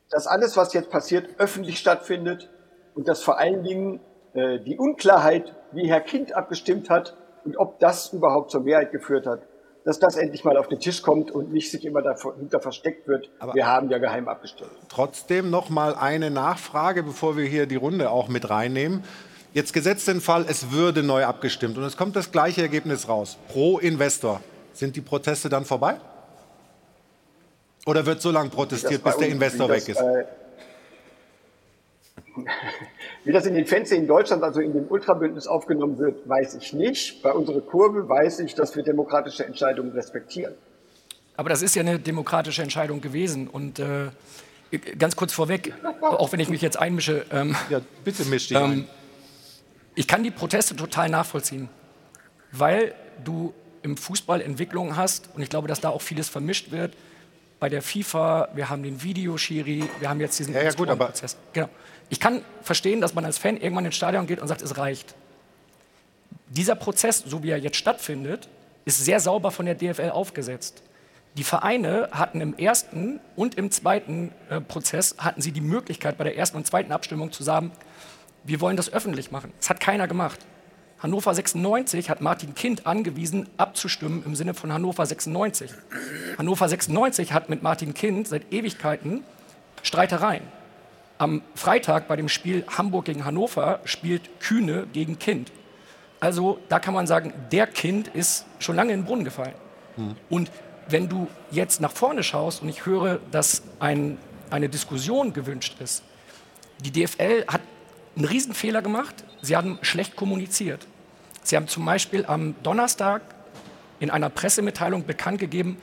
dass alles, was jetzt passiert, öffentlich stattfindet und dass vor allen Dingen äh, die Unklarheit, wie Herr Kind abgestimmt hat und ob das überhaupt zur Mehrheit geführt hat, dass das endlich mal auf den Tisch kommt und nicht sich immer dahinter versteckt wird. Aber wir haben ja geheim abgestimmt. Trotzdem noch mal eine Nachfrage, bevor wir hier die Runde auch mit reinnehmen. Jetzt gesetzt den Fall, es würde neu abgestimmt und es kommt das gleiche Ergebnis raus. Pro Investor. Sind die Proteste dann vorbei? Oder wird so lange protestiert, bis der Investor weg ist? Äh, wie das in den Fans in Deutschland, also in dem Ultrabündnis aufgenommen wird, weiß ich nicht. Bei unserer Kurve weiß ich, dass wir demokratische Entscheidungen respektieren. Aber das ist ja eine demokratische Entscheidung gewesen. Und äh, ganz kurz vorweg, auch wenn ich mich jetzt einmische. Ähm, ja, bitte misch dich ähm, ein. Ich kann die Proteste total nachvollziehen, weil du im Fußball Entwicklungen hast und ich glaube, dass da auch vieles vermischt wird. Bei der FIFA, wir haben den Videoschiri, wir haben jetzt diesen ja, ja, gut, aber Prozess. Genau. Ich kann verstehen, dass man als Fan irgendwann ins Stadion geht und sagt, es reicht. Dieser Prozess, so wie er jetzt stattfindet, ist sehr sauber von der DFL aufgesetzt. Die Vereine hatten im ersten und im zweiten äh, Prozess hatten sie die Möglichkeit, bei der ersten und zweiten Abstimmung zu sagen, wir wollen das öffentlich machen. Das hat keiner gemacht. Hannover 96 hat Martin Kind angewiesen, abzustimmen im Sinne von Hannover 96. Hannover 96 hat mit Martin Kind seit Ewigkeiten Streitereien. Am Freitag bei dem Spiel Hamburg gegen Hannover spielt Kühne gegen Kind. Also da kann man sagen, der Kind ist schon lange in den Brunnen gefallen. Mhm. Und wenn du jetzt nach vorne schaust und ich höre, dass ein, eine Diskussion gewünscht ist, die DFL hat einen Riesenfehler gemacht. Sie haben schlecht kommuniziert. Sie haben zum Beispiel am Donnerstag in einer Pressemitteilung bekannt gegeben,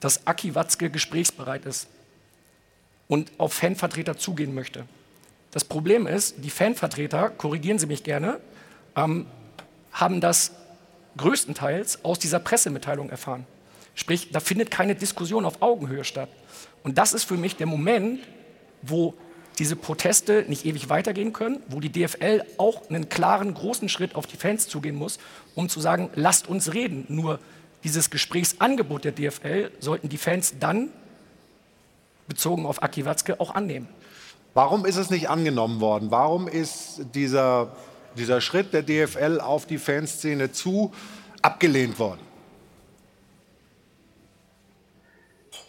dass Aki Watzke gesprächsbereit ist und auf Fanvertreter zugehen möchte. Das Problem ist, die Fanvertreter, korrigieren Sie mich gerne, ähm, haben das größtenteils aus dieser Pressemitteilung erfahren. Sprich, da findet keine Diskussion auf Augenhöhe statt. Und das ist für mich der Moment, wo diese Proteste nicht ewig weitergehen können, wo die DFL auch einen klaren, großen Schritt auf die Fans zugehen muss, um zu sagen, lasst uns reden. Nur dieses Gesprächsangebot der DFL sollten die Fans dann, bezogen auf Aki Watzke, auch annehmen. Warum ist es nicht angenommen worden? Warum ist dieser, dieser Schritt der DFL auf die Fanszene zu abgelehnt worden?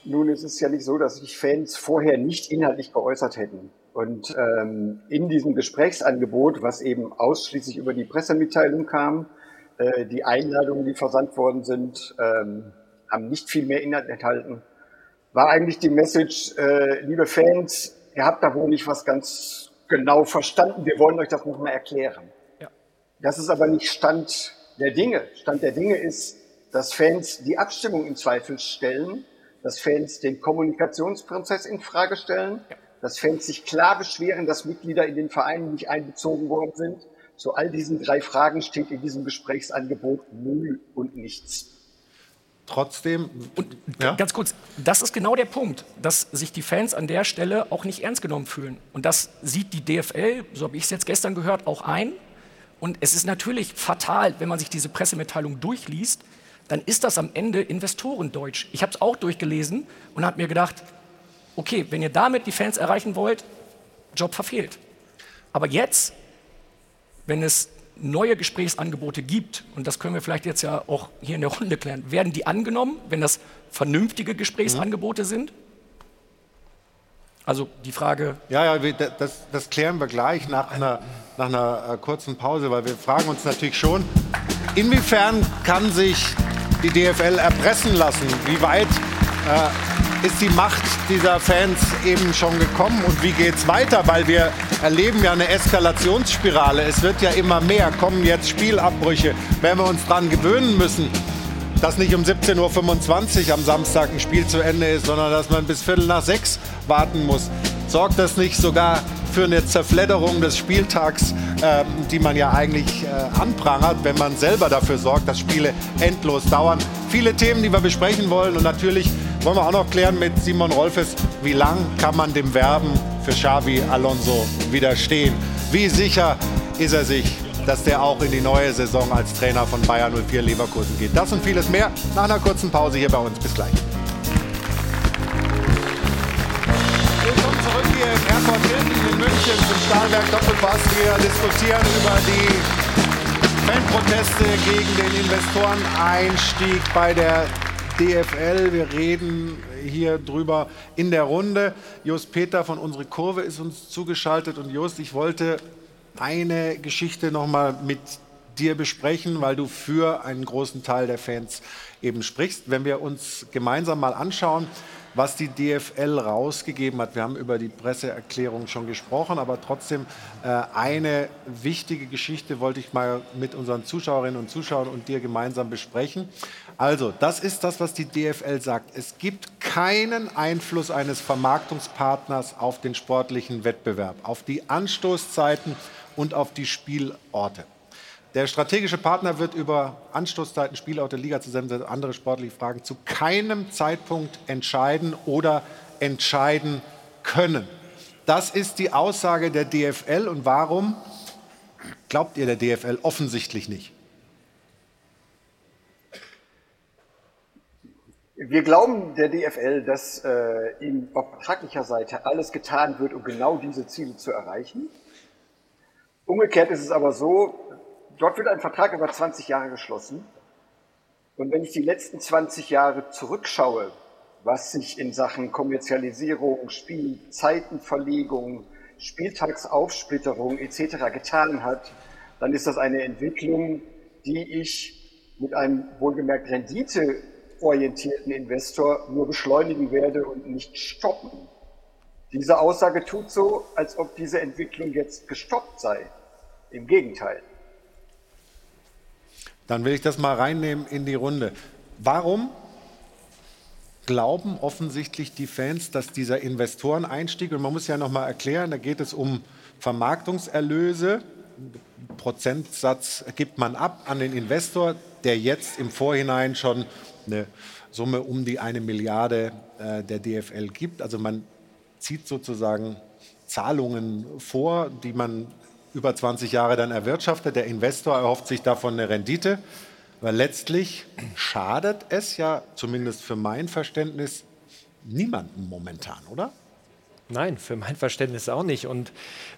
Nun, es ist ja nicht so, dass sich Fans vorher nicht inhaltlich geäußert hätten. Und ähm, in diesem Gesprächsangebot, was eben ausschließlich über die Pressemitteilung kam, äh, die Einladungen, die versandt worden sind, ähm, haben nicht viel mehr Inhalt enthalten, war eigentlich die Message, äh, liebe Fans, ihr habt da wohl nicht was ganz genau verstanden, wir wollen euch das nochmal erklären. Ja. Das ist aber nicht Stand der Dinge. Stand der Dinge ist, dass Fans die Abstimmung in Zweifel stellen, dass Fans den Kommunikationsprozess in Frage stellen, ja. dass Fans sich klar beschweren, dass Mitglieder in den Vereinen nicht einbezogen worden sind. Zu all diesen drei Fragen steht in diesem Gesprächsangebot null und nichts. Trotzdem. Und ja? ganz kurz, das ist genau der Punkt, dass sich die Fans an der Stelle auch nicht ernst genommen fühlen. Und das sieht die DFL, so habe ich es jetzt gestern gehört, auch ein. Und es ist natürlich fatal, wenn man sich diese Pressemitteilung durchliest, dann ist das am Ende Investorendeutsch. Ich habe es auch durchgelesen und habe mir gedacht, okay, wenn ihr damit die Fans erreichen wollt, Job verfehlt. Aber jetzt, wenn es neue Gesprächsangebote gibt, und das können wir vielleicht jetzt ja auch hier in der Runde klären, werden die angenommen, wenn das vernünftige Gesprächsangebote sind? Also die Frage. Ja, ja, das, das klären wir gleich nach einer, nach einer äh, kurzen Pause, weil wir fragen uns natürlich schon, inwiefern kann sich die DFL erpressen lassen? Wie weit äh, ist die Macht dieser Fans eben schon gekommen und wie geht es weiter? Weil wir erleben ja eine Eskalationsspirale. Es wird ja immer mehr. Kommen jetzt Spielabbrüche. Werden wir uns daran gewöhnen müssen, dass nicht um 17.25 Uhr am Samstag ein Spiel zu Ende ist, sondern dass man bis Viertel nach sechs warten muss. Sorgt das nicht sogar für eine Zerfledderung des Spieltags, äh, die man ja eigentlich äh, anprangert, wenn man selber dafür sorgt, dass Spiele endlos dauern. Viele Themen, die wir besprechen wollen und natürlich wollen wir auch noch klären mit Simon Rolfes, wie lang kann man dem Werben für Xavi Alonso widerstehen? Wie sicher ist er sich, dass der auch in die neue Saison als Trainer von Bayern 04 Leverkusen geht? Das und vieles mehr nach einer kurzen Pause hier bei uns. Bis gleich. Willkommen zurück hier im Airport Hilton in München zum Stahlwerk Doppelpass. Wir diskutieren über die Fanproteste gegen den Investoreneinstieg bei der DFL. Wir reden hier drüber in der Runde. Just Peter von Unsere Kurve ist uns zugeschaltet. Und Just, ich wollte eine Geschichte noch mal mit dir besprechen, weil du für einen großen Teil der Fans eben sprichst. Wenn wir uns gemeinsam mal anschauen, was die DFL rausgegeben hat. Wir haben über die Presseerklärung schon gesprochen, aber trotzdem äh, eine wichtige Geschichte wollte ich mal mit unseren Zuschauerinnen und Zuschauern und dir gemeinsam besprechen. Also, das ist das, was die DFL sagt. Es gibt keinen Einfluss eines Vermarktungspartners auf den sportlichen Wettbewerb, auf die Anstoßzeiten und auf die Spielorte. Der strategische Partner wird über Anstoßzeiten, Spielorte, Liga zusammen, andere sportliche Fragen zu keinem Zeitpunkt entscheiden oder entscheiden können. Das ist die Aussage der DFL. Und warum glaubt ihr der DFL offensichtlich nicht? Wir glauben der DFL, dass äh, ihm auf vertraglicher Seite alles getan wird, um genau diese Ziele zu erreichen. Umgekehrt ist es aber so, Dort wird ein Vertrag über 20 Jahre geschlossen. Und wenn ich die letzten 20 Jahre zurückschaue, was sich in Sachen Kommerzialisierung, Spielzeitenverlegung, Spieltagsaufsplitterung etc. getan hat, dann ist das eine Entwicklung, die ich mit einem wohlgemerkt renditeorientierten Investor nur beschleunigen werde und nicht stoppen. Diese Aussage tut so, als ob diese Entwicklung jetzt gestoppt sei. Im Gegenteil. Dann will ich das mal reinnehmen in die Runde. Warum glauben offensichtlich die Fans, dass dieser Investoreneinstieg, und man muss ja noch mal erklären, da geht es um Vermarktungserlöse, Prozentsatz gibt man ab an den Investor, der jetzt im Vorhinein schon eine Summe um die eine Milliarde äh, der DFL gibt. Also man zieht sozusagen Zahlungen vor, die man über 20 Jahre dann erwirtschaftet. Der Investor erhofft sich davon eine Rendite. Weil letztlich schadet es ja, zumindest für mein Verständnis, niemandem momentan, oder? Nein, für mein Verständnis auch nicht. Und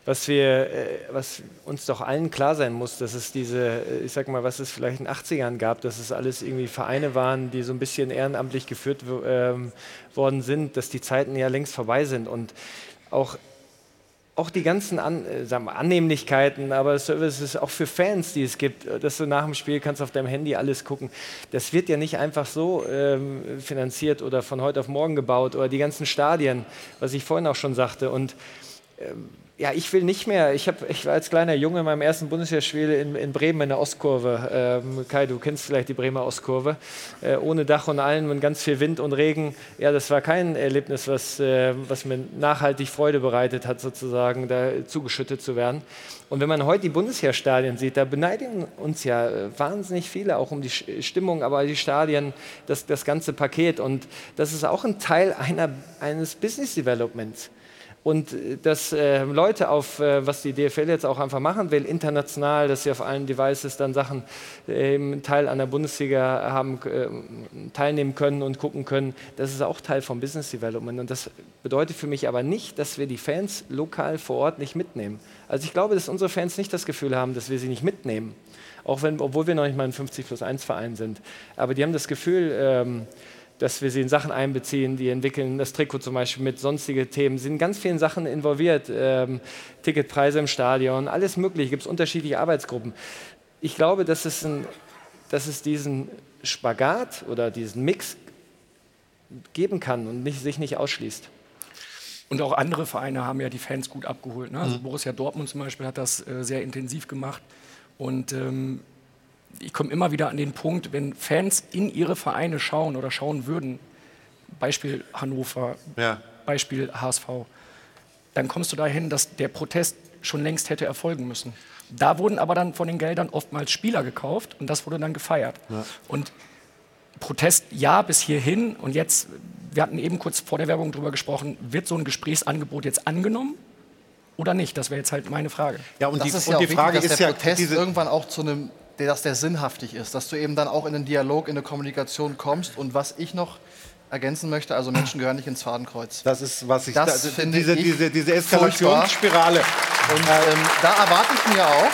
was wir, äh, was uns doch allen klar sein muss, dass es diese, äh, ich sag mal, was es vielleicht in den 80ern gab, dass es alles irgendwie Vereine waren, die so ein bisschen ehrenamtlich geführt ähm, worden sind, dass die Zeiten ja längst vorbei sind. Und auch auch die ganzen An äh, sagen wir, Annehmlichkeiten, aber Services auch für Fans, die es gibt, äh, dass du nach dem Spiel kannst auf deinem Handy alles gucken. Das wird ja nicht einfach so ähm, finanziert oder von heute auf morgen gebaut oder die ganzen Stadien, was ich vorhin auch schon sagte. Und ähm, ja, ich will nicht mehr. Ich, hab, ich war als kleiner Junge in meinem ersten Bundeswehrspiel in, in Bremen in der Ostkurve. Ähm, Kai, du kennst vielleicht die Bremer Ostkurve. Äh, ohne Dach und allem und ganz viel Wind und Regen. Ja, das war kein Erlebnis, was, äh, was mir nachhaltig Freude bereitet hat, sozusagen, da zugeschüttet zu werden. Und wenn man heute die Bundesheerstadien sieht, da beneidigen uns ja äh, wahnsinnig viele auch um die Stimmung, aber die Stadien, das, das ganze Paket. Und das ist auch ein Teil einer, eines Business Developments. Und äh, dass äh, Leute auf, äh, was die DFL jetzt auch einfach machen will, international, dass sie auf allen Devices dann Sachen äh, im Teil an der Bundesliga haben, äh, teilnehmen können und gucken können, das ist auch Teil vom Business Development. Und das bedeutet für mich aber nicht, dass wir die Fans lokal vor Ort nicht mitnehmen. Also ich glaube, dass unsere Fans nicht das Gefühl haben, dass wir sie nicht mitnehmen. Auch wenn, obwohl wir noch nicht mal ein 50 plus 1 Verein sind. Aber die haben das Gefühl, ähm, dass wir sie in Sachen einbeziehen, die entwickeln das Trikot zum Beispiel mit sonstigen Themen, sind in ganz vielen Sachen involviert, ähm, Ticketpreise im Stadion, alles mögliche, gibt es unterschiedliche Arbeitsgruppen. Ich glaube, dass es, ein, dass es diesen Spagat oder diesen Mix geben kann und nicht, sich nicht ausschließt. Und auch andere Vereine haben ja die Fans gut abgeholt. Ne? Also mhm. Borussia Dortmund zum Beispiel hat das äh, sehr intensiv gemacht. Und ähm, ich komme immer wieder an den Punkt, wenn Fans in ihre Vereine schauen oder schauen würden, Beispiel Hannover, ja. Beispiel HSV, dann kommst du dahin, dass der Protest schon längst hätte erfolgen müssen. Da wurden aber dann von den Geldern oftmals Spieler gekauft und das wurde dann gefeiert. Ja. Und Protest ja bis hierhin und jetzt, wir hatten eben kurz vor der Werbung darüber gesprochen, wird so ein Gesprächsangebot jetzt angenommen oder nicht? Das wäre jetzt halt meine Frage. Ja, und, die, und ja die, Frage wichtig, ist ja, Protest irgendwann auch zu einem dass der sinnhaftig ist, dass du eben dann auch in den Dialog, in eine Kommunikation kommst. Und was ich noch ergänzen möchte, also Menschen gehören nicht ins Fadenkreuz. Das ist, was ich, das da, also finde diese, ich diese, diese Eskalationsspirale. Und ähm, da erwarte ich mir auch,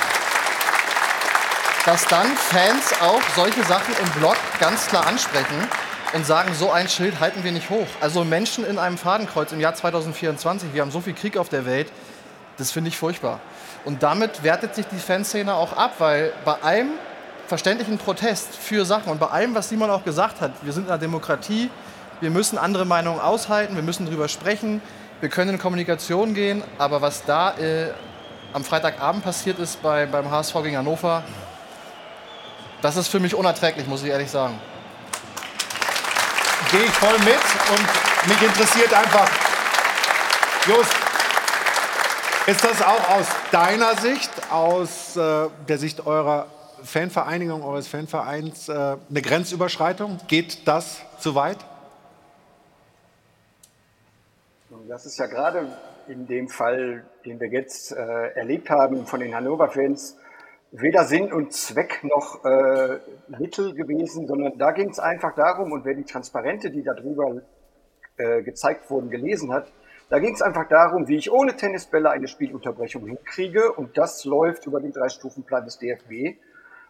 dass dann Fans auch solche Sachen im Blog ganz klar ansprechen und sagen, so ein Schild halten wir nicht hoch. Also Menschen in einem Fadenkreuz im Jahr 2024, wir haben so viel Krieg auf der Welt, das finde ich furchtbar. Und damit wertet sich die Fanszene auch ab, weil bei allem verständlichen Protest für Sachen und bei allem, was Simon auch gesagt hat, wir sind in einer Demokratie, wir müssen andere Meinungen aushalten, wir müssen darüber sprechen, wir können in Kommunikation gehen, aber was da äh, am Freitagabend passiert ist bei, beim HSV gegen Hannover, das ist für mich unerträglich, muss ich ehrlich sagen. Gehe ich voll mit und mich interessiert einfach, Just, ist das auch aus deiner Sicht, aus äh, der Sicht eurer Fanvereinigung, eures Fanvereins, äh, eine Grenzüberschreitung? Geht das zu weit? Das ist ja gerade in dem Fall, den wir jetzt äh, erlebt haben von den Hannover-Fans, weder Sinn und Zweck noch äh, Mittel gewesen, sondern da ging es einfach darum, und wer die Transparente, die darüber äh, gezeigt wurden, gelesen hat, da ging es einfach darum, wie ich ohne Tennisbälle eine Spielunterbrechung hinkriege. Und das läuft über den Drei-Stufen-Plan des DFB.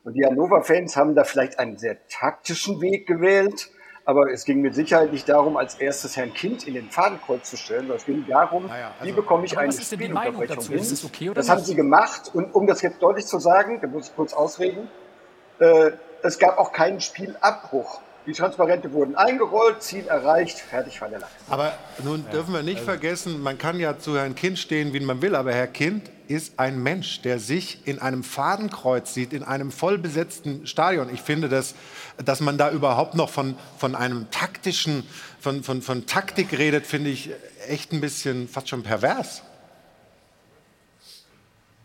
Und die Hannover-Fans haben da vielleicht einen sehr taktischen Weg gewählt. Aber es ging mit Sicherheit nicht darum, als erstes Herrn Kind in den Fadenkreuz zu stellen, sondern es ging darum, naja, also, wie bekomme ich eine Spielunterbrechung hin. Das, okay das haben sie gemacht. Und um das jetzt deutlich zu sagen, da muss ich kurz ausreden, äh, es gab auch keinen Spielabbruch. Die Transparente wurden eingerollt, Ziel erreicht, fertig war der Lack. Aber nun ja, dürfen wir nicht also vergessen, man kann ja zu Herrn Kind stehen, wie man will, aber Herr Kind ist ein Mensch, der sich in einem Fadenkreuz sieht, in einem vollbesetzten Stadion. Ich finde, dass, dass man da überhaupt noch von, von einem taktischen, von, von, von Taktik redet, finde ich echt ein bisschen fast schon pervers.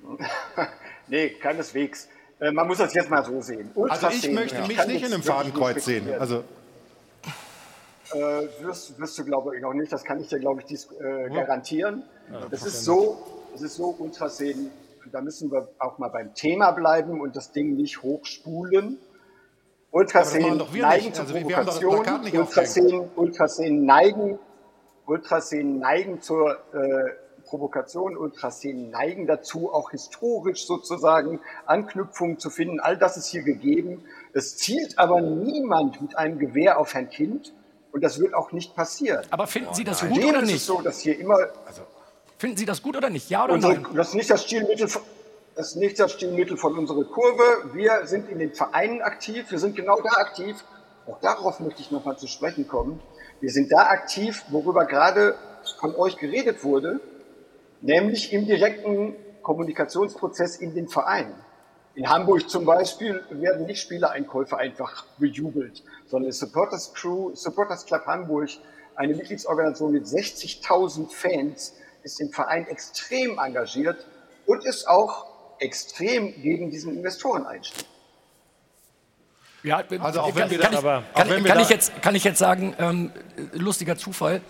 nee, keineswegs. Äh, man muss das jetzt mal so sehen. Ultras also ich möchte mich nicht in einem Fadenkreuz sehen. Also äh, wirst, wirst du, glaube ich, noch nicht. Das kann ich dir, glaube ich, dies, äh, Ja. garantieren. Ja, das ist so, das ist so Ultraszenen. Da müssen wir auch mal beim Thema bleiben und das Ding nicht hochspulen. Wir neigen nicht. zur Also Provokation. Ultraszenen, Ultraszenen neigen, Ultraszenen neigen zur äh, Provokation. Ultraszenen neigen dazu, auch historisch sozusagen Anknüpfungen zu finden. All das ist hier gegeben. Es zielt aber niemand mit einem Gewehr auf Herrn Kind. Und das wird auch nicht passieren. Aber finden Sie das gut oder ist nicht? es so, dass hier immer Finden Sie das gut oder nicht? Ja oder Unsere, nein? das ist nicht das Stilmittel. von- Das ist nicht das Stilmittel von unserer Kurve. Wir sind in den Vereinen aktiv. Wir sind genau da aktiv. Auch darauf möchte ich nochmal zu sprechen kommen. Wir sind da aktiv, worüber gerade von euch geredet wurde, nämlich im direkten Kommunikationsprozess in den Vereinen. In Hamburg zum Beispiel werden nicht Spielereinkäufe einfach bejubelt, sondern Supporters Crew, Supporters Club Hamburg, eine Mitgliedsorganisation mit 60.000 Fans, ist im Verein extrem engagiert und ist auch extrem gegen diesen Investoreneinstieg. Ja, Also auch kann, wenn wir kann, das- ich, aber- kann, auch wenn wir kann da- ich jetzt, kann ich jetzt sagen, ähm, lustiger Zufall.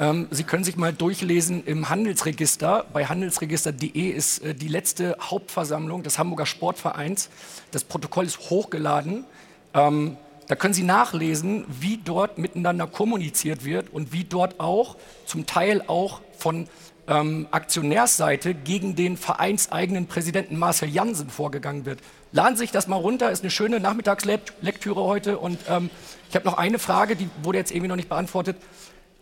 Ähm, Sie können sich mal durchlesen im Handelsregister. Bei handelsregister.de ist äh, die letzte Hauptversammlung des Hamburger Sportvereins. Das Protokoll ist hochgeladen. Ähm, da können Sie nachlesen, wie dort miteinander kommuniziert wird und wie dort auch zum Teil auch von ähm, Aktionärsseite gegen den vereinseigenen Präsidenten Marcel Jansen vorgegangen wird. Laden Sie sich das mal runter, ist eine schöne Nachmittagslektüre heute. Und ähm, ich habe noch eine Frage, die wurde jetzt irgendwie noch nicht beantwortet.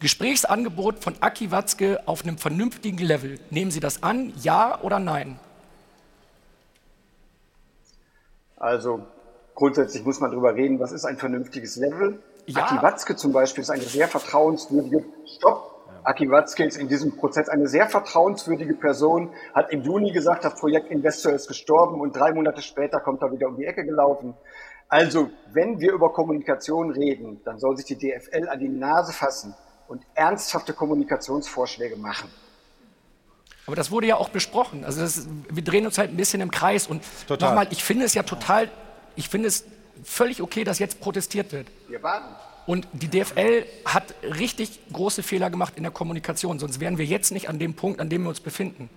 Gesprächsangebot von Aki Watzke auf einem vernünftigen Level. Nehmen Sie das an, ja oder nein? Also grundsätzlich muss man darüber reden, was ist ein vernünftiges Level. Ja. Aki Watzke zum Beispiel ist eine sehr vertrauenswürdige, stopp, Aki Watzke ist in diesem Prozess eine sehr vertrauenswürdige Person, hat im Juni gesagt, das Projekt Investor ist gestorben und drei Monate später kommt er wieder um die Ecke gelaufen. Also, wenn wir über Kommunikation reden, dann soll sich die DFL an die Nase fassen und ernsthafte Kommunikationsvorschläge machen. Aber das wurde ja auch besprochen. Also das, ist- wir drehen uns halt ein bisschen im Kreis. Und nochmal, ich finde es ja total, ich finde es völlig okay, dass jetzt protestiert wird. Wir warten. Und die DFL hat richtig große Fehler gemacht in der Kommunikation. Sonst wären wir jetzt nicht an dem Punkt, an dem wir uns befinden.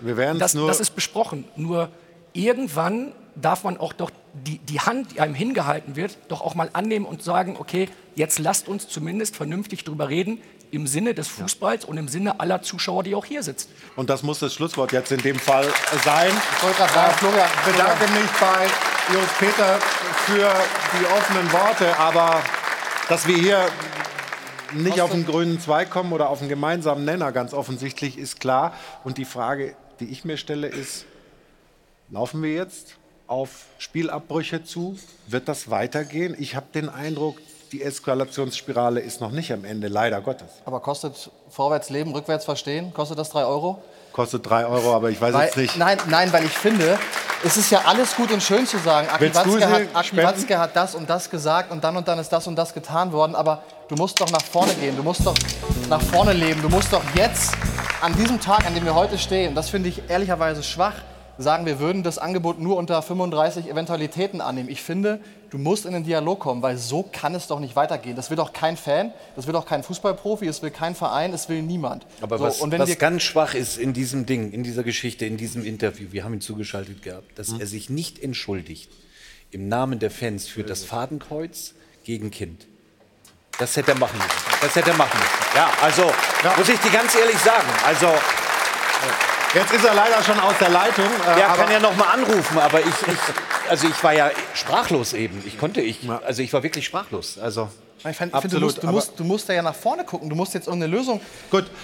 Wir werden Das, nur. das ist besprochen. Nur irgendwann darf man auch doch die, die Hand, die einem hingehalten wird, doch auch mal annehmen und sagen, okay, jetzt lasst uns zumindest vernünftig drüber reden, im Sinne des Fußballs und im Sinne aller Zuschauer, die auch hier sitzen. Und das muss das Schlusswort jetzt in dem Fall sein. Ich wollte gerade sagen, Äh, Florian, Ich bedanke mich bei Jos Peter für die offenen Worte, aber dass wir hier nicht auf den grünen Zweig kommen oder auf einen gemeinsamen Nenner, ganz offensichtlich, ist klar. Und die Frage, die ich mir stelle, ist, laufen wir jetzt auf Spielabbrüche zu? Wird das weitergehen? Ich habe den Eindruck, die Eskalationsspirale ist noch nicht am Ende, leider Gottes. Aber kostet vorwärts leben, rückwärts verstehen? Kostet das 3 Euro? Kostet drei Euro, aber ich weiß Weil, jetzt nicht. Nein, nein, weil ich finde, es ist ja alles gut und schön zu sagen, Aki Watzke, hat, Aki spenden? Watzke hat das und das gesagt und dann und dann ist das und das getan worden, aber du musst doch nach vorne gehen, du musst doch nach vorne leben, du musst doch jetzt an diesem Tag, an dem wir heute stehen, das finde ich ehrlicherweise schwach, sagen, wir würden das Angebot nur unter 35 Eventualitäten annehmen. Ich finde, du musst in den Dialog kommen, weil so kann es doch nicht weitergehen. Das will doch kein Fan, das will doch kein Fußballprofi, es will kein Verein, es will niemand. Aber so, was, und wenn was wir ganz schwach ist in diesem Ding, in dieser Geschichte, in diesem Interview, wir haben ihn zugeschaltet gehabt, dass Mhm. er sich nicht entschuldigt im Namen der Fans für das Fadenkreuz gegen Kind. Das hätte er machen müssen. Das hätte er machen müssen. Ja, also muss ich dir ganz ehrlich sagen. Also Jetzt ist er leider schon aus der Leitung. äh, er kann ja noch mal anrufen, aber ich, ich, also ich war ja sprachlos eben. Ich konnte, ich, also ich war wirklich sprachlos. Also Ich find- ich finde, du, musst, du, musst, du musst da ja nach vorne gucken. Du musst jetzt irgendeine Lösung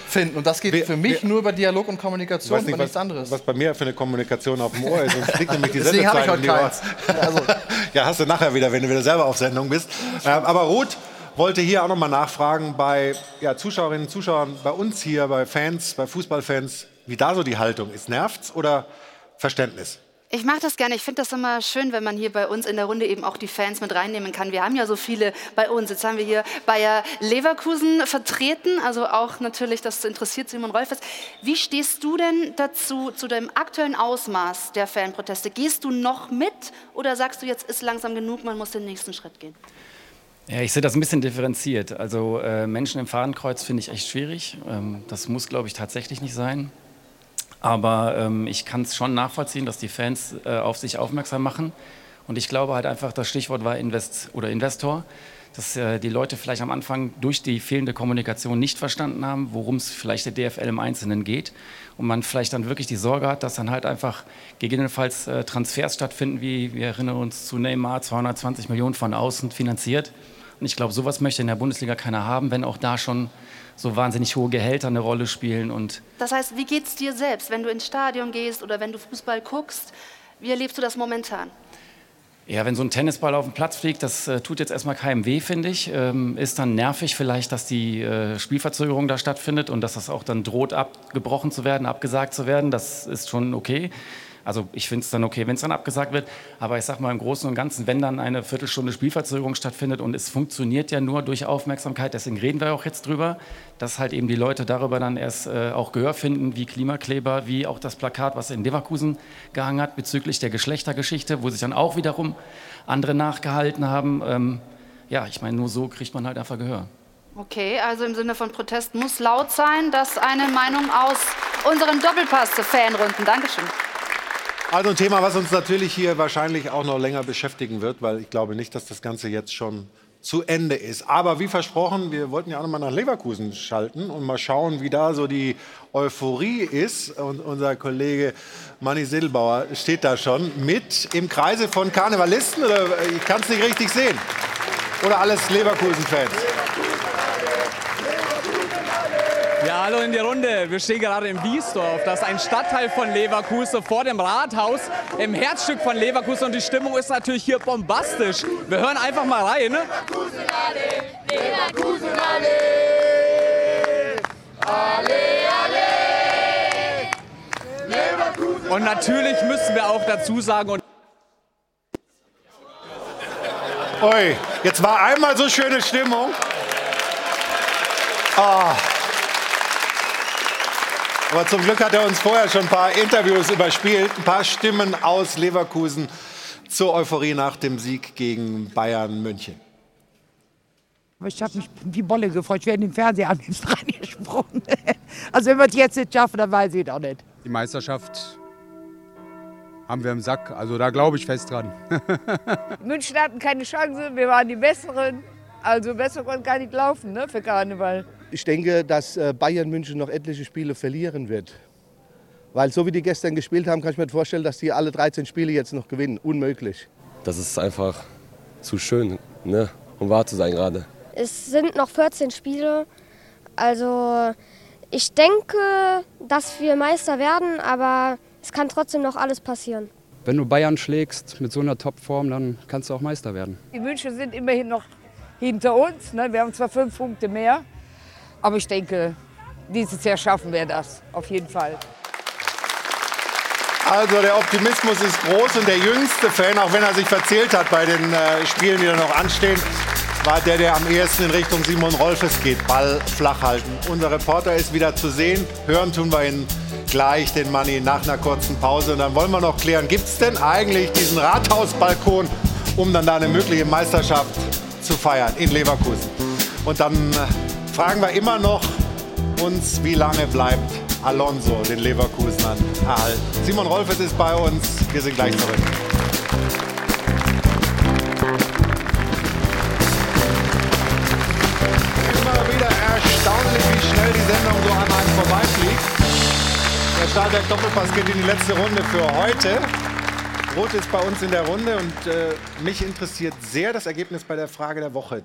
finden. Und das geht für mich nur über Dialog und Kommunikation nicht, und was, nichts anderes. was bei mir für eine Kommunikation auf dem Ohr ist. Sonst fliegt nämlich die Deswegen habe ich heute die keins. Ohren. ja, hast du nachher wieder, wenn du wieder selber auf Sendung bist. Ähm, aber Ruth wollte hier auch nochmal nachfragen bei ja, Zuschauerinnen und Zuschauern, bei uns hier, bei Fans, bei Fußballfans, wie da so die Haltung ist. Nervt's oder Verständnis? Ich mache das gerne. Ich finde das immer schön, wenn man hier bei uns in der Runde eben auch die Fans mit reinnehmen kann. Wir haben ja so viele bei uns. Jetzt haben wir hier Bayer Leverkusen vertreten, also auch natürlich, das interessiert Simon Rolfes. Wie stehst du denn dazu, zu dem aktuellen Ausmaß der Fanproteste? Gehst du noch mit oder sagst du, jetzt ist langsam genug, man muss den nächsten Schritt gehen? Ja, ich sehe das ein bisschen differenziert. Also äh, Menschen im Fadenkreuz finde ich echt schwierig. Ähm, das muss, glaube ich, tatsächlich nicht sein. Aber ähm, ich kann es schon nachvollziehen, dass die Fans äh, auf sich aufmerksam machen. Und ich glaube halt einfach, das Stichwort war Invest oder Investor, dass äh, die Leute vielleicht am Anfang durch die fehlende Kommunikation nicht verstanden haben, worum es vielleicht der DFL im Einzelnen geht. Und man vielleicht dann wirklich die Sorge hat, dass dann halt einfach gegebenenfalls äh, Transfers stattfinden, wie wir erinnern uns zu Neymar, 220 Millionen von außen finanziert. Und ich glaube, sowas möchte in der Bundesliga keiner haben, wenn auch da schon so wahnsinnig hohe Gehälter eine Rolle spielen. Und Das heißt, wie geht es dir selbst, wenn du ins Stadion gehst oder wenn du Fußball guckst? Wie erlebst du das momentan? ja, wenn so ein Tennisball auf den Platz fliegt, das äh, tut jetzt erstmal keinem weh, finde ich. Ähm, ist dann nervig vielleicht, dass die äh, Spielverzögerung da stattfindet und dass das auch dann droht, abgebrochen zu werden, abgesagt zu werden. Das ist schon okay. Also ich finde es dann okay, wenn es dann abgesagt wird. Aber ich sage mal im Großen und Ganzen, wenn dann eine Viertelstunde Spielverzögerung stattfindet und es funktioniert ja nur durch Aufmerksamkeit, deswegen reden wir auch jetzt drüber, dass halt eben die Leute darüber dann erst äh, auch Gehör finden, wie Klimakleber, wie auch das Plakat, was in Leverkusen gehangen hat bezüglich der Geschlechtergeschichte, wo sich dann auch wiederum andere nachgehalten haben. Ähm, ja, ich meine, nur so kriegt man halt einfach Gehör. Okay, also im Sinne von Protest muss laut sein. Das ist eine Meinung aus unseren Doppelpass-Fanrunden. Dankeschön. Also ein Thema, was uns natürlich hier wahrscheinlich auch noch länger beschäftigen wird, weil ich glaube nicht, dass das Ganze jetzt schon zu Ende ist. Aber wie versprochen, wir wollten ja auch noch mal nach Leverkusen schalten und mal schauen, wie da so die Euphorie ist. Und unser Kollege Manni Silbauer steht da schon mit im Kreise von Karnevalisten. Oder ich kann es nicht richtig sehen. Oder alles Leverkusen-Fans? Ja, hallo in die Runde. Wir stehen gerade in Biesdorf. Das ist ein Stadtteil von Leverkusen vor dem Rathaus im Herzstück von Leverkusen. Und die Stimmung ist natürlich hier bombastisch. Wir hören einfach mal rein. Ne? Leverkusen alle! Alle, alle! Leverkusen Und natürlich müssen wir auch dazu sagen, und Ui, jetzt war einmal so schöne Stimmung. Ah. Aber zum Glück hat er uns vorher schon ein paar Interviews überspielt, ein paar Stimmen aus Leverkusen zur Euphorie nach dem Sieg gegen Bayern München. Aber ich habe mich wie Bolle gefreut. Ich wäre in den Fernseher am liebsten reingesprungen. Also wenn wir es jetzt nicht schaffen, dann weiß ich es auch nicht. Die Meisterschaft haben wir im Sack. Also da glaube ich fest dran. München hatten keine Chance, wir waren die Besseren. Also besser konnte gar nicht laufen ne, für Karneval. Ich denke, dass äh, Bayern München noch etliche Spiele verlieren wird. Weil so wie die gestern gespielt haben, kann ich mir vorstellen, dass die alle 13 Spiele jetzt noch gewinnen. Unmöglich. Das ist einfach zu schön, ne? um wahr zu sein gerade. Es sind noch 14 Spiele. Also ich denke, dass wir Meister werden, aber es kann trotzdem noch alles passieren. Wenn du Bayern schlägst mit so einer Topform, dann kannst du auch Meister werden. Die München sind immerhin noch hinter uns. Ne? Wir haben zwar fünf Punkte mehr, aber ich denke, dieses Jahr schaffen wir das auf jeden Fall. Also der Optimismus ist groß und der jüngste Fan, auch wenn er sich verzählt hat bei den äh, Spielen, die da noch anstehen, war der, der am ehesten in Richtung Simon Rolfes geht. Ball flach halten. Unser Reporter ist wieder zu sehen. Hören tun wir ihn gleich, den Manni, nach einer kurzen Pause. Und dann wollen wir noch klären, gibt es denn eigentlich diesen Rathausbalkon, um dann da eine mögliche Meisterschaft zu feiern in Leverkusen? Und dann äh, fragen wir immer noch uns, wie lange bleibt Alonso den Leverkusenern erhalten. Simon Rolfes ist bei uns. Wir sind gleich zurück. Immer wieder erstaunlich, wie schnell die Sendung so an einem vorbeifliegt. Der Stahlberg Doppelpass geht in die letzte Runde für heute. Rot ist bei uns in der Runde und äh, mich interessiert sehr das Ergebnis bei der Frage der Woche.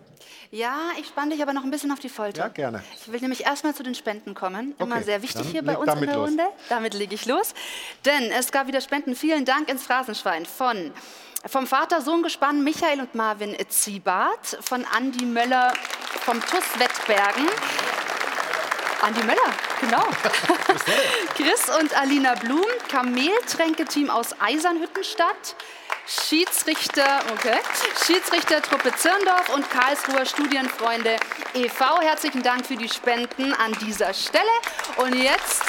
Ja, ich spanne dich aber noch ein bisschen auf die Folter. Ja, gerne. Ich will nämlich erstmal zu den Spenden kommen. Immer Okay, sehr wichtig hier bei uns in der los. Runde. Damit lege ich los. Denn es gab wieder Spenden. Vielen Dank ins Phrasenschwein von vom Vater-Sohn-Gespann Michael und Marvin Ziebart, von Andi Möller vom TUS Wettbergen. Andi Möller, genau. Chris und Alina Blum, Kameltränketeam aus Eisernhüttenstadt. Schiedsrichter, okay. Schiedsrichtertruppe Zirndorf und Karlsruher Studienfreunde e.V. Herzlichen Dank für die Spenden an dieser Stelle. Und jetzt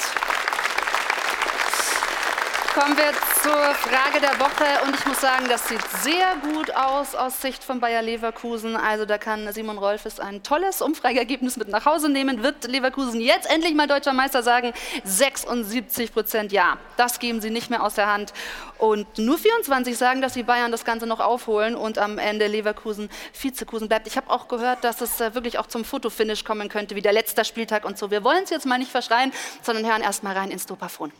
Kommen wir zur Frage der Woche und ich muss sagen, das sieht sehr gut aus aus Sicht von Bayer Leverkusen. Also da kann Simon Rolfes ein tolles Umfrageergebnis mit nach Hause nehmen. Wird Leverkusen jetzt endlich mal deutscher Meister sagen? 76 Prozent ja. Das geben sie nicht mehr aus der Hand. Und nur 24 sagen, dass die Bayern das Ganze noch aufholen und am Ende Leverkusen Vizekusen bleibt. Ich habe auch gehört, dass es äh, wirklich auch zum Fotofinish kommen könnte, wie der letzte Spieltag und so. Wir wollen es jetzt mal nicht verschreien, sondern hören erst mal rein ins Dopafon.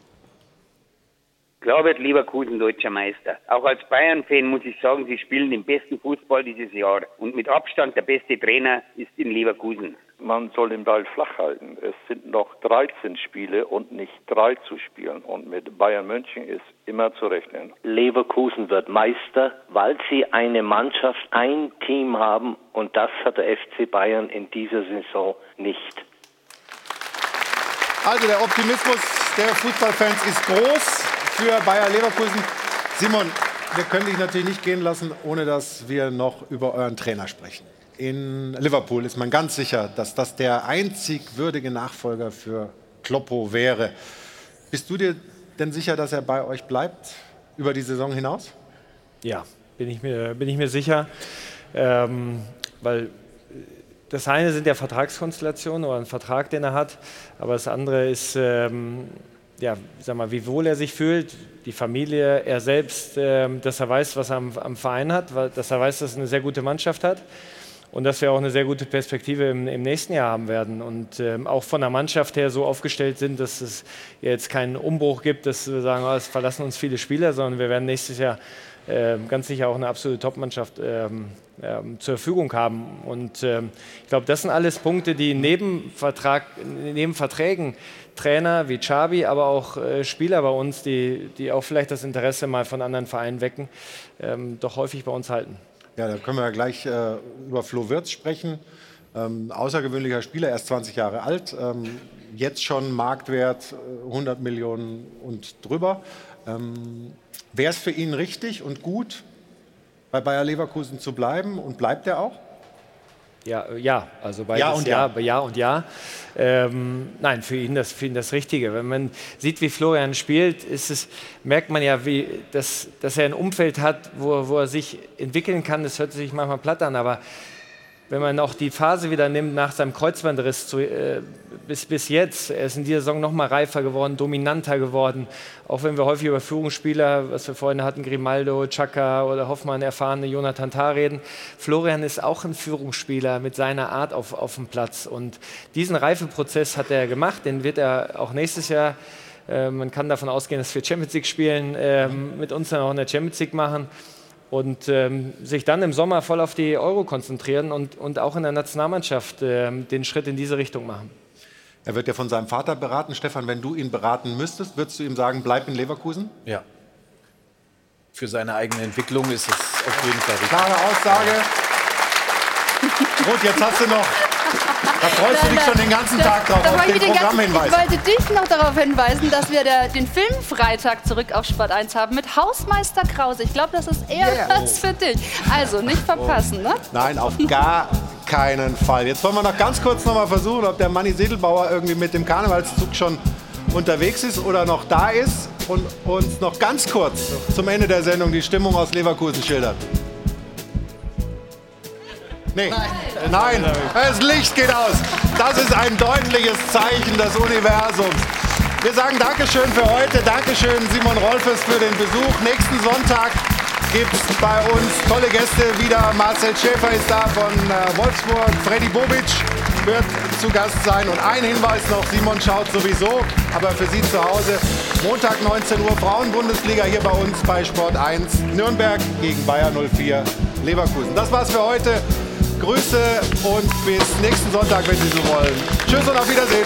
Klar wird Leverkusen deutscher Meister. Auch als Bayern-Fan muss ich sagen, sie spielen den besten Fußball dieses Jahr. Und mit Abstand der beste Trainer ist in Leverkusen. Man soll den Ball flach halten. Es sind noch 13 Spiele und nicht drei zu spielen. Und mit Bayern München ist immer zu rechnen. Leverkusen wird Meister, weil sie eine Mannschaft, ein Team haben. Und das hat der FC Bayern in dieser Saison nicht. Also der Optimismus der Fußballfans ist groß für Bayer Leverkusen. Simon, wir können dich natürlich nicht gehen lassen, ohne dass wir noch über euren Trainer sprechen. In Liverpool ist man ganz sicher, dass das der einzig würdige Nachfolger für Kloppo wäre. Bist du dir denn sicher, dass er bei euch bleibt über die Saison hinaus? Ja, bin ich mir, bin ich mir sicher. Ähm, weil das eine sind ja Vertragskonstellationen oder ein Vertrag, den er hat, aber das andere ist, ähm, ja, sag mal, wie wohl er sich fühlt, die Familie, er selbst, ähm, dass er weiß, was er am, am, Verein hat, dass er weiß, dass er eine sehr gute Mannschaft hat und dass wir auch eine sehr gute Perspektive im, im nächsten Jahr haben werden und ähm, auch von der Mannschaft her so aufgestellt sind, dass es jetzt keinen Umbruch gibt, dass wir sagen, oh, es verlassen uns viele Spieler, sondern wir werden nächstes Jahr äh, ganz sicher auch eine absolute Top-Mannschaft ähm, ähm, zur Verfügung haben. Und ähm, ich glaube, das sind alles Punkte, die neben, Vertrag, neben Verträgen Trainer wie Chabi, aber auch äh, Spieler bei uns, die, die auch vielleicht das Interesse mal von anderen Vereinen wecken, ähm, doch häufig bei uns halten. Ja, da können wir ja gleich äh, über Flo Wirtz sprechen. Ähm, außergewöhnlicher Spieler, erst 20 Jahre alt, ähm, jetzt schon Marktwert 100 äh, Millionen und drüber. Ähm, Wäre es für ihn richtig und gut, bei Bayer Leverkusen zu bleiben und bleibt er auch? Ja, äh, ja, also beides ja und ja. ja, ja und ja. Ähm, nein, für ihn, das, für ihn das Richtige. Wenn man sieht, wie Florian spielt, ist es, merkt man ja, wie, dass, dass er ein Umfeld hat, wo, wo er sich entwickeln kann. Das hört sich manchmal platt an, aber wenn man auch die Phase wieder nimmt nach seinem Kreuzbandriss zu, äh, bis, bis jetzt, er ist in dieser Saison noch mal reifer geworden, dominanter geworden. Auch wenn wir häufig über Führungsspieler, was wir vorhin hatten, Grimaldo, Chaka oder Hoffmann, erfahrene Jonathan Tah reden. Florian ist auch ein Führungsspieler mit seiner Art auf, auf dem Platz. Und diesen Reifeprozess hat er gemacht, den wird er auch nächstes Jahr äh, man kann davon ausgehen, dass wir Champions League spielen, äh, mit uns dann auch in der Champions League machen und ähm, sich dann im Sommer voll auf die Euro konzentrieren und, und auch in der Nationalmannschaft äh, den Schritt in diese Richtung machen. Er wird ja von seinem Vater beraten. Stefan, wenn du ihn beraten müsstest, würdest du ihm sagen, bleib in Leverkusen? Ja. Für seine eigene Entwicklung ist es auf jeden Fall richtig. Klare Aussage. Gut, jetzt hast du noch da freust du dich schon den ganzen Tag drauf, da auf den Programmhinweis. Ich wollte dich noch darauf hinweisen, dass wir der, den Filmfreitag zurück auf Sport 1 haben mit Hausmeister Krause. Ich glaube, das ist eher yeah. was für dich. Also nicht verpassen, ne? Nein, auf gar keinen Fall. Jetzt wollen wir noch ganz kurz noch mal versuchen, ob der Manni Sedelbauer irgendwie mit dem Karnevalszug schon unterwegs ist oder noch da ist und uns noch ganz kurz zum Ende der Sendung die Stimmung aus Leverkusen schildert. Nee. Nein. Nein, das Licht geht aus. Das ist ein deutliches Zeichen des Universums. Wir sagen Dankeschön für heute. Dankeschön Simon Rolfes für den Besuch. Nächsten Sonntag gibt es bei uns tolle Gäste wieder. Marcel Schäfer ist da von äh, Wolfsburg. Freddy Bobic wird zu Gast sein. Und ein Hinweis noch, Simon schaut sowieso, aber für Sie zu Hause. Montag 19 Uhr Frauenbundesliga hier bei uns bei Sport 1. Nürnberg gegen Bayer 04 Leverkusen. Das war's für heute. Grüße und bis nächsten Sonntag, wenn Sie so wollen. Tschüss und auf Wiedersehen.